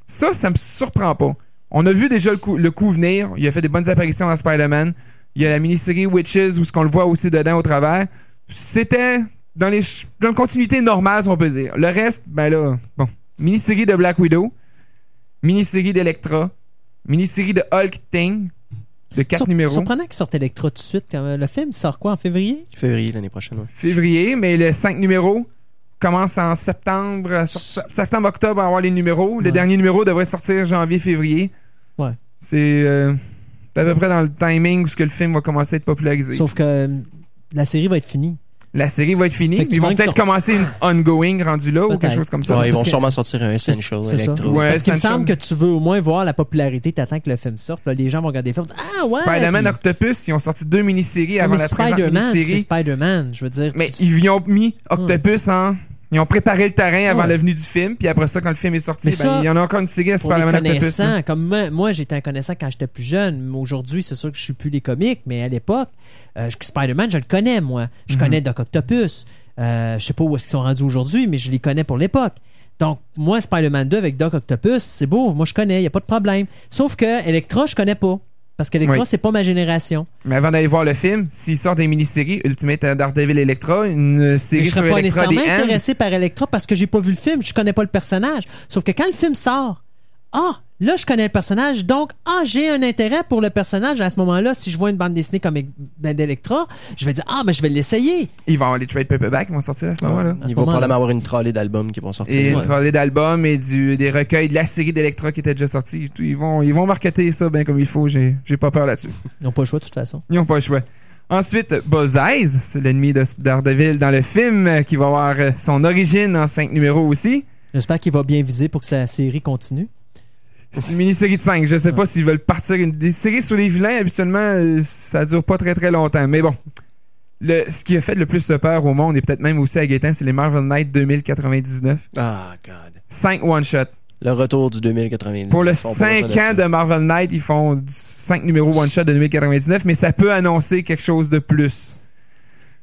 ça, ça me surprend pas. On a vu déjà le coup, le coup venir. Il a fait des bonnes apparitions dans Spider-Man. Il y a la mini-série Witches où ce qu'on le voit aussi dedans au travers. C'était dans les dans la continuité normale, si on peut dire. Le reste, ben là, bon. Mini-série de Black Widow. Mini-série d'Electra. Mini-série de Hulk Thing. De 4 Sur- numéros. Surprenant qu'il sorte Electra tout de suite. Quand même. Le film sort quoi, en février? Février l'année prochaine, ouais. février, mais le 5 numéros commence en septembre, euh, septembre-octobre, on va avoir les numéros. Le Ouais. dernier numéro devrait sortir janvier-février. Ouais. C'est euh, à peu près dans le timing où ce que le film va commencer à être popularisé. Sauf que euh, la série va être finie. La série va être finie. Ils vont peut-être commencer une ongoing rendu là ou quelque chose comme ça. Ouais, ils vont sûrement sortir un Essential C'est ça. Electro. Ouais. Parce qu'il me semble que tu veux au moins voir la popularité, t'attends que le film sorte. Là, les gens vont regarder le film. Ah ouais! Spider-Man puis- Octopus, ils ont sorti deux mini-séries avant mais la c'est mini-série. Spider-Man. Je veux dire. Mais tu- ils y ont mis Octopus en... Ils ont préparé le terrain avant Ouais. la venue du film, puis après ça, quand le film est sorti, ben, il y en a encore une Spider-Man Octopus. là. connaissants, comme moi, moi, j'étais un connaissant quand j'étais plus jeune. Aujourd'hui, c'est sûr que je suis plus les comics, mais à l'époque, euh, Spider-Man, je le connais, moi. Je Mhm. connais Doc Octopus. Euh, je sais pas où est-ce qu'ils sont rendus aujourd'hui, mais je les connais pour l'époque. Donc, moi, Spider-Man 2 avec Doc Octopus, c'est beau. Moi, je connais, il a pas de problème. Sauf que Electra, je connais pas. Parce qu'Electra, Oui. c'est pas ma génération. Mais avant d'aller voir le film, s'il sort des mini-séries, Ultimate Daredevil Electra, une série je sur serais pas Electra nécessairement intéressé par Electra parce que j'ai pas vu le film, je connais pas le personnage. Sauf que quand le film sort, ah, là je connais le personnage, donc ah, j'ai un intérêt pour le personnage à ce moment-là. Si je vois une bande dessinée comme ben, d'Electra, je vais dire ah, mais je vais l'essayer. ils vont avoir les trade paperbacks qui vont sortir à ce moment-là. Ils vont probablement avoir une trolley d'albums qui vont sortir. Et Ouais. une trolley d'albums et du, des recueils de la série d'Electra qui était déjà sortie. Ils vont, ils vont marketer ça bien comme il faut. J'ai, j'ai pas peur là-dessus. Ils n'ont pas le choix de toute façon. Ils ont pas le choix. Ensuite, Buzz Eyes, c'est l'ennemi de Daredevil dans le film, euh, qui va avoir euh, son origine en cinq numéros aussi. J'espère qu'il va bien viser pour que sa série continue. C'est une mini-série de 5. Je sais pas s'ils veulent partir. Une... Des séries sur les vilains, habituellement, euh, ça dure pas très très longtemps. Mais bon. Le, ce qui a fait le plus de peur au monde, et peut-être même aussi à Gaëtan, c'est les Marvel Knights 2099. Ah, God. 5 one-shot. Le retour du 2090. Pour le Ils font pas 5 ça ans de Marvel Knight, ils font 5 numéros one-shot de 2099, mais ça peut annoncer quelque chose de plus.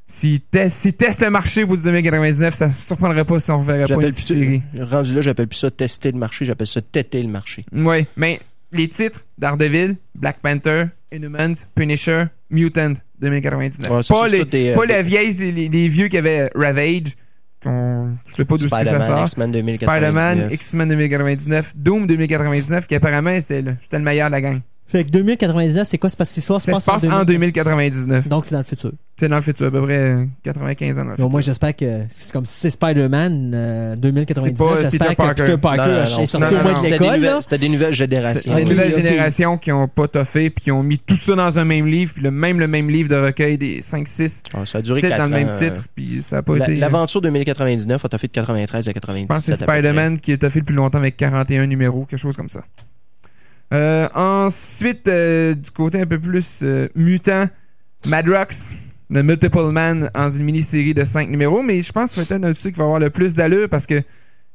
S'ils te- s'ils testent le marché pour du 2099, ça ne surprendrait pas si on reverrait pas une plus série. Rendu là, j'appelle plus ça tester le marché, j'appelle ça têter le marché. Oui, mais les titres Daredevil, Black Panther, Inhumans, Punisher, Mutant 2099. Ouais, ça, pas les, des, euh, pas des- les vieilles, les, les vieux qui avaient Ravage, qu'on je sais pas d'où ça Spider-Man, sort. X-Men 2099. Spider-Man, X-Men 2099, Doom 2099, qui apparemment c'était le, le meilleur de la gang. Fait que 2099, c'est quoi? C'est parce que cette histoire se Ça passe, se passe en 2000. 2099. Donc, c'est dans le futur. C'est dans le futur, à peu près euh, 95 ans dans le Donc, moi, j'espère que c'est comme si c'est Spider-Man euh, 2099. C'est pas J'espère que. Peter Parker Non, non, non, est sorti au moins de C'était des, l'école. nouvelles- c'était des nouvelles générations. C'est Ok, une nouvelle ok. génération qui ont pas toffé puis qui ont mis tout ça dans un même livre, puis le même le même livre de recueil des 5 6 Ah, ça a duré titres 4 dans le même ans. titre, puis ça a pas été euh, L'aventure 2099 a fait de 93 à Je 97. pense que c'est. Spider-Man qui a toffé le plus longtemps avec 41 numéros, quelque chose comme ça. Euh, ensuite, euh, du côté un peu plus euh, mutant, Madrox, The Multiple Man, en une mini-série de 5 numéros, mais je pense que c'est un dessus qui va avoir le plus d'allure parce que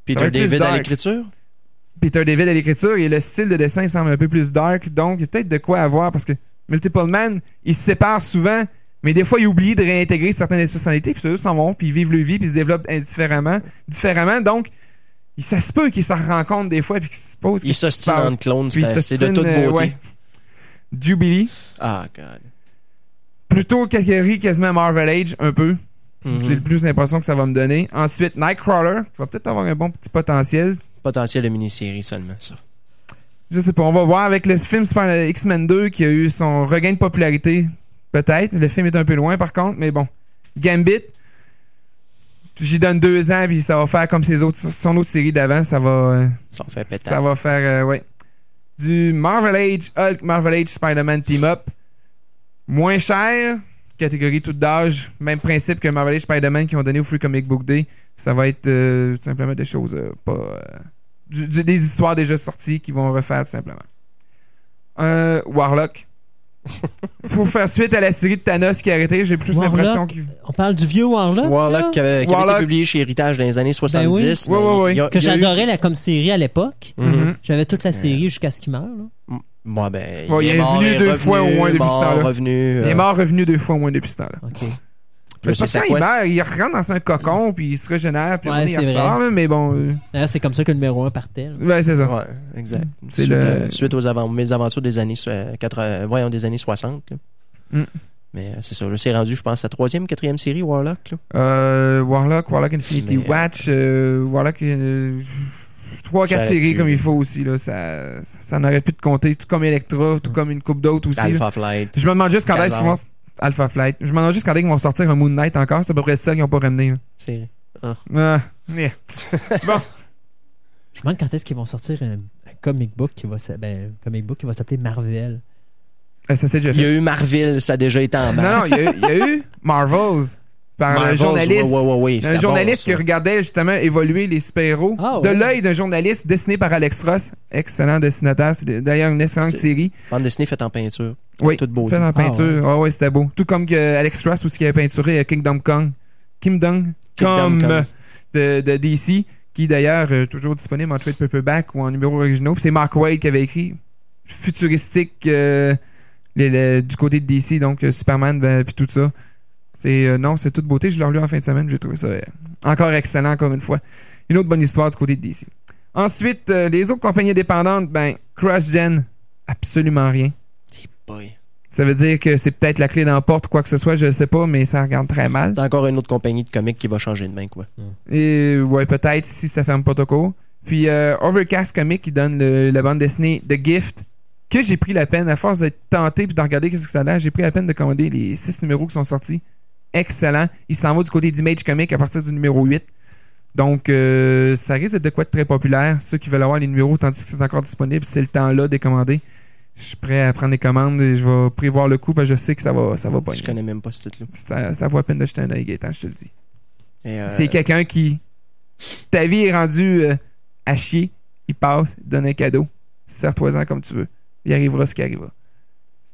Peter David à l'écriture? Peter David à l'écriture et le style de dessin semble un peu plus dark, donc il y a peut-être de quoi avoir parce que Multiple Man, ils se séparent souvent, mais des fois ils oublient de réintégrer certaines personnalités, puis ceux s'en vont, puis ils vivent leur vie, puis ils se développent indifféremment, différemment, donc il- ça se peut qu'ils se rencontrent des fois, puis qu'ils se posent Il qu'est-ce qui se s'ostine passe. en clone, c'est ils de s'ostinent, toute euh, beauté. ouais. Jubilee, Ah, God. plutôt catégorie quasiment Marvel Age, un peu. Mhm. C'est le plus l'impression que ça va me donner. Ensuite, Nightcrawler, qui va peut-être avoir un bon petit potentiel. Potentiel de mini-série seulement, ça. Je sais pas, on va voir avec le film X-Men 2 qui a eu son regain de popularité. Peut-être. Le film est un peu loin par contre, mais bon. Gambit, j'y donne deux ans puis ça va faire comme ses autres, son autre série d'avant. Ça va, euh, Ça va faire, euh, ouais. Du Marvel Age, Hulk, Marvel Age, Spider-Man Team Up. Moins cher, catégorie toute d'âge. Même principe que Marvel Age, Spider-Man qui ont donné au Free Comic Book Day. Ça va être euh, tout simplement des choses euh, pas. du- du- des histoires déjà sorties qui vont refaire tout simplement. Warlock. Faut faire suite à la série de Thanos qui a arrêté. J'ai plus Warlock? l'impression qu'il. On parle du vieux Warlock. là? Warlock qui avait, qui avait Warlock. été publié chez Héritage dans les années 70. Ben oui. il y a- Que il y a eu- j'adorais la comme série à l'époque. Mhm. Mhm. J'avais toute la série jusqu'à ce qu'il meure. là. Moi, ben, il est est mort, revenu deux fois au moins depuis ce temps-là. Il est euh, mort revenu deux fois au moins depuis ce temps-là. OK. Parce que quand il meurt, il rentre dans un cocon, puis il se régénère, puis Ouais, il ressort, là, mais bon... euh, c'est comme ça que le numéro 1 partait. là. ouais, c'est ça. Ouais, exact. Suite, le- euh, suite aux avant- mes aventures des années, euh, 80 voyons, des années 60. là. Mm. Mais euh, c'est ça. Là, c'est rendu, je pense, la troisième, quatrième série, Warlock. Là. Euh, Warlock, Warlock Infinity Mais, euh, Watch, euh, Warlock... euh, Trois, quatre J'aurais séries pu. comme il faut aussi, là. Ça, ça n'aurait plus de compter, tout comme Electra, tout comme une coupe d'autres aussi. là. Alpha Flight. Je me demande juste quand est-ce qu'ils vont... Alpha Flight. Je me demande juste quand est-ce qu'ils vont sortir un Moon Knight encore. C'est à peu près ça qu'ils n'ont pas ramené. C'est Ah, yeah. bon. Je me demande quand est-ce qu'ils vont sortir un, un comic book qui va ben, un comic book qui va s'appeler Marvel. Euh, Ça déjà Il y fait. a eu Marvel, ça a déjà été en Non, non, masse. il y, a eu- il y a eu Marvels par Marvels, un journaliste. ouais, ouais, ouais, ouais, Un journaliste bon, qui regardait justement évoluer les super-héros Ah, de ouais. l'œil d'un journaliste dessiné par Alex Ross. Excellent dessinateur. C'est d'ailleurs une excellente série. Bande dessinée faite en peinture. Oui, toute beauté. fait en Ah, peinture. Ah ouais, c'était beau. Tout comme que Alex Ross aussi qui avait peinturé euh, Kingdom Come. Kingdom Kingdom Come Come. de, de DC, qui d'ailleurs est toujours disponible en trade paperback ou en numéro originaux. Puis C'est Mark Wade qui avait écrit futuristique euh, du côté de DC, donc euh, Superman ben, puis tout ça. C'est euh, non, c'est toute beauté. Je l'ai relu en fin de semaine. J'ai trouvé ça euh, encore excellent encore une fois. Une autre bonne histoire du côté de DC. Ensuite, euh, les autres compagnies indépendantes, ben CrossGen, absolument rien. Hey boy. Ça veut dire que c'est peut-être la clé dans la porte ou quoi que ce soit, je sais pas, mais ça regarde très mal. T'as encore une autre compagnie de comics qui va changer de main, quoi. Et ouais, peut-être si ça ferme pas court. Puis Overcast Comics qui donne le- la bande dessinée The Gift, que j'ai pris la peine, à force d'être tenté puis de regarder qu'est-ce que ça a l'air, j'ai pris la peine de commander les six numéros qui sont sortis. Excellent. Il s'en va du côté d'Image Comics à partir du numéro 8. Donc, euh, ça risque d'être de quoi de très populaire. Ceux qui veulent avoir les numéros, tandis que c'est encore disponible, c'est le temps-là de les commander. Je suis prêt à prendre les commandes et je vais prévoir le coup parce que je sais que ça va, ça va pas. Je connais même pas ce titre-là. Ça, ça vaut la peine de jeter un œil, Gaëtan, je te le dis. Euh, C'est quelqu'un qui. Ta vie est rendue euh, à chier. Il passe, il donne un cadeau. Serre-toi-en comme tu veux. Il arrivera ce qui arrivera.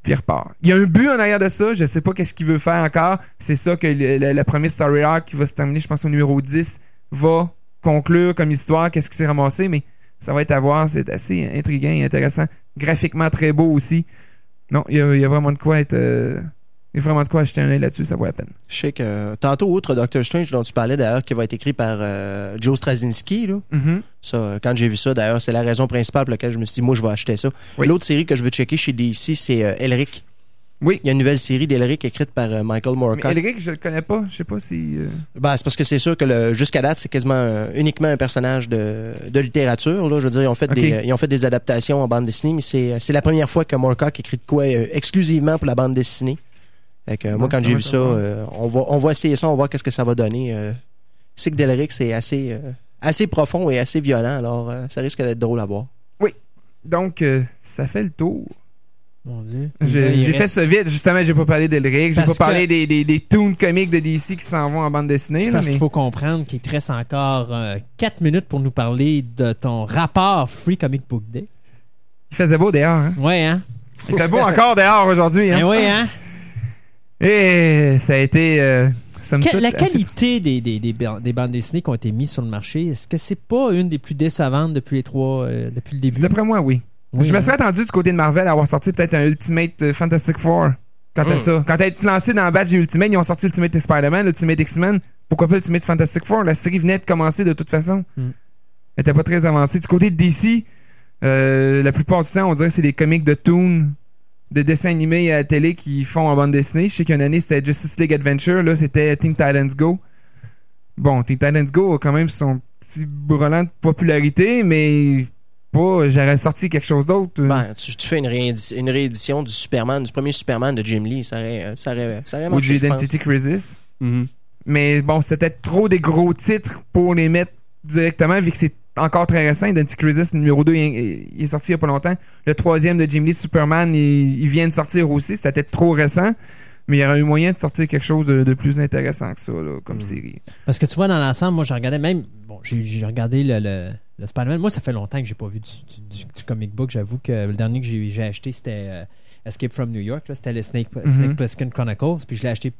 Puis il repart. Il y a un but en arrière de ça. Je sais pas qu'est-ce qu'il veut faire encore. C'est ça que le, le- la première story arc qui va se terminer, je pense, au numéro 10, va conclure comme histoire. Qu'est-ce qui s'est ramassé. Mais ça va être à voir. C'est assez intriguant et intéressant. Graphiquement très beau aussi. Non, il y a, il y a vraiment de quoi être. euh, il y a vraiment de quoi acheter un œil là-dessus. Ça vaut la peine. Je sais que tantôt, outre Doctor Strange dont tu parlais d'ailleurs, qui va être écrit par euh, Joe Straczynski, là. Mhm. Ça, euh, quand j'ai vu ça, d'ailleurs, c'est la raison principale pour laquelle je me suis dit, moi, je vais acheter ça. Oui. L'autre série que je veux checker chez DC, c'est euh, Elric. Oui. Il y a une nouvelle série d'Elric écrite par euh, Michael Mais Moorcock. Elric, je le connais pas. Je sais pas si. Ben, c'est parce que c'est sûr que jusqu'à date, c'est quasiment uniquement un personnage de, de littérature. Là. Je veux dire, ils ont fait, des, ils ont fait des adaptations en bande dessinée, mais c'est, c'est la première fois que Moorcock écrit de quoi exclusivement pour la bande dessinée. Fait que, moi, quand j'ai vu ça, euh, on, va, on va essayer ça, on va voir qu'est-ce que ça va donner. Euh, c'est que Delric, c'est assez, euh, assez profond et assez violent, alors euh, ça risque d'être drôle à voir. Donc, euh, ça fait le tour. Mon Dieu. J'ai j'ai fait reste- ça vite. Justement, j'ai pas parlé d'Elric. J'ai pas parlé que- des, des, des toons comiques de DC qui s'en vont en bande dessinée. Là, parce mais- qu'il faut comprendre qu'il te reste encore 4 minutes pour nous parler de ton rapport Free Comic Book Day. Il faisait beau dehors. Hein? Ouais, hein? Il fait beau encore dehors aujourd'hui. Ben Hein? oui, hein? Et ça a été. euh, somme Que- toute, la assez- qualité des, des, des, ban- des bandes dessinées qui ont été mises sur le marché, est-ce que c'est pas une des plus décevantes depuis les trois, euh, depuis le début? D'après moi, oui. Oui, je me hein? serais attendu du côté de Marvel à avoir sorti peut-être un Ultimate euh, Fantastic Four. Quant à Mm. ça. Quand elle est lancée dans le batch du Ultimate, ils ont sorti Ultimate Spider-Man, Ultimate X-Men. Pourquoi pas Ultimate Fantastic Four? La série venait de commencer de toute façon. Mm. Elle était pas très avancée. Du côté de DC, euh, la plupart du temps, on dirait que c'est des comics de toon, de dessins animés à la télé qui font en bande dessinée. Je sais qu'une année, c'était Justice League Adventure. Là, c'était Teen Titans Go. Bon, Teen Titans Go a quand même son petit brelan de popularité, mais pas, j'aurais sorti quelque chose d'autre. Ben, tu, tu fais une, réédi- une réédition du Superman, du premier Superman de Jim Lee, ça aurait, euh, ça aurait, ça aurait ou marché, du. Identity Crisis. Mhm. Mais bon, c'était trop des gros titres pour les mettre directement, vu que c'est encore très récent. Identity Crisis numéro 2, il, il est sorti il y a pas longtemps. Le troisième de Jim Lee, Superman, il, il vient de sortir aussi. C'était trop récent. Mais il y aurait eu moyen de sortir quelque chose de, de plus intéressant que ça, là, comme Mm. série. Parce que tu vois, dans l'ensemble, moi, j'ai regardé même. Bon, j'ai regardé le, le, le Spider-Man. Moi, ça fait longtemps que j'ai pas vu du, du- du- du comic book. J'avoue que le dernier que j'ai acheté, c'était euh, Escape from New York. C'était le Snake, Mhm. Snake Plissken Chronicles. Puis je l'ai acheté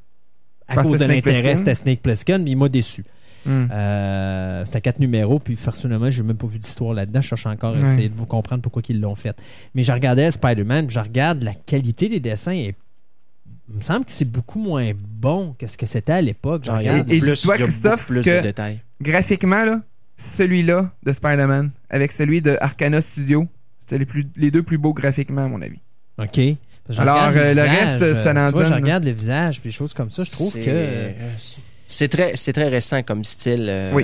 à Parce cause de l'intérêt. C'était Snake Plissken. Mais il m'a déçu. Mm. Euh, c'était quatre numéros, puis personnellement, j'ai même pas vu d'histoire là-dedans. Je cherche encore à Ouais. essayer de vous comprendre pourquoi ils l'ont fait. Mais je regardais Spider-Man, puis je regarde la qualité des dessins et il me semble que c'est beaucoup moins bon que ce que c'était à l'époque. Ah, Et plus, a Christophe, plus que- de détails. Graphiquement, là, celui-là de Spider-Man avec celui de Arcana Studio, c'est les, plus, les deux plus beaux graphiquement, à mon avis. OK. Alors, euh, le visages, reste, ça euh, n'en tu vois, je donne. regarde les visages puis les choses comme ça. Je trouve que. euh, C'est très, c'est très récent comme style. euh, Oui.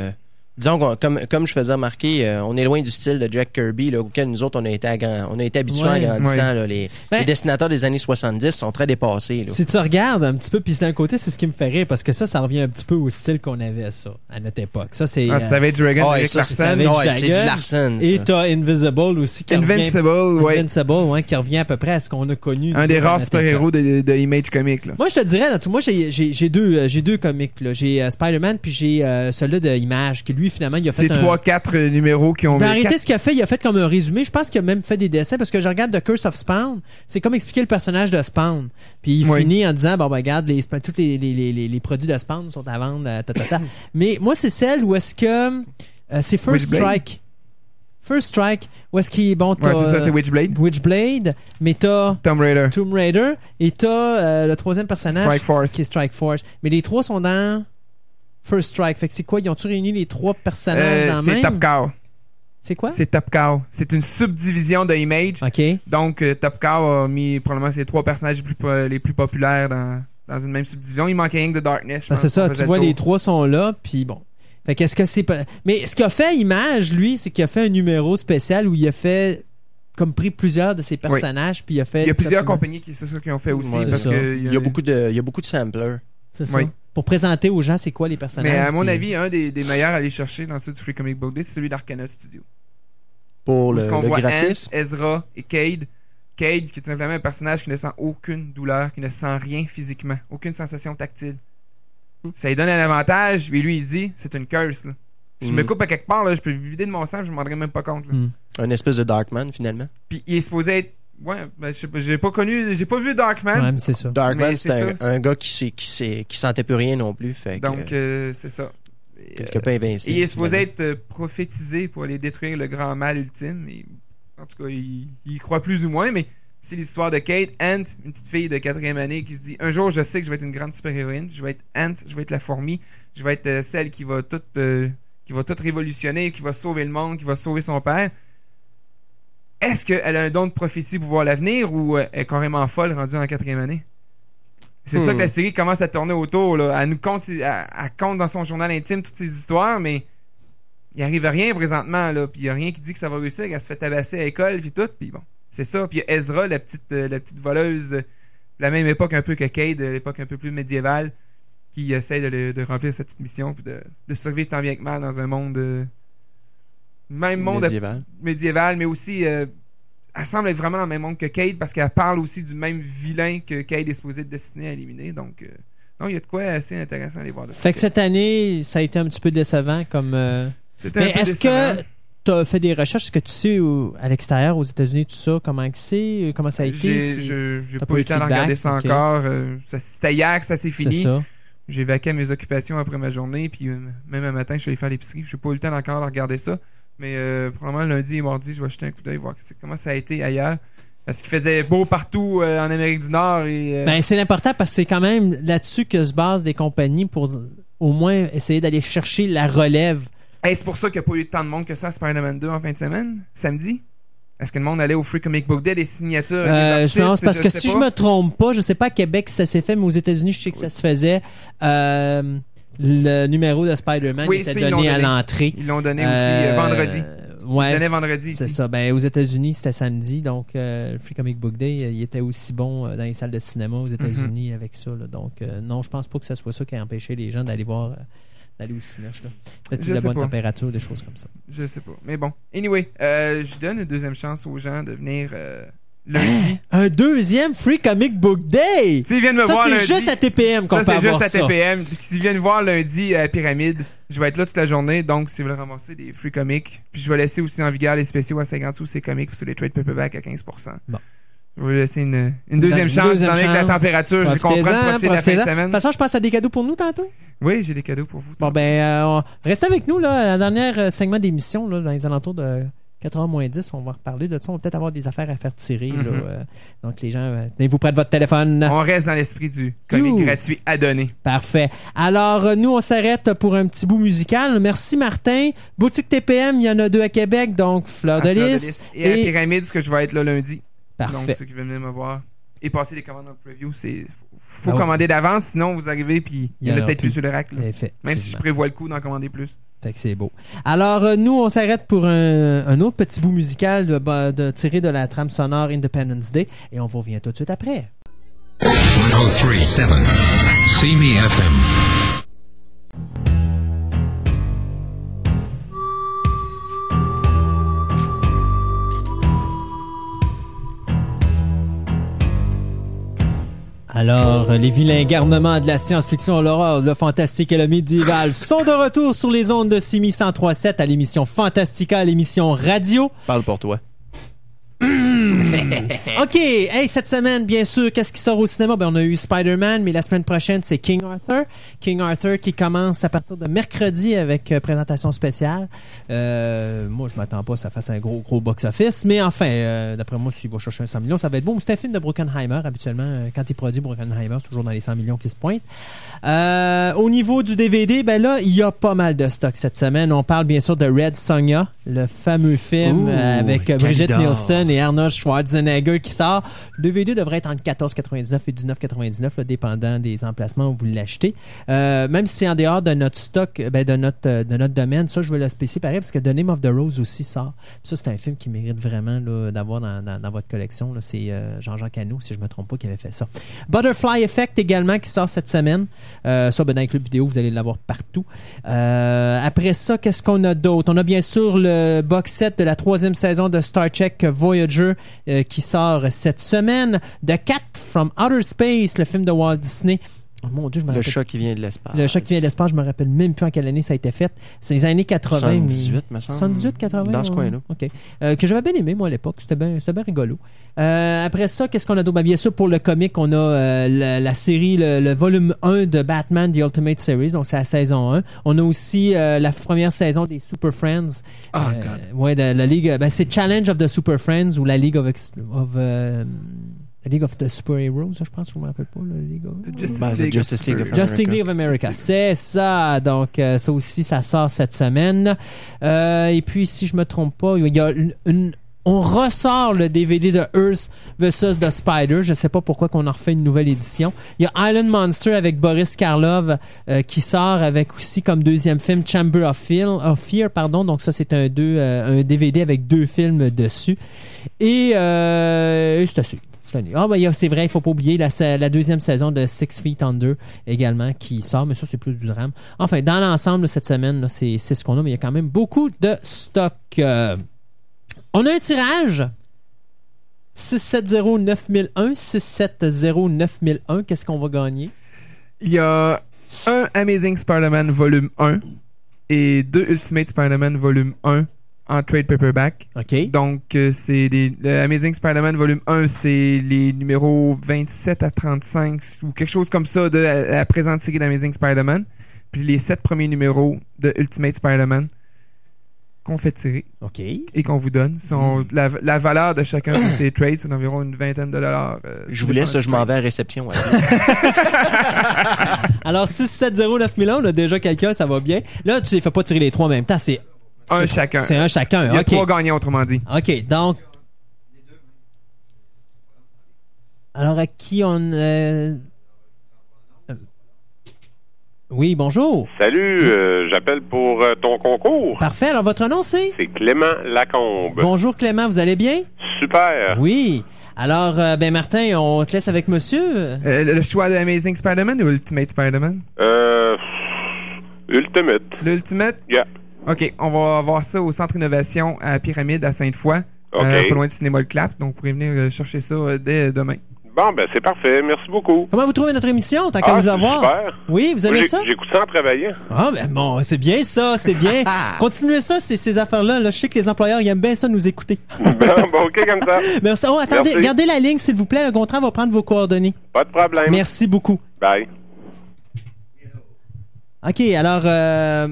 Disons qu'on- comme, comme je faisais remarquer, euh, on est loin du style de Jack Kirby, là, auquel nous autres on a été, agrand- on a été habitués Ouais. en grandissant. Ouais. là. les, Ben- les dessinateurs des années 70 sont très dépassés. Là. Si tu regardes un petit peu, puis d'un côté, c'est ce qui me fait rire parce que ça, ça revient un petit peu au style qu'on avait, ça, à notre époque. Ça, c'est. Ah, euh, Savage Dragon, et avec ça, c'est. Savage ouais, c'est du Dragon. Larsen. ça. et t'as Invisible aussi qui revient. Invincible, ouais. Invincible, ouais, qui revient à peu près à ce qu'on a connu. Un nous des autres, à rares notre super-héros de, de Image Comics, là. Moi, je te dirais, dans tout- moi, j'ai- j'ai j'ai deux, euh, j'ai deux comics. là. J'ai euh, Spider-Man, puis j'ai euh, celui de Image, qui lui, finalement, il a fait C'est un... 3-4 numéros qui ont Ben, arrêtez quatre- ce qu'il a fait, il a fait comme un résumé. Je pense qu'il a même fait des dessins parce que je regarde The Curse of Spawn. C'est comme expliquer le personnage de Spawn. Puis il Oui. finit en disant bon ben regarde les tous les, les, les, les, produits de Spawn sont à vendre euh, ta, ta, ta. Mais moi c'est celle où est-ce que euh, c'est First Witchblade. Strike. First Strike où est-ce qu'il bon Ouais, c'est ça, c'est euh, Witchblade. Witchblade, mais t'as Tomb Raider. Tomb Raider et t'as euh, le troisième personnage Strike Force. qui est Strike Force. Mais les trois sont dans First Strike. Fait que c'est quoi? Ils ont-tu réuni les trois personnages Euh, dans le c'est même? Top Cow. C'est quoi? C'est Top Cow. C'est une subdivision de Image. OK. Donc, euh, Top Cow a mis probablement ses trois personnages les plus, po- les plus populaires dans, dans une même subdivision. Il manquait rien que de Darkness. je Ben, pense, c'est ça, qu'on tu vois, le les trois sont là, puis bon. Fait qu'est-ce que c'est pas. Mais ce qu'a fait Image, lui, c'est qu'il a fait un numéro spécial où il a fait. Comme pris plusieurs de ses personnages, puis il a fait. Il y a plusieurs compagnies qui c'est ça qui ont fait aussi. Ouais, parce ça. que Il y a beaucoup de, il y a beaucoup de samplers. C'est ça. Oui. Pour présenter aux gens c'est quoi les personnages. Mais à mon puis- avis, un des, des meilleurs à aller chercher dans ceux du Free Comic Book Day, c'est celui d'Arcana Studio. Pour le, qu'on le voit graphisme. Ant, Ezra et Cade. Cade, qui est tout simplement un personnage qui ne sent aucune douleur, qui ne sent rien physiquement, aucune sensation tactile. Hmm. Ça lui donne un avantage, mais lui il dit c'est une curse. Là. Si je me Hmm. coupe à quelque part, là, je peux vider de mon sang, je m'en rendrai même pas compte. Hmm. Un espèce de Darkman, finalement. Puis il est supposé être. Ouais, ben, je sais pas, j'ai pas connu, j'ai pas vu Darkman. Ouais, mais c'est ça. Darkman, c'est un, un gars qui, qui, qui sentait plus rien non plus. Fait Donc euh, euh, c'est ça. Quelque euh, peu invincible. Et il est supposé être euh, prophétisé pour aller détruire le grand mal ultime. Et, en tout cas, il, il y croit plus ou moins, mais c'est l'histoire de Kate, Ant, une petite fille de quatrième année qui se dit Un jour, je sais que je vais être une grande super-héroïne. Je vais être Ant, je vais être la fourmi. Je vais être euh, celle qui va tout, euh, qui va tout révolutionner, qui va sauver le monde, qui va sauver son père. Est-ce qu'elle a un don de prophétie pour voir l'avenir ou euh, elle est carrément folle rendue en quatrième année? C'est ça Hmm. que la série commence à tourner autour. Là. Elle nous compte, elle, elle compte dans son journal intime toutes ces histoires, mais il arrive à rien présentement. Là. Puis il n'y a rien qui dit que ça va réussir. Elle se fait tabasser à l'école, puis tout. Puis bon, c'est ça. Puis il y a Ezra, la petite, euh, la petite voleuse, de la même époque un peu que Cade, de l'époque un peu plus médiévale, qui essaie de, remplir cette petite mission, puis de, de survivre tant bien que mal dans un monde. euh, même monde Médiéval. médiéval, mais aussi euh, elle semble être vraiment dans le même monde que Cade parce qu'elle parle aussi du même vilain que Cade est supposé être destiné à éliminer. Donc, euh, non, il y a de quoi assez intéressant à aller voir. de Fait que cette année, ça a été un petit peu décevant comme. euh, Mais est-ce que tu as fait des recherches? Est-ce que tu sais où- à l'extérieur, aux États-Unis, tout ça, comment c'est? Comment ça a été? J'ai je- pas eu le temps de regarder ça encore. euh, ça- C'était hier que ça s'est C'est fini. J'ai vaqué à mes occupations après ma journée, puis euh, même un matin, je suis allé faire l'épicerie. J'ai pas eu le temps encore de regarder ça. Mais euh, probablement lundi et mardi, je vais jeter un coup d'œil, voir comment ça a été ailleurs. Parce qu'il faisait beau partout euh, en Amérique du Nord et euh, Ben, c'est important parce que c'est quand même là-dessus que se basent des compagnies pour au moins essayer d'aller chercher la relève. Hey, c'est pour ça qu'il n'y a pas eu tant de monde que ça à Spider-Man 2 en fin de semaine, samedi. Est-ce que le monde allait au Free Comic Book Day, des signatures je pense parce que si pas. je me trompe pas, je sais pas à Québec si ça s'est fait, mais aux États-Unis, je sais que ça se faisait. Euh, le numéro de Spider-Man Oui, était ils donné à l'entrée. Ils l'ont donné aussi euh, Euh, vendredi. Ils Ouais. donnaient vendredi C'est ça. Ben, aux États-Unis, c'était samedi, donc euh, le Free Comic Book Day, euh, il était aussi bon euh, dans les salles de cinéma aux États-Unis Mhm. avec ça. là. Donc, euh, non, je pense pas que ce soit ça qui a empêché les gens d'aller voir, d'aller au cinéma. Peut-être la bonne pas. température, des choses comme ça. Je sais pas. Mais bon. Anyway, je donne une deuxième chance aux gens de venir lundi. Un deuxième Free Comic Book Day! S'ils viennent me Ça, voir c'est lundi. juste à TPM qu'on ça, peut c'est avoir juste à ça. TPM. S'ils viennent voir lundi à Pyramide, je vais être là toute la journée. Donc, si vous voulez ramasser des free comics, puis je vais laisser aussi en vigueur les spéciaux à 50 sous, ces comics sur les trade paperback à 15%. Bon. Je vais laisser une, une deuxième Une chance, deuxième étant donné que la chance. température, je comprends de Profitez-en, profiter de la fin de profitez-en. De semaine. toute façon, je pense à des cadeaux pour nous tantôt. Oui, j'ai des cadeaux pour vous. Bon, ben, euh, on- restez avec nous, là, à la dernière euh, segment d'émission, là, dans les alentours de 4h moins 10. On va reparler de ça. On va peut-être avoir des affaires à faire tirer, là, Mhm. euh, donc, les gens, euh, tenez-vous près de votre téléphone. On reste dans l'esprit du comic You. gratuit à donner. Parfait. Alors, euh, nous, on s'arrête pour un petit bout musical. Merci, Martin. Boutique TPM, il y en a deux à Québec, donc Fleur de Lys. Lys. Et, à Et... Pyramide, parce que je vais être là lundi. Donc, Parfait. ceux qui veulent venir me voir et passer les commandes en preview, c'est. Faut Ah ouais. commander d'avance, sinon vous arrivez puis il y en a peut-être plus. plus sur le rack. là. Même si je prévois le coup d'en commander plus. Fait que c'est beau. Alors, euh, nous, on s'arrête pour un, autre petit bout musical de, tiré de la trame sonore Independence Day et on vous revient tout de suite après. 1037 See Alors, les vilains garnements de la science-fiction, l'horreur, le fantastique et le médiéval sont de retour sur les ondes de Simi 1037 à l'émission Fantastica, à l'émission radio. Parle pour toi. OK, hey, cette semaine, bien sûr, qu'est-ce qui sort au cinéma? Ben, on a eu Spider-Man, mais la semaine prochaine, c'est King Arthur. King Arthur qui commence à partir de mercredi avec euh, présentation spéciale. Euh, moi, je m'attends pas que ça fasse un gros, gros box-office, mais enfin, euh, d'après moi, s'il va chercher un 100 millions, ça va être bon. C'est un film de Bruckenheimer, habituellement. quand il produit Bruckenheimer, c'est toujours dans les 100 millions qui se pointent. Au niveau du DVD, ben là, il y a pas mal de stock cette semaine. On parle bien sûr de Red Sonja, le fameux film avec Brigitte. Nielsen et Arnold Schwarzenegger qui sort. Le DVD devrait être entre 14,99 et 19,99, là, dépendant des emplacements où vous l'achetez. Euh, même si c'est en dehors de notre stock, euh, ben, de, notre, euh, de notre domaine, ça, je veux le spécifier pareil, parce que The Name of the Rose aussi sort. Ça, c'est un film qui mérite vraiment d'avoir dans, votre collection. C'est Jean-Jacques Hano, si je me trompe pas, qui avait fait ça. Butterfly Effect également qui sort cette semaine. Euh, ça, ben, dans les clubs vidéo, vous allez l'avoir partout. Après ça, qu'est-ce qu'on a d'autre? On a bien sûr le box set de la troisième saison de Star Trek Voyager qui sort cette semaine. The Cat from Outer Space, le film de Walt Disney. Oh, mon Dieu, je me Le rappelle. chat qui vient de l'espace. Le chat qui vient de l'espace, je me rappelle même plus en quelle année ça a été fait. C'est les années 80. mais- 78, me semble. 78, 80. Dans ce ouais. coin-là. OK. Euh, que j'avais bien aimé, moi, à l'époque. C'était bien c'était bien rigolo. Euh, après ça, qu'est-ce qu'on a d'autre? Ben, bien sûr, pour le comic, on a euh, la, la série, le, le volume 1 de Batman, The Ultimate Series. Donc, c'est la saison 1. On a aussi euh, la première saison des Super Friends. Oh, Euh, God. ouais, de la Ligue. Ben, c'est Challenge of the Super Friends ou la League of. Of la League of the Super Heroes, je pense, je me rappelle pas. La League of... Justice Ben, League Justice League of America. Justice League of America, c'est ça. Donc, euh, ça aussi, ça sort cette semaine. Euh, et puis, si je me trompe pas, il y a une, une- on ressort le DVD de Earth vs. The Spider. Je sais pas pourquoi qu'on en refait une nouvelle édition. Il y a Island Monster avec Boris Karloff euh, qui sort avec aussi comme deuxième film Chamber of Fear. of Fear, pardon. Donc ça c'est un deux, euh, un DVD avec deux films dessus. Et, euh, et c'est assez. Ah ben c'est vrai, il faut pas oublier la, deuxième saison de Six Feet Under également qui sort, mais ça c'est plus du drame. Enfin, dans l'ensemble de cette semaine, c'est ce qu'on a, mais il y a quand même beaucoup de stock. Euh, on a un tirage. 670-9001, 670-9001. Qu'est-ce qu'on va gagner? Il y a un Amazing Spider-Man volume 1 et deux Ultimate Spider-Man volume 1 en trade paperback. OK. Donc, euh, c'est les le Amazing Spider-Man volume 1, c'est les numéros 27 à 35 ou quelque chose comme ça de la, la présente série d'Amazing Spider-Man. Puis les sept premiers numéros de Ultimate Spider-Man qu'on fait tirer OK. et qu'on vous donne sont la, la valeur de chacun de ces trades, c'est d'environ une vingtaine de dollars. euh, Je vous laisse, je m'en vais à réception. ouais. Alors, 670-9001, on a déjà quelqu'un, ça va bien. Là, tu les fais pas tirer les trois en même temps. C'est Un chacun. C'est un chacun. Il y a trois gagnants, autrement dit. OK. Donc. Alors, à qui on. euh, euh, Oui, bonjour. Salut, euh, j'appelle pour euh, ton concours. Parfait. Alors, votre nom, c'est? C'est Clément Lacombe. Bonjour, Clément. Vous allez bien? Super. Oui. Alors, euh, ben, Martin, on te laisse avec monsieur. Euh, le choix de Amazing Spider-Man ou Ultimate Spider-Man? Euh, Ultimate. L'Ultimate? Yeah. OK, on va voir ça au Centre Innovation à Pyramide à Sainte-Foy. OK. euh, pas loin du cinéma Le Clap. Donc, vous pourrez venir euh, chercher ça euh, dès demain. Bon, ben c'est parfait. Merci beaucoup. Comment vous trouvez notre émission? Tant qu'à Ah, vous c'est avoir. super. Oui, vous aimez j'ai- ça? J'écoute ça en travaillant. Ah, ben bon, c'est bien ça, c'est bien. Continuez ça, ces, ces affaires-là. Là, je sais que les employeurs, ils aiment bien ça, nous écouter. bon, bon, OK comme ça. Merci. Oh, attendez, Merci. gardez la ligne, s'il vous plaît. Le contrat va prendre vos coordonnées. Pas de problème. Merci beaucoup. Bye. OK, alors, euh,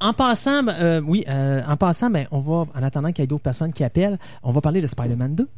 en passant, ben, euh, oui, euh, en passant, ben, on va, en attendant qu'il y ait d'autres personnes qui appellent, on va parler de Spider-Man 2.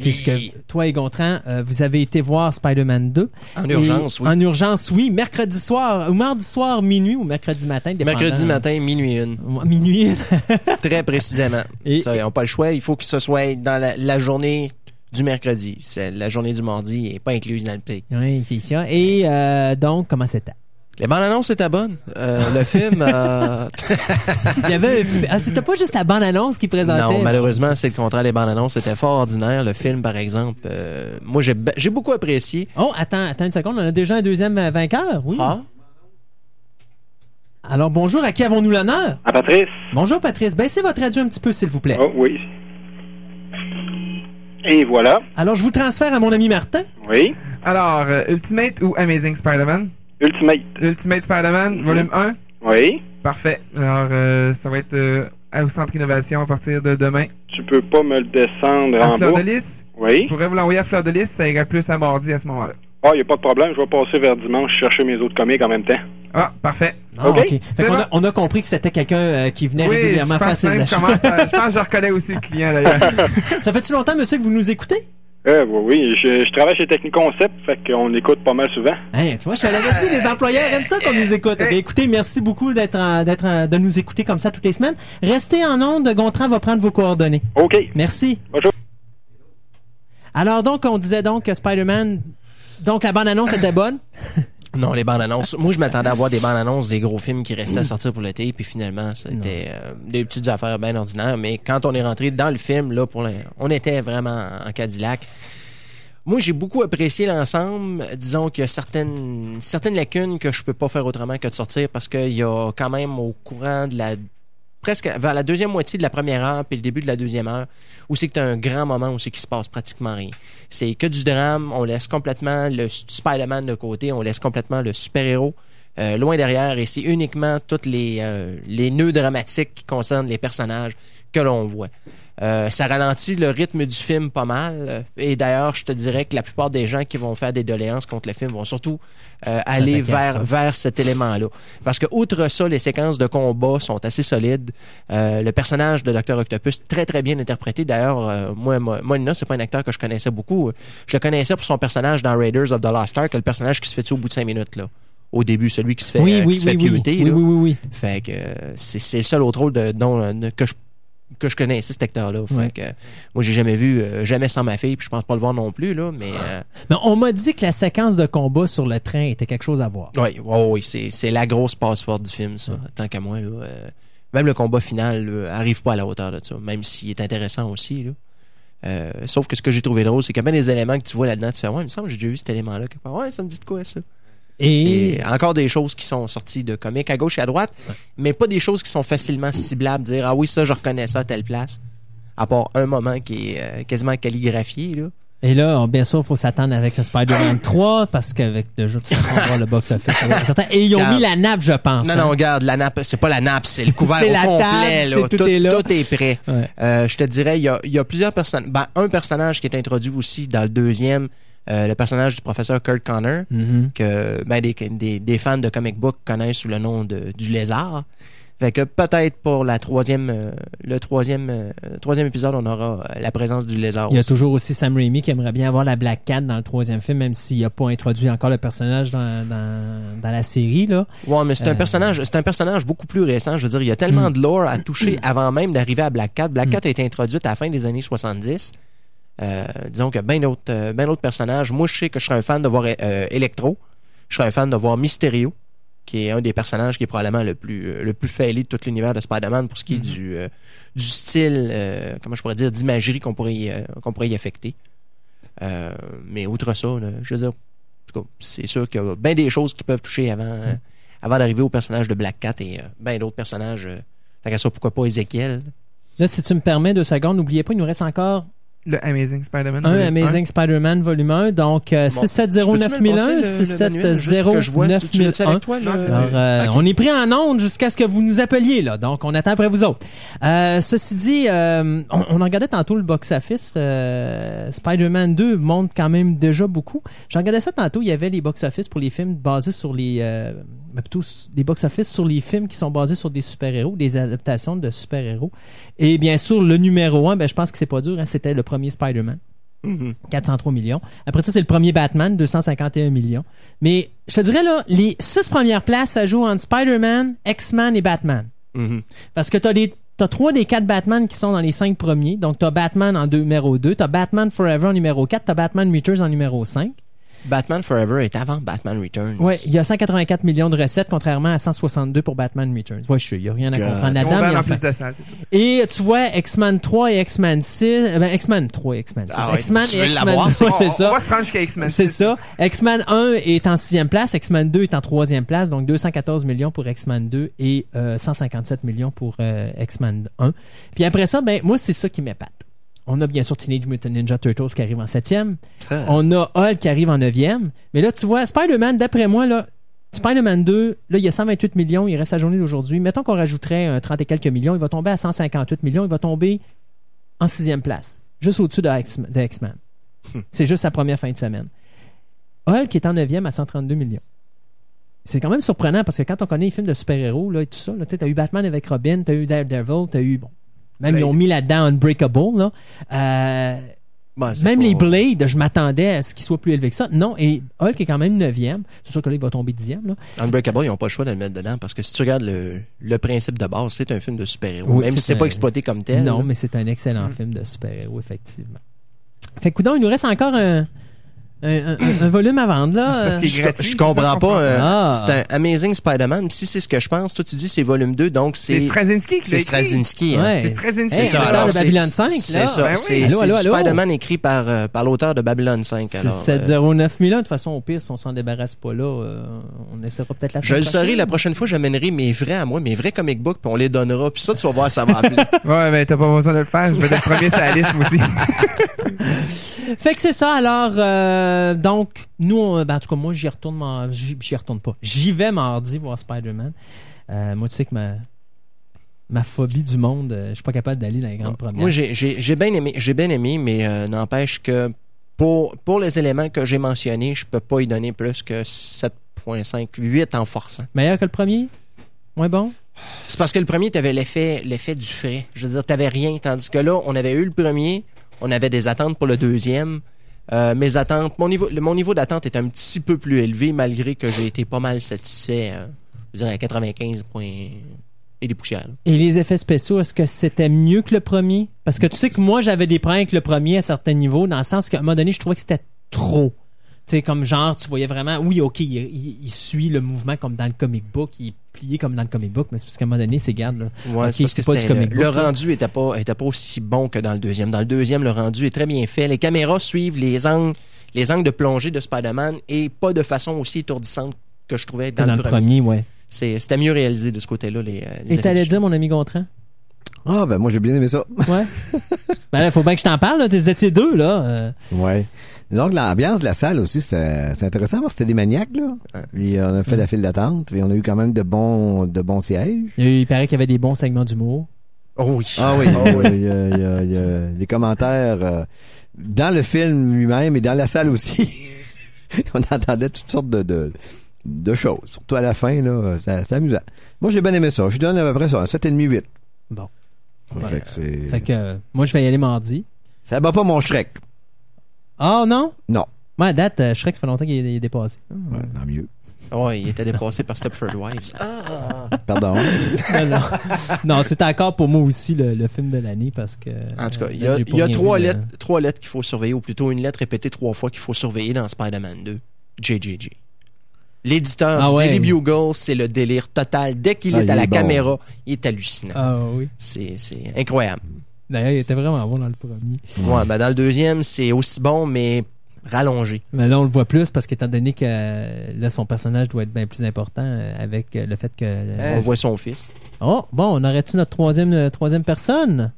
Puisque toi et Gontran, euh, vous avez été voir Spider-Man 2. En urgence, oui. En urgence, oui. Mercredi soir, ou mardi soir, minuit, ou mercredi matin. Mercredi matin, minuit une. Minuit. Très précisément. Et- Ça, ils n'ont pas le choix. Il faut que ce soit dans la, la journée du mercredi. C'est- La journée du mardi n'est pas incluse dans le prix. oui, c'est ça. Et euh, donc, comment c'était? Les bandes annonces étaient bonnes. Euh, le film, euh, Il y avait ah, c'était pas juste la bande-annonce qui présentait. non, malheureusement, c'est le contraire. Les bandes annonces étaient fort ordinaires. Le film, par exemple, euh, moi, j'ai beaucoup apprécié. Oh, attends, attends une seconde. On a déjà un deuxième vainqueur? Oui. Ah, Alors, bonjour. À qui avons-nous l'honneur? À Patrice? Bonjour, Patrice. Baissez votre radio un petit peu, s'il vous plaît. Oh, oui. Et voilà. Alors, je vous transfère à mon ami Martin. Oui. Alors, Ultimate ou Amazing Spider-Man? Ultimate. Ultimate Spider-Man, volume 1? Oui. Parfait. Alors, euh, ça va être euh, au Centre Innovation à partir de demain. Tu peux pas me le descendre À en Fleur bas? de Lys? Je Oui. pourrais vous l'envoyer à Fleur de Lys, ça irait plus à mardi à ce moment-là. Ah, y a pas de problème. Je vais passer vers dimanche chercher mes autres comics en même temps. Ah, parfait. Ah, OK. Fait a, on a compris que c'était quelqu'un euh, qui venait Oui, je régulièrement faire ses je achats. je pense que je reconnais aussi le client d'ailleurs. Ça fait-tu longtemps, monsieur, que vous nous écoutez? Euh, oui, oui. Je, je travaille chez Techniconcept, fait qu'on écoute pas mal souvent. Tu vois, je te l'avais dit, les employeurs aiment ça qu'on nous écoute. Eh bien, écoutez, merci beaucoup d'être, de nous écouter comme ça toutes les semaines. Restez en onde, Gontran va prendre vos coordonnées. OK. Merci. Bonjour. Alors, donc, on disait donc que Spider-Man, donc la bande-annonce était bonne. non, les bandes annonces. Moi, je m'attendais à voir des bandes annonces des gros films qui restaient à sortir pour l'été, puis finalement, c'était euh, des petites affaires bien ordinaires. Mais quand on est rentré dans le film, là, pour le- on était vraiment en Cadillac. Moi, j'ai beaucoup apprécié l'ensemble. Disons qu'il y a certaines, certaines lacunes que je peux pas faire autrement que de sortir parce qu'il y a quand même au courant de la presque vers la deuxième moitié de la première heure puis le début de la deuxième heure où c'est que tu as un grand moment où c'est qu'il se passe pratiquement rien. C'est que du drame, on laisse complètement le Spider-Man de côté, on laisse complètement le super-héros euh, loin derrière et c'est uniquement tous les, euh, les nœuds dramatiques qui concernent les personnages que l'on voit. Euh, ça ralentit le rythme du film pas mal. Et d'ailleurs, je te dirais que la plupart des gens qui vont faire des doléances contre le film vont surtout euh, aller vers, ça. vers cet élément-là. Parce que, outre ça, les séquences de combat sont assez solides. Euh, le personnage de Dr. Octopus, très très bien interprété. D'ailleurs, euh, moi, moi, Molina, c'est pas un acteur que je connaissais beaucoup. Je le connaissais pour son personnage dans Raiders of the Lost Ark, le personnage qui se fait tuer au bout de cinq minutes, là. Au début, celui qui se fait, Oui, euh, oui, qui se oui, fait oui, piloter, oui, oui, oui, oui. Fait que euh, c'est c'est le seul autre rôle de, dont, euh, que je que je connaissais cet acteur-là. Ouais. que, euh, moi, j'ai jamais vu, euh, jamais sans ma fille, puis je pense pas le voir non plus, là, mais... euh, Mais on m'a dit que la séquence de combat sur le train était quelque chose à voir. Oui, oui, c'est, c'est la grosse passe forte du film, ça. Tant qu'à moi, là. euh, même le combat final là, arrive pas à la hauteur de ça, même s'il est intéressant aussi. Là. Sauf que ce que j'ai trouvé drôle, c'est qu'il y a bien des éléments que tu vois là-dedans, tu fais Ouais, il me semble que j'ai déjà vu cet élément-là. Ouais, ça me dit de quoi ça? Et C'est encore des choses qui sont sorties de comics à gauche et à droite, mais pas des choses qui sont facilement ciblables, dire Ah oui, ça, je reconnais ça à telle place. À part un moment qui est euh, quasiment calligraphié, là. Et là, on- bien sûr, il faut s'attendre avec ce Spider-Man 3 parce qu'avec le jeu, de toute façon, on va voir le box-office. certain. Et ils ont mis la nappe, je pense. Non, hein. non, regarde, la nappe, c'est pas la nappe, c'est le couvert au la complet. table, là. c'est- tout est là. tout est prêt. Ouais. Euh, je te dirais, il y a, y a plusieurs personnages. Ben, un personnage qui est introduit aussi dans le deuxième, le personnage du professeur Kurt Connor, Mhm. que ben, des, des, des fans de comic book connaissent sous le nom de, du lézard. Fait que peut-être pour la troisième, euh, le troisième, euh, troisième épisode, on aura euh, la présence du lézard. Il y a aussi. toujours aussi Sam Raimi qui aimerait bien avoir la Black Cat dans le troisième film, même s'il n'a pas introduit encore le personnage dans, dans, dans la série. Là. Ouais, mais c'est un Euh, personnage, c'est un personnage beaucoup plus récent. Je veux dire, il y a tellement Mm. de lore à toucher avant même d'arriver à Black Cat. Black Mm. Cat a été introduite à la fin des années 70. Euh, disons que bien d'autres, euh, ben d'autres personnages. Moi, je sais que je serais un fan de voir euh, Electro. Je serais un fan de voir Mysterio, qui est un des personnages qui est probablement le plus le plus failli de tout l'univers de Spider-Man pour ce qui est du euh, du style, comment je pourrais dire, d'imagerie qu'on pourrait y, qu'on pourrait y affecter. Euh, mais outre ça, là, je veux dire, en tout cas, c'est sûr qu'il y a bien des choses qui peuvent toucher avant, euh, avant d'arriver au personnage de Black Cat et euh, bien d'autres personnages. Tant qu'à ça, pourquoi pas Ezekiel? Là, si tu me permets deux secondes, n'oubliez pas, il nous reste encore Le Amazing Spider-Man. un volume Amazing Spider-Man volume 1. Donc, euh, Bon. 6709001, 6709001. toi, là? Alors, euh, Ok. on est pris en onde jusqu'à ce que vous nous appeliez, là. Donc, on attend après vous autres. Euh, ceci dit, euh, on, on en regardait tantôt le box-office. euh, Spider-Man 2 monte quand même déjà beaucoup. J'en regardais ça tantôt. Il y avait les box-office pour les films basés sur les... Euh, ben, plutôt des box-office sur les films qui sont basés sur des super-héros, des adaptations de super-héros. Et bien sûr, le numéro 1, ben, je pense que c'est pas dur. hein, C'était le premier Spider-Man. Mhm. 403 millions. Après ça, c'est le premier Batman, 251 millions. Mais je te dirais, là, les six premières places, ça joue entre Spider-Man, X-Men et Batman. Mhm. Parce que t'as les T'as trois des quatre Batman qui sont dans les cinq premiers. Donc, t'as Batman en deux- numéro 2, t'as Batman Forever en numéro 4, t'as Batman Returns en numéro 5. Batman Forever est avant Batman Returns. Ouais, il y a 184 millions de recettes, contrairement à 162 pour Batman Returns. Ouais, je sais, il y a rien à God. comprendre On là-dedans. plus de tout. Et tu vois, X-Men 3 et X-Men 6, euh, ben, X-Men 3 et X-Men 6. Ah ouais, X-Men et X-Men l'avoir, 2, c'est- ça. on va se rendre jusqu'à X-Men. C'est ça. X-Men 1 est en sixième place, X-Men 2 est en troisième place, donc 214 millions pour X-Men 2 et euh, 157 millions pour euh, X-Men 1. Puis après ça, ben moi c'est ça qui m'épate. On a bien sûr Teenage Mutant Ninja Turtles qui arrive en septième. Ah. On a Hulk qui arrive en neuvième. Mais là, tu vois, Spider-Man, d'après moi, là, Spider-Man 2, là, il y a 128 millions, il reste la journée d'aujourd'hui. Mettons qu'on rajouterait un 30 et quelques millions, il va tomber à 158 millions, il va tomber en sixième place, juste au-dessus de X-Men. C'est juste sa première fin de semaine. Hulk est en neuvième à 132 millions. C'est quand même surprenant parce que quand on connaît les films de super-héros là, et tout ça, tu as eu Batman avec Robin, tu as eu Daredevil, tu as eu. Bon, même Blade. ils ont mis là-dedans Unbreakable. Là. Euh, c'est même pas- les Blades, je m'attendais à ce qu'ils soient plus élevés que ça. Non, et Hulk est quand même neuvième. C'est sûr que là, il va tomber dixième. Là. Unbreakable, ils n'ont pas le choix de le mettre dedans parce que si tu regardes le, le principe de base, c'est un film de super-héros. Oui, même si c'est pas exploité comme tel. non, là. mais c'est un excellent Mm. film de super-héros, effectivement. Fait que, coudonc, il nous reste encore un, un, un- un volume à vendre. Là. C'est parce qu'il est Je, gratuit, je c'est ça, comprends pas. euh, Ah. C'est un Amazing Spider-Man. Si c'est ce que je pense, toi tu dis c'est volume 2, donc C'est c'est Straczynski qui c'est. Straczynski. hein. Ouais. C'est Straczynski. Hey, C'est ça. Alors, de c'est- Babylon 5, C'est là. ça. Ben oui. C'est c'est. Spider-Man écrit par, euh, par l'auteur de Babylon 5. alors, euh, 6709 millions. De toute façon, au pire, si on s'en débarrasse pas là, euh, on essaiera peut-être la je le saurai la prochaine fois, j'amènerai mes vrais à moi, mes vrais comic books, puis on les donnera. Puis ça, tu vas voir, ça va appeler. Ouais, mais t'as pas besoin de le faire. Je vais être premier sur la liste, aussi. Fait que c'est ça. Alors, euh, donc, nous, on- ben, en tout cas, moi, j'y retourne, j'y retourne pas. J'y vais mardi voir Spider-Man. Euh, moi, tu sais que ma, ma phobie du monde, euh, je suis pas capable d'aller dans les grandes premières. Moi, j'ai- bien aimé, j'ai bien aimé, mais euh, n'empêche que pour, pour les éléments que j'ai mentionnés, je peux pas y donner plus que 7.5, 8 en forçant. Meilleur que le premier? Moins bon? C'est parce que le premier, tu avais l'effet l'effet du frais. Je veux dire, tu rien. Tandis que là, on avait eu le premier, on avait des attentes pour le deuxième. Euh, mes attentes, mon niveau, d'attente est un petit peu plus élevé, malgré que j'ai été pas mal satisfait. euh, je à 95 points. et des poussières. Et les effets spéciaux, est-ce que c'était mieux que le premier? Parce que tu sais que moi, j'avais des problèmes avec le premier à certains niveaux, dans le sens qu'à un moment donné, je trouvais que c'était trop. Tu sais, comme genre, tu voyais vraiment, oui, ok, il, il- il suit le mouvement comme dans le comic book, il est plié comme dans le comic book, mais c'est parce qu'à un moment donné, c'est garde, là. Ouais, Ok, c'est parce que c'est pas du c'était le, comic book, le rendu était pas, était pas aussi bon que dans le deuxième. Dans le deuxième, le rendu est très bien fait. Les caméras suivent les angles, les angles de plongée de Spider-Man et pas de façon aussi étourdissante que je trouvais dans, Dans, le premier, ouais. C'est- C'était mieux réalisé de ce côté-là. Les, euh, les Et t'allais dire, mon ami Gontran? Ah, ben moi, j'ai bien aimé ça. Ouais. ben là, faut bien que je t'en parle, là. Vous étiez deux, là. Euh, Ouais. Disons que l'ambiance de la salle aussi, c'était c'est intéressant parce que c'était des maniaques, là. Puis on a fait la file d'attente, puis on a eu quand même de bons, de bons sièges. il, y a eu- il paraît qu'il y avait des bons segments d'humour. Oh oui. Ah oui, il y a, il y a- il y a des commentaires euh, dans le film lui-même et dans la salle aussi. on entendait toutes sortes de, de, de choses. Surtout à la fin, là, ça- c'est amusant. Moi, j'ai bien aimé ça. Je donne à peu près ça, un 7,5-8. Bon. Ça fait que c'est- Fait que, euh, moi, je vais y aller mardi. Ça bat pas mon Shrek. Ah, non? Non. Moi, à date, euh, Shrek, ça fait longtemps qu'il est, il est dépassé. Ouais, tant mieux. Ouais, il était dépassé par Stepford Wives. Ah! Pardon. non, non. Non, c'était encore pour moi aussi le, le film de l'année parce que. En tout cas, il y euh, a, il y a trois, vu lettres, trois lettres qu'il faut surveiller, ou plutôt une lettre répétée trois fois qu'il faut surveiller dans Spider-Man 2. JJJ. L'éditeur Ah du ouais. Daily Bugle, c'est le délire total. Dès qu'il Ah, est à est la bon. caméra, il est hallucinant. Ah oui. C'est c'est incroyable. D'ailleurs, il était vraiment bon dans le premier. Ouais, ben dans le deuxième, c'est aussi bon, mais rallongé. Mais là, on le voit plus parce qu'étant donné que euh, là, son personnage doit être bien plus important euh, avec euh, le fait que. On voit son fils. Oh, bon, on aurait-tu notre troisième, troisième personne?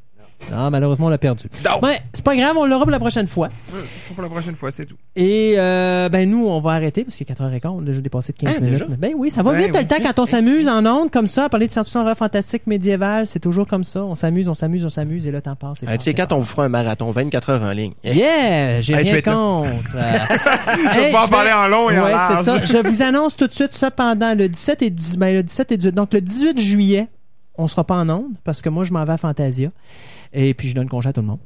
Ah, malheureusement, on l'a perdu. Ouais, c'est pas grave, on l'aura pour la prochaine fois. Ouais, ce sera pour la prochaine fois, c'est tout. Et euh, ben nous, on va arrêter parce qu'il est 4h15, on a déjà dépassé de 15 Hein, minutes. déjà? Ben oui, ça va Ouais, vite le temps quand on s'amuse en ondes comme ça, à parler de science-fiction fantastique médiévale, c'est toujours comme ça. On s'amuse, on s'amuse, on s'amuse et le temps passe. tu sais, quand on vous fera un marathon, 24 heures en ligne. Yeah, j'ai Hey, rien contre. Euh, Je vais hey, pas en parler en long et en large. c'est ça. Je vous annonce tout de suite ça pendant le 17 et 10, ben, le 17 et 18. Donc le 18 juillet, on sera pas en ondes parce que moi je m'en vais à Fantasia. Et puis je donne congé à tout le monde.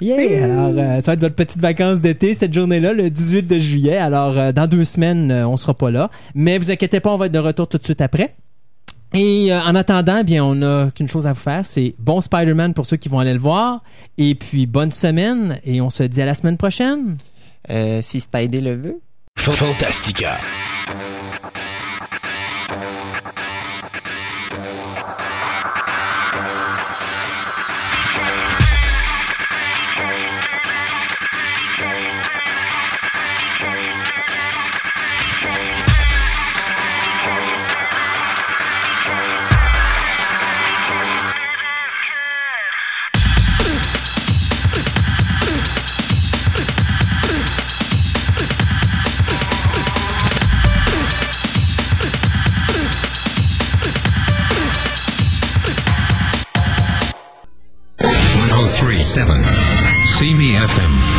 Yeah! Alors euh, ça va être votre petite vacances d'été cette journée-là, le 18 de juillet. Alors euh, dans deux semaines, euh, on sera pas là, mais vous inquiétez pas, on va être de retour tout de suite après. Et euh, en attendant, eh bien, on a qu'une chose à vous faire, c'est bon Spider-Man pour ceux qui vont aller le voir. Et puis bonne semaine et on se dit à la semaine prochaine. Euh, si Spidey le veut. Fantastica. One oh